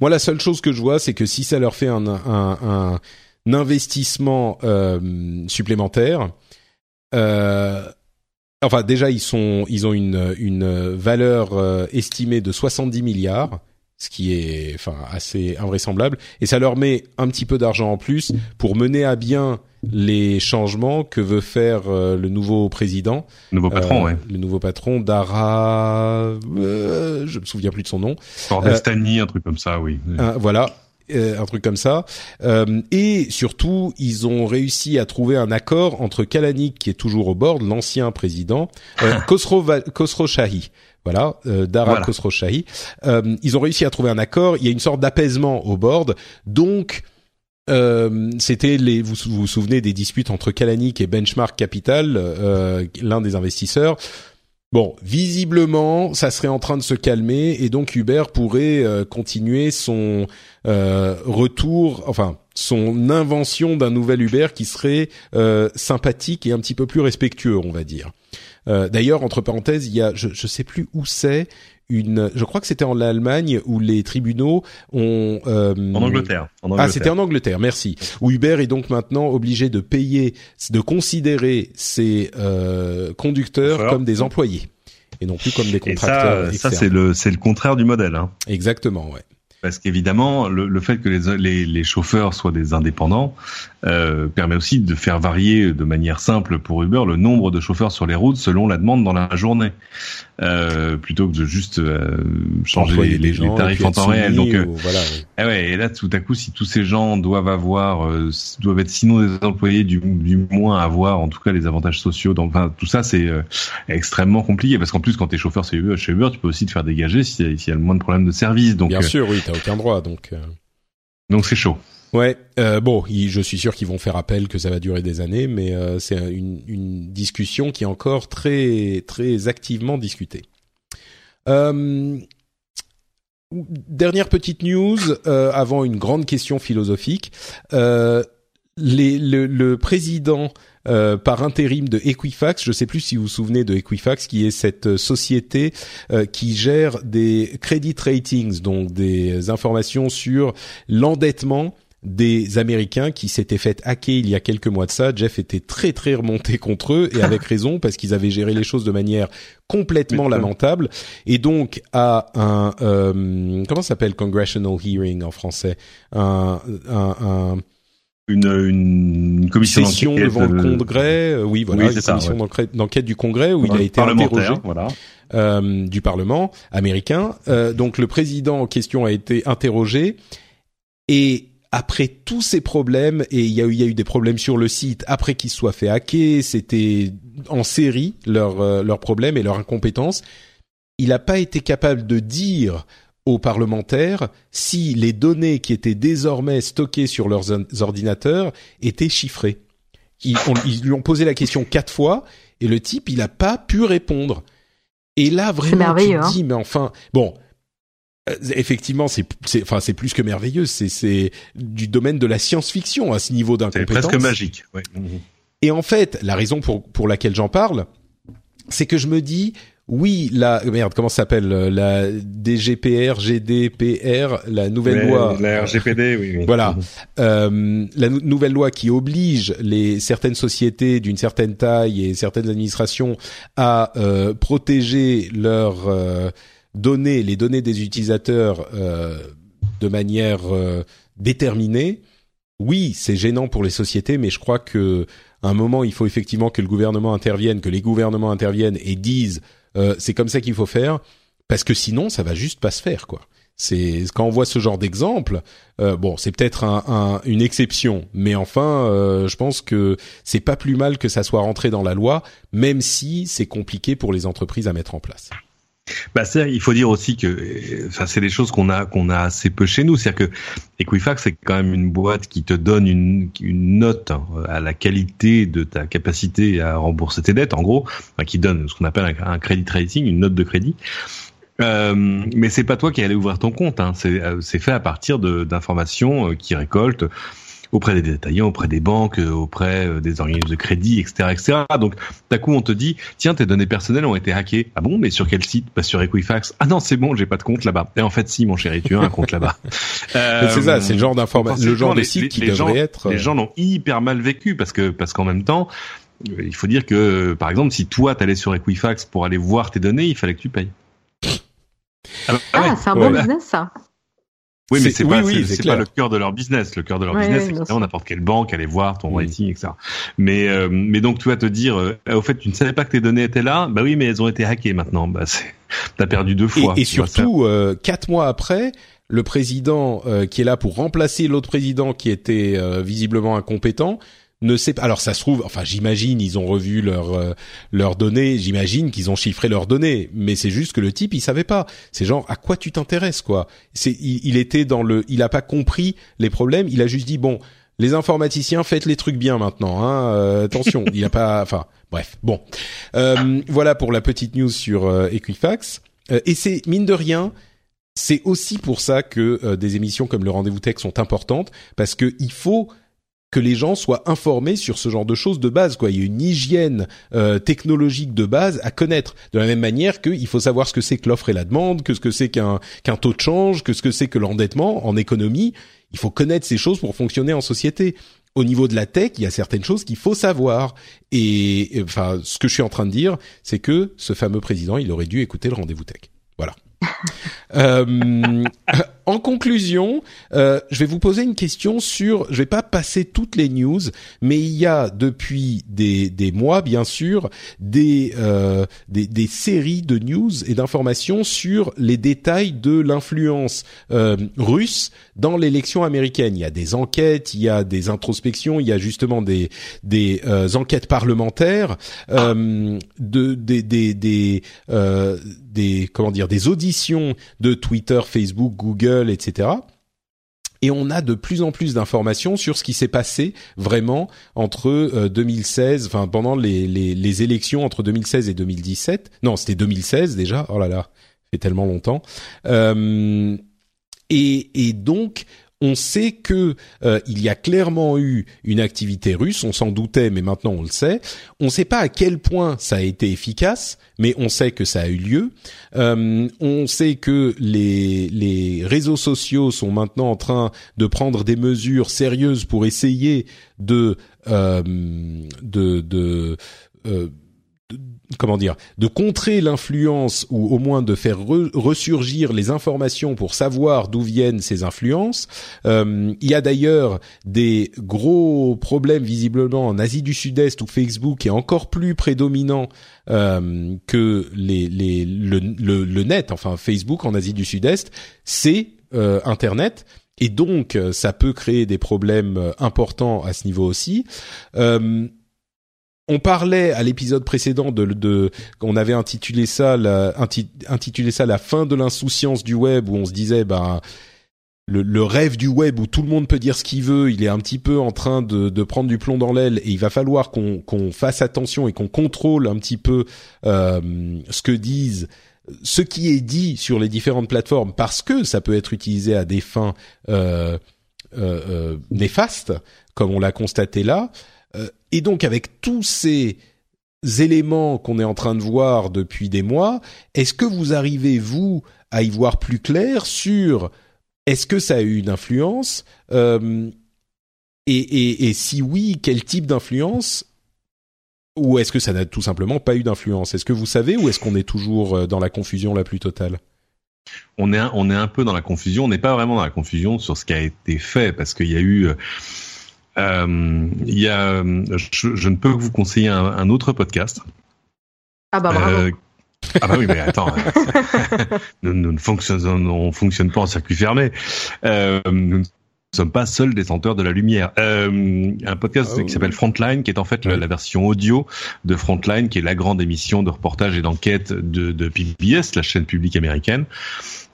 Moi, la seule chose que je vois, c'est que si ça leur fait un, investissement euh, supplémentaire, euh, enfin déjà ils ont une, une valeur euh, estimée de 70 milliards ce qui est enfin assez invraisemblable et ça leur met un petit peu d'argent en plus pour mener à bien les changements que veut faire euh, le nouveau président, nouveau patron, euh, le nouveau patron Dara, euh, je me souviens plus de son nom. Fordestani, un truc comme ça, oui. voilà, un truc comme ça. et surtout, ils ont réussi à trouver un accord entre Kalanick, qui est toujours au bord, l'ancien président, Khosrow, Khosrow Shahi. Voilà, Dara voilà. Shahi. ils ont réussi à trouver un accord. Il y a une sorte d'apaisement au board. Donc, euh, c'était les vous, vous souvenez des disputes entre Kalanick et Benchmark Capital, euh, l'un des investisseurs. Bon, visiblement, ça serait en train de se calmer et donc Uber pourrait euh, continuer son retour, enfin son invention d'un nouvel Uber qui serait sympathique et un petit peu plus respectueux, on va dire. D'ailleurs, entre parenthèses, il y a, je, je sais plus où c'est, une, je crois que c'était en Allemagne où les tribunaux ont euh, en, Angleterre. Ah, c'était en Angleterre. Merci. Où Uber est donc maintenant obligé de payer, de considérer ses euh, conducteurs comme des employés et non plus comme des contracteurs. Et ça, ça c'est le c'est le contraire du modèle. Hein. Exactement, ouais. Parce qu'évidemment, le, le, fait que les, les, les, chauffeurs soient des indépendants euh, permet aussi de faire varier de manière simple pour Uber le nombre de chauffeurs sur les routes selon la demande dans la journée, euh, plutôt que de juste euh, changer les, les, tarifs en temps réel. Donc, euh, voilà, ah ouais, et là, tout à coup, si tous ces gens doivent avoir, euh, doivent être sinon des employés, du, du moins avoir, en tout cas, les avantages sociaux. Donc, enfin, tout ça, c'est extrêmement compliqué parce qu'en plus, quand t'es chauffeur chez Uber, chez Uber, tu peux aussi te faire dégager s'il y, y, a le moins de problèmes de service. Donc, bien sûr, oui aucun droit, donc. Euh. Donc c'est chaud. Ouais, euh, bon, je suis sûr qu'ils vont faire appel, que ça va durer des années, mais euh, c'est une, une, discussion qui est encore très très activement discutée. dernière petite news avant une grande question philosophique. Les, le, le, président euh, par intérim de Equifax. Je ne sais plus si vous vous souvenez de Equifax, qui est cette euh, société euh, qui gère des credit ratings, donc des informations sur l'endettement des Américains qui s'étaient fait hacker il y a quelques mois de ça. Jeff était très très remonté contre eux et avec raison parce qu'ils avaient géré les choses de manière complètement lamentable et donc à un euh, comment s'appelle congressional hearing en français? Un, un, un une, une commission session devant le euh, Congrès, euh, oui voilà, une commission d'enquête du Congrès où il a été interrogé voilà. euh, du Parlement américain. Euh, donc le président en question a été interrogé et après tous ces problèmes et il y a eu il y a eu des problèmes sur le site après qu'il soit fait hacker, c'était en série leurs leurs problèmes et leur incompétence. Il n'a pas été capable de dire aux parlementaires si les données qui étaient désormais stockées sur leurs ordinateurs étaient chiffrées. Ils, lui ont posé la question quatre fois et le type il n'a pas pu répondre. Et là vraiment tu te hein. mais enfin bon euh, effectivement c'est enfin c'est plus que merveilleux c'est c'est du domaine de la science-fiction à ce niveau d'incompétence. C'est presque magique. Et en fait la raison pour pour laquelle j'en parle c'est que je me dis oui, la merde, comment ça s'appelle la DGPR, GDPR, la nouvelle loi. La RGPD, oui. oui. Voilà, euh, la nouvelle loi qui oblige les certaines sociétés d'une certaine taille et certaines administrations à euh, protéger leurs euh, données, les données des utilisateurs euh, de manière déterminée. Oui, c'est gênant pour les sociétés, mais je crois que à un moment, il faut effectivement que le gouvernement intervienne, que les gouvernements interviennent et disent euh, c'est comme ça qu'il faut faire, parce que sinon ça va juste pas se faire quoi. C'est quand on voit ce genre d'exemple, euh, bon, c'est peut-être un, une exception, mais enfin, euh, je pense que c'est pas plus mal que ça soit rentré dans la loi, même si c'est compliqué pour les entreprises à mettre en place. Bah, il faut dire aussi que, enfin, c'est des choses qu'on a qu'on a assez peu chez nous. C'est-à-dire que Equifax, c'est quand même une boîte qui te donne une, une note hein, à la qualité de ta capacité à rembourser tes dettes, en gros, qui donne ce qu'on appelle un, un credit rating, une note de crédit. Euh, mais c'est pas toi qui allais ouvrir ton compte. Hein. C'est euh, fait à partir d'informations euh, qui récoltent auprès des détaillants, auprès des banques, euh, auprès euh, des organismes de crédit, etc., etc. Donc, d'un coup, on te dit, tiens, tes données personnelles ont été hackées. Ah bon, mais sur quel site? Pas sur Equifax. Ah non, c'est bon, j'ai pas de compte là-bas. Et en fait, si, mon chéri, tu as un compte là-bas. Euh, c'est ça, c'est le genre d'information, le genre de site qui devrait être. Les gens l'ont hyper mal vécu parce que parce qu'en même temps, il faut dire que, par exemple, si toi, t'allais sur Equifax pour aller voir tes données, il fallait que tu payes. Ah, ah c'est un bon business, ça. Oui, mais c'est pas, c'est pas le cœur de leur business. Le cœur de leur business, c'est n'importe quelle banque aller voir ton rating, etc. Mais, euh, mais donc tu vas te dire, euh, au fait, tu ne savais pas que tes données étaient là. Bah oui, mais elles ont été hackées maintenant. Bah c'est, t'as perdu deux fois. Et, surtout, euh, quatre mois après, le président qui est là pour remplacer l'autre président qui était visiblement incompétent ne sait pas. Alors ça se trouve, enfin j'imagine ils ont revu leurs euh, leurs données, j'imagine qu'ils ont chiffré leurs données, mais c'est juste que le type il savait pas. C'est genre à quoi tu t'intéresses quoi? C'est il, était dans le, il a pas compris les problèmes. Il a juste dit bon, les informaticiens faites les trucs bien maintenant. Hein, euh, attention, il a pas, enfin bref, bon. Euh, voilà pour la petite news sur Equifax. et c'est mine de rien. C'est aussi pour ça que des émissions comme le Rendez-vous Tech sont importantes parce que il faut que les gens soient informés sur ce genre de choses de base. Quoi. Il y a une hygiène euh, technologique de base à connaître. De la même manière qu'il faut savoir ce que c'est que l'offre et la demande, que ce que c'est qu'un qu'un taux de change, que ce que c'est que l'endettement en économie. Il faut connaître ces choses pour fonctionner en société. Au niveau de la tech, il y a certaines choses qu'il faut savoir. Et enfin, ce que je suis en train de dire, c'est que ce fameux président, il aurait dû écouter le rendez-vous tech. Voilà. euh, en conclusion, euh, je vais vous poser une question sur. Je vais pas passer toutes les news, mais il y a depuis des, des mois, bien sûr, des, euh, des, des séries de news et d'informations sur les détails de l'influence euh, russe dans l'élection américaine. Il y a des enquêtes, il y a des introspections, il y a justement des des euh, enquêtes parlementaires, euh, de des des des, euh, des comment dire des auditions de Twitter, Facebook, Google, etc. Et on a de plus en plus d'informations sur ce qui s'est passé vraiment entre 2016, euh, enfin pendant les, les, élections entre 2016 et 2017. Non, c'était 2016 déjà. Oh là là, fait tellement longtemps. Euh, et, et donc on sait que euh, il y a clairement eu une activité russe, on s'en doutait, mais maintenant on le sait. On ne sait pas à quel point ça a été efficace, mais on sait que ça a eu lieu. Euh, on sait que les, réseaux sociaux sont maintenant en train de prendre des mesures sérieuses pour essayer de euh, comment dire, de contrer l'influence ou au moins de faire ressurgir les informations pour savoir d'où viennent ces influences. Euh, il y a d'ailleurs des gros problèmes visiblement en Asie du Sud-Est où Facebook est encore plus prédominant euh, que le, net. Enfin, Facebook en Asie du Sud-Est, c'est euh, Internet. Et donc, ça peut créer des problèmes importants à ce niveau aussi. On parlait à l'épisode précédent de, de on avait intitulé ça la, intitulé ça la fin de l'insouciance du web où on se disait bah le, rêve du web où tout le monde peut dire ce qu'il veut, il est un petit peu en train de, prendre du plomb dans l'aile et il va falloir qu'on fasse attention et qu'on contrôle un petit peu euh, ce que disent ce qui est dit sur les différentes plateformes parce que ça peut être utilisé à des fins euh, euh, néfastes comme on l'a constaté là. Euh, et donc avec tous ces éléments qu'on est en train de voir depuis des mois, est-ce que vous arrivez vous à y voir plus clair sur est-ce que ça a eu une influence euh, et, si oui, quel type d'influence Ou est-ce que ça n'a tout simplement pas eu d'influence? Est-ce que vous savez ou est-ce qu'on est toujours euh, dans la confusion la plus totale? On est, on est un peu dans la confusion. On n'est pas vraiment dans la confusion sur ce qui a été fait parce qu'il y a eu... Euh, il y a, je, je, ne peux que vous conseiller un, un autre podcast. Ah bah bravo. Euh, ah bah oui, mais attends, nous, nous, ne fonctionnons, on fonctionne pas en circuit fermé. Euh, nous ne sommes pas seuls détenteurs de la lumière. Euh, un podcast oh, qui s'appelle Frontline, qui est en fait la, version audio de Frontline, qui est la grande émission de reportage et d'enquête de, de PBS, la chaîne publique américaine.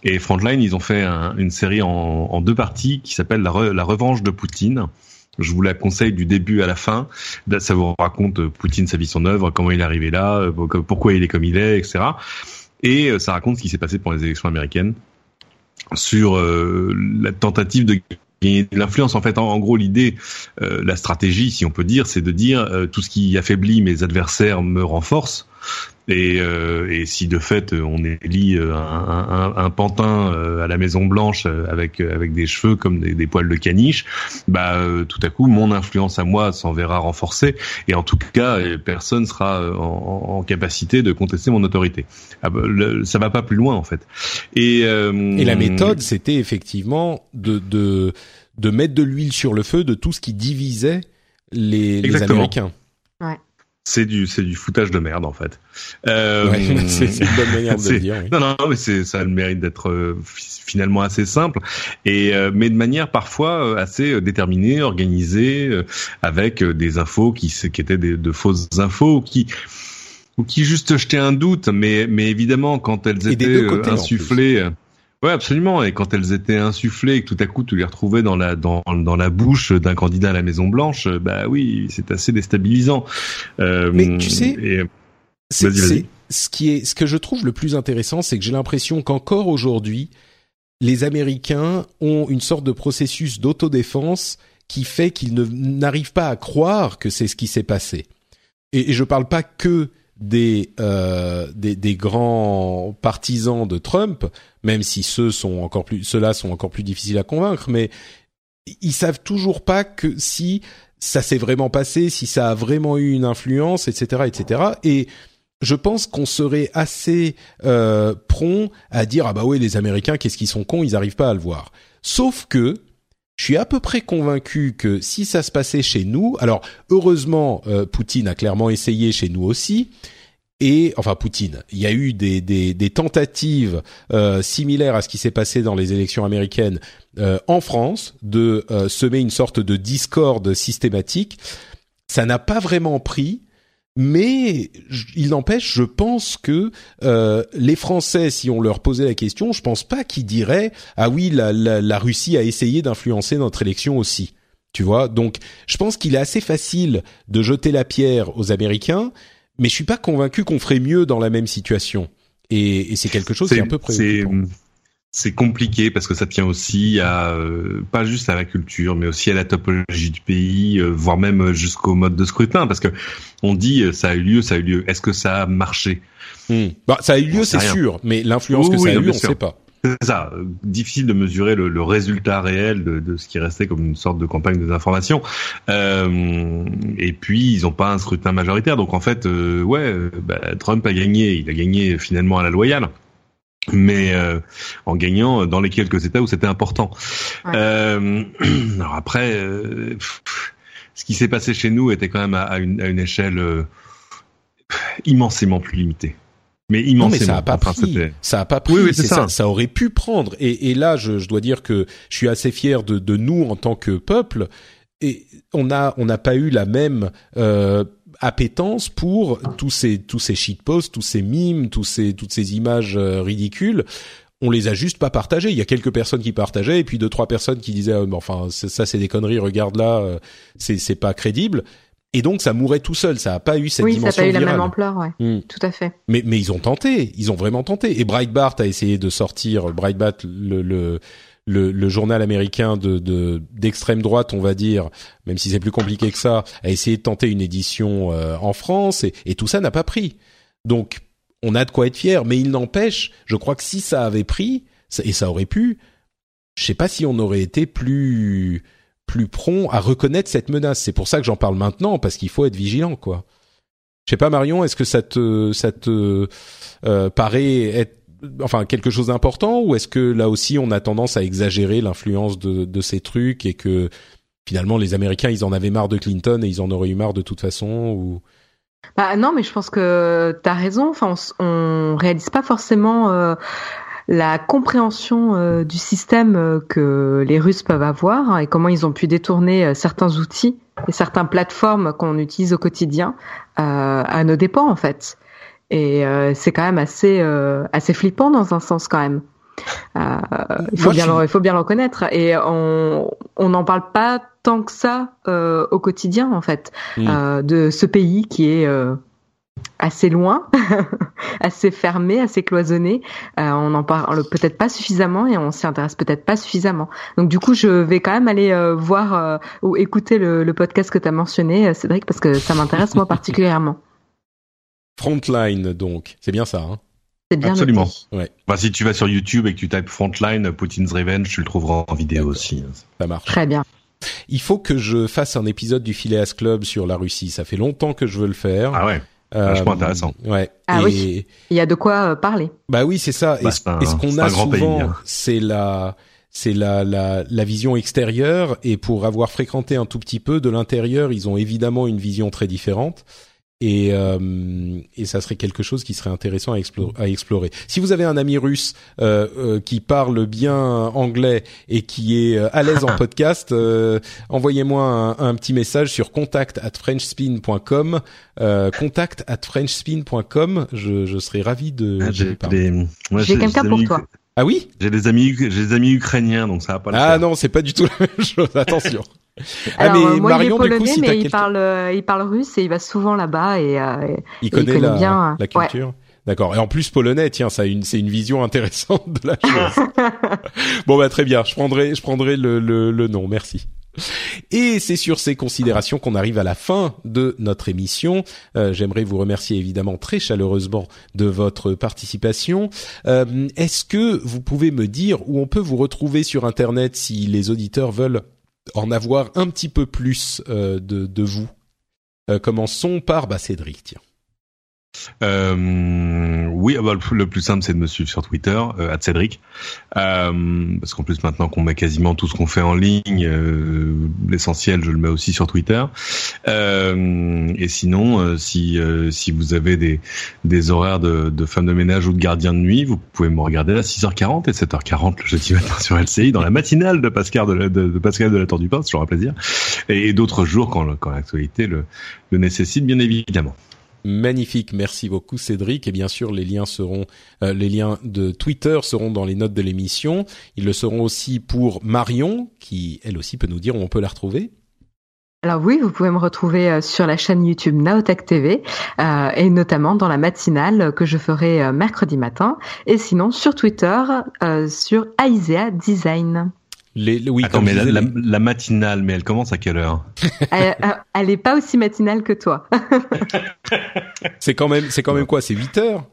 Et Frontline, ils ont fait un, une série en, en, deux parties qui s'appelle la, la revanche de Poutine je vous la conseille du début à la fin. Ça vous raconte euh, Poutine, sa vie, son œuvre, comment il est arrivé là, euh, pourquoi il est comme il est, etc. Et euh, ça raconte ce qui s'est passé pendant les élections américaines sur la tentative de gagner de l'influence. En fait, en, gros, l'idée, la stratégie, si on peut dire, c'est de dire tout ce qui affaiblit mes adversaires me renforce. Et, euh, et, si de fait on élit un, un, un pantin euh, à la Maison Blanche euh, avec avec des cheveux comme des, des poils de caniche, bah tout à coup mon influence à moi s'en verra renforcée et en tout cas personne sera en, en capacité de contester mon autorité. Ah bah, ça va pas plus loin en fait. Et, et la méthode c'était effectivement de, de de mettre de l'huile sur le feu de tout ce qui divisait les, les Américains. C'est du c'est du foutage de merde en fait. Euh, c'est une bonne manière de le dire. Non non mais c'est ça a le mérite d'être euh, finalement assez simple et euh, mais de manière parfois euh, assez déterminée, organisée, avec des infos qui qui étaient des, de fausses infos qui ou qui juste jetaient un doute, mais mais évidemment quand elles étaient insufflées. Ouais, absolument. Et quand elles étaient insufflées, et que tout à coup tu les retrouvais dans la dans dans la bouche d'un candidat à la Maison Blanche, bah oui, c'est assez déstabilisant. Euh, Mais tu sais, c'est ce qui est ce que je trouve le plus intéressant, c'est que j'ai l'impression qu'encore aujourd'hui, les Américains ont une sorte de processus d'autodéfense qui fait qu'ils n'arrivent pas à croire que c'est ce qui s'est passé. Et, et je parle pas que des, euh, des, des grands partisans de Trump, même si ceux sont encore plus ceux-là sont encore plus difficiles à convaincre, mais ils savent toujours pas que si ça s'est vraiment passé, si ça a vraiment eu une influence, etc., etc. Et je pense qu'on serait assez euh, prompt à dire ah bah oui les Américains qu'est-ce qu'ils sont cons ils arrivent pas à le voir. Sauf que je suis à peu près convaincu que si ça se passait chez nous, alors heureusement, euh, Poutine a clairement essayé chez nous aussi. Et enfin Poutine, il y a eu des, tentatives euh, similaires à ce qui s'est passé dans les élections américaines euh, en France de semer une sorte de discorde systématique. Ça n'a pas vraiment pris mais il n'empêche, je pense que euh, les Français, si on leur posait la question, je pense pas qu'ils diraient ah oui la, la, la Russie a essayé d'influencer notre élection aussi. Tu vois, donc je pense qu'il est assez facile de jeter la pierre aux Américains, mais je suis pas convaincu qu'on ferait mieux dans la même situation. Et, et c'est quelque chose qui est un peu préoccupant c'est compliqué parce que ça tient aussi à euh, pas juste à la culture, mais aussi à la topologie du pays, euh, voire même jusqu'au mode de scrutin. Parce que on dit euh, ça a eu lieu, ça a eu lieu. Est-ce que ça a marché hmm. bah, ça a eu lieu, c'est sûr, mais l'influence que ça a eu, on ne sait pas. C'est ça, difficile de mesurer le, le résultat réel de, de, ce qui restait comme une sorte de campagne de désinformation. Euh, et puis ils n'ont pas un scrutin majoritaire, donc en fait, ouais, bah, Trump a gagné, il a gagné finalement à la loyale mais euh, en gagnant dans les quelques États où c'était important. Euh, alors après, euh, ce qui s'est passé chez nous était quand même à, une, à une, échelle euh, immensément plus limitée. Mais immensément. Non, mais ça a pas pris. Ça a pas pris. Oui, oui, c'est ça. ça. aurait pu prendre. Et, et là, je, je, dois dire que je suis assez fier de, de nous en tant que peuple. Et on a on n'a pas eu la même euh, appétence pour tous ces tous ces shitposts, tous ces mimes, tous ces toutes ces images euh, ridicules. On les a juste pas partagés. Il y a quelques personnes qui partageaient et puis deux trois personnes qui disaient oh, enfin ça c'est des conneries. Regarde là, euh, c'est c'est pas crédible. Et donc ça mourait tout seul, ça a pas eu cette oui, dimension ça a pas eu la même ampleur, ouais. Hmm. Tout à fait. Mais mais ils ont tenté, ils ont vraiment tenté. Et Breitbart a essayé de sortir Breitbart le, le le, journal américain de d'extrême droite, on va dire, même si c'est plus compliqué que ça, a essayé de tenter une édition en France et, et tout ça n'a pas pris. Donc on a de quoi être fier, mais il n'empêche, je crois que si ça avait pris et ça aurait pu, je sais pas si on aurait été plus plus prompt à reconnaître cette menace. C'est pour ça que j'en parle maintenant parce qu'il faut être vigilant, quoi. Je sais pas Marion, est-ce que ça te ça te euh, paraît être enfin quelque chose d'important ou est-ce que là aussi on a tendance à exagérer l'influence de, ces trucs et que finalement les Américains ils en avaient marre de Clinton et ils en auraient eu marre de toute façon ou? Bah non mais je pense que tu as raison enfin on, réalise pas forcément euh, la compréhension euh, du système euh, que les Russes peuvent avoir et comment ils ont pu détourner certains outils et certaines plateformes qu'on utilise au quotidien à nos dépens en fait. Et c'est quand même assez assez flippant dans un sens quand même. il faut bien, il faut bien le reconnaître. Et on on n'en parle pas tant que ça au quotidien en fait mmh. de ce pays qui est assez loin, assez fermé, assez cloisonné. Euh, on en parle peut-être pas suffisamment et on s'y intéresse peut-être pas suffisamment. Donc du coup, je vais quand même aller euh, voir euh, ou écouter le, podcast que tu as mentionné, Cédric, parce que ça m'intéresse moi particulièrement. Frontline, donc, c'est bien ça. Hein? C'est bien Absolument. Ouais. Bah, si tu vas sur YouTube et que tu tapes Frontline, Putin's Revenge, tu le trouveras en vidéo aussi. Ça marche. Très bien. Il faut que je fasse un épisode du Phileas Club sur la Russie. Ça fait longtemps que je veux le faire. Ah ouais. Vachement intéressant. Ouais. Ah oui. Il y a de quoi euh, parler. Bah oui, c'est ça. et, ce qu'on a souvent, hein. c'est la, c'est la, la, la vision extérieure. Et pour avoir fréquenté un tout petit peu de l'intérieur, ils ont évidemment une vision très différente et, euh, et ça serait quelque chose qui serait intéressant à, à explorer. Si vous avez un ami russe euh, euh, qui parle bien anglais et qui est euh, à l'aise en podcast, euh, envoyez-moi un, un, petit message sur contact at frenchspin.com. contact at frenchspin.com. Je, je serais ravi de. Ah, j'ai quelqu'un pour toi. Ah oui? J'ai des amis, j'ai des amis ukrainiens, donc ça va pas. Le ah non, c'est pas du tout la même chose. Attention. Ah mais moi, Marion, il est polonais, du coup, si mais il parle, euh, il parle russe et il va souvent là-bas et, euh, il, connaît il, connaît la, bien, la culture. Ouais. D'accord. Et en plus polonais, tiens, ça une, c'est une vision intéressante de la chose. bon bah très bien. Je prendrai, je prendrai le, le, le nom. Merci. Et c'est sur ces considérations qu'on arrive à la fin de notre émission. Euh, J'aimerais vous remercier évidemment très chaleureusement de votre participation. Euh, Est-ce que vous pouvez me dire où on peut vous retrouver sur Internet si les auditeurs veulent en avoir un petit peu plus euh, de, de, vous euh, Commençons par bah, Cédric, tiens. Euh, oui, ah bah, le plus simple c'est de me suivre sur Twitter, euh, @cédric, euh, parce qu'en plus maintenant qu'on met quasiment tout ce qu'on fait en ligne, euh, l'essentiel je le mets aussi sur Twitter. Euh, et sinon, euh, si si vous avez des des horaires de, de femme de ménage ou de gardien de nuit, vous pouvez me regarder à 6h40 et 7h40 le jeudi matin sur LCI dans la matinale de Pascal de, la, de Pascal de la Tour du Pain, c'est toujours un plaisir. Et, d'autres jours quand quand l'actualité le le nécessite bien évidemment. Magnifique, merci beaucoup Cédric. Et bien sûr, les liens seront, euh, les liens de Twitter seront dans les notes de l'émission. Ils le seront aussi pour Marion, qui elle aussi peut nous dire où on peut la retrouver. Alors oui, vous pouvez me retrouver euh, sur la chaîne YouTube Naotech TV euh, et notamment dans la matinale que je ferai mercredi matin et sinon sur Twitter sur Aisea Design. Les, oui, Attends, mais la, matinale, mais elle commence à quelle heure elle, elle est pas aussi matinale que toi. c'est quand même, c'est quand même quoi C'est 8 heures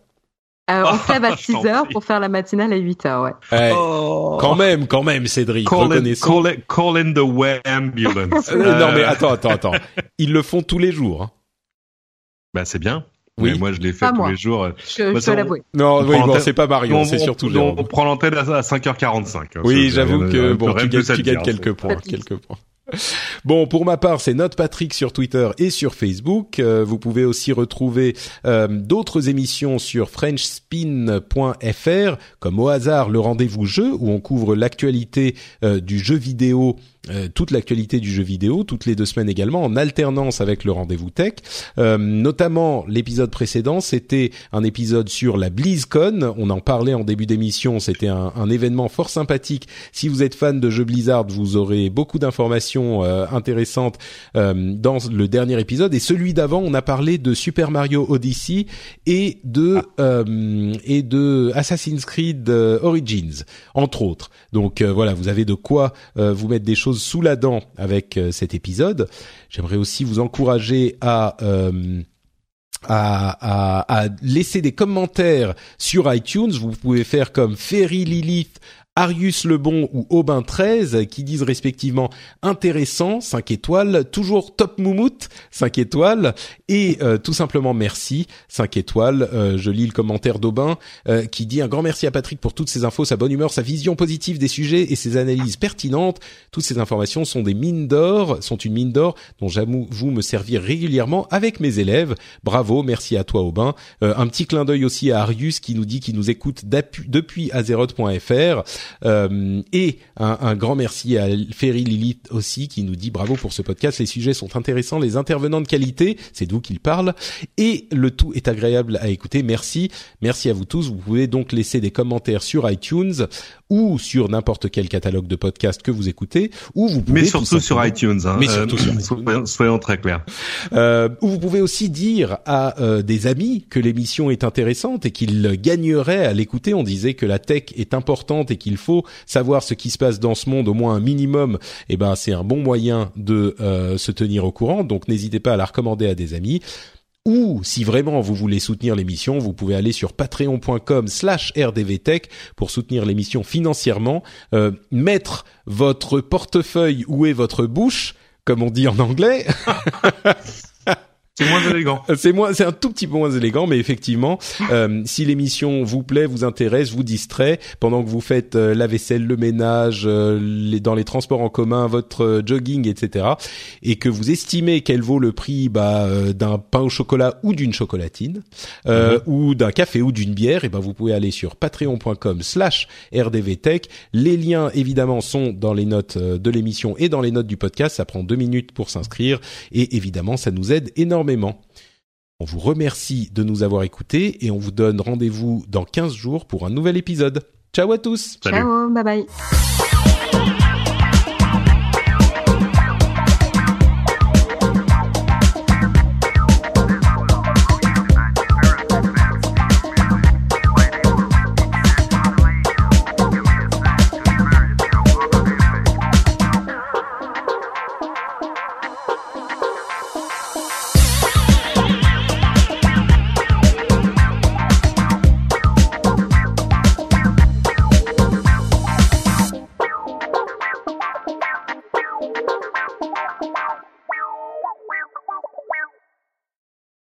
euh, on se lève à 6 heures pour faire la matinale à 8 heures, ouais. Eh, oh. Quand même, quand même, Cédric. Call, in, call, call in the way ambulance. Euh, non, mais attends, attends, attends. Ils le font tous les jours. Bah, c'est bien. Oui. moi, je l'ai fait tous les jours. Je, bah, je peux l'avouer. Non, oui, bon, c'est pas Marion, c'est surtout on, on, prend l'antenne à 5h45. Hein, oui, j'avoue que bon, tu, gagnes, tu gagnes quelques points, quelques points. Bon, pour ma part, c'est Note Patrick sur Twitter et sur Facebook. Euh, vous pouvez aussi retrouver euh, d'autres émissions sur frenchspin.fr, comme au hasard le rendez-vous jeu, où on couvre l'actualité euh, du jeu vidéo euh, toute l'actualité du jeu vidéo, toutes les deux semaines également, en alternance avec le rendez-vous tech. Euh, notamment, l'épisode précédent, c'était un épisode sur la BlizzCon. On en parlait en début d'émission. C'était un, un, événement fort sympathique. Si vous êtes fan de jeux Blizzard, vous aurez beaucoup d'informations euh, intéressantes dans le dernier épisode. Et celui d'avant, on a parlé de Super Mario Odyssey et de et de Assassin's Creed Origins, entre autres. Donc voilà, vous avez de quoi vous mettre des choses sous la dent avec euh, cet épisode. J'aimerais aussi vous encourager à euh, à, à, laisser des commentaires sur iTunes. Vous pouvez faire comme Ferry Lilith Arius Lebon ou Aubin 13 qui disent respectivement intéressant 5 étoiles, toujours top moumoute 5 étoiles et euh, tout simplement merci 5 étoiles. Euh, je lis le commentaire d'Aubin euh, qui dit un grand merci à Patrick pour toutes ces infos, sa bonne humeur, sa vision positive des sujets et ses analyses pertinentes. Toutes ces informations sont des mines d'or, sont une mine d'or dont j'avoue vous me servir régulièrement avec mes élèves. Bravo, merci à toi Aubin. un petit clin d'œil aussi à Arius qui nous dit qu'il nous écoute depuis azeroth.fr. Euh, et un, grand merci à Ferry Lilith aussi qui nous dit bravo pour ce podcast. Les sujets sont intéressants, les intervenants de qualité, c'est d'où qu'ils parlent, et le tout est agréable à écouter. Merci, merci à vous tous. Vous pouvez donc laisser des commentaires sur iTunes ou sur n'importe quel catalogue de podcasts que vous écoutez, ou vous pouvez mais surtout sur iTunes. Hein, mais surtout sur iTunes. Soyons, très clairs. Euh, ou vous pouvez aussi dire à euh, des amis que l'émission est intéressante et qu'ils gagneraient à l'écouter. On disait que la tech est importante et qu'il faut savoir ce qui se passe dans ce monde, au moins un minimum. Et eh ben, c'est un bon moyen de euh, se tenir au courant. Donc, n'hésitez pas à la recommander à des amis. Ou si vraiment vous voulez soutenir l'émission, vous pouvez aller sur patreon.com slash rdvtech pour soutenir l'émission financièrement, euh, mettre votre portefeuille où est votre bouche, comme on dit en anglais. C'est moins élégant. C'est moins, c'est un tout petit peu moins élégant, mais effectivement, euh, si l'émission vous plaît, vous intéresse, vous distrait pendant que vous faites euh, la vaisselle, le ménage, euh, les, dans les transports en commun, votre jogging, etc., et que vous estimez qu'elle vaut le prix bah, d'un pain au chocolat ou d'une chocolatine, mhm. ou d'un café ou d'une bière, et ben vous pouvez aller sur patreon.com/slash rdvtech. Les liens évidemment sont dans les notes de l'émission et dans les notes du podcast. Ça prend deux minutes pour s'inscrire, et évidemment, ça nous aide énormément on vous remercie de nous avoir écoutés et on vous donne rendez-vous dans 15 jours pour un nouvel épisode. Ciao à tous. Ciao, bye bye.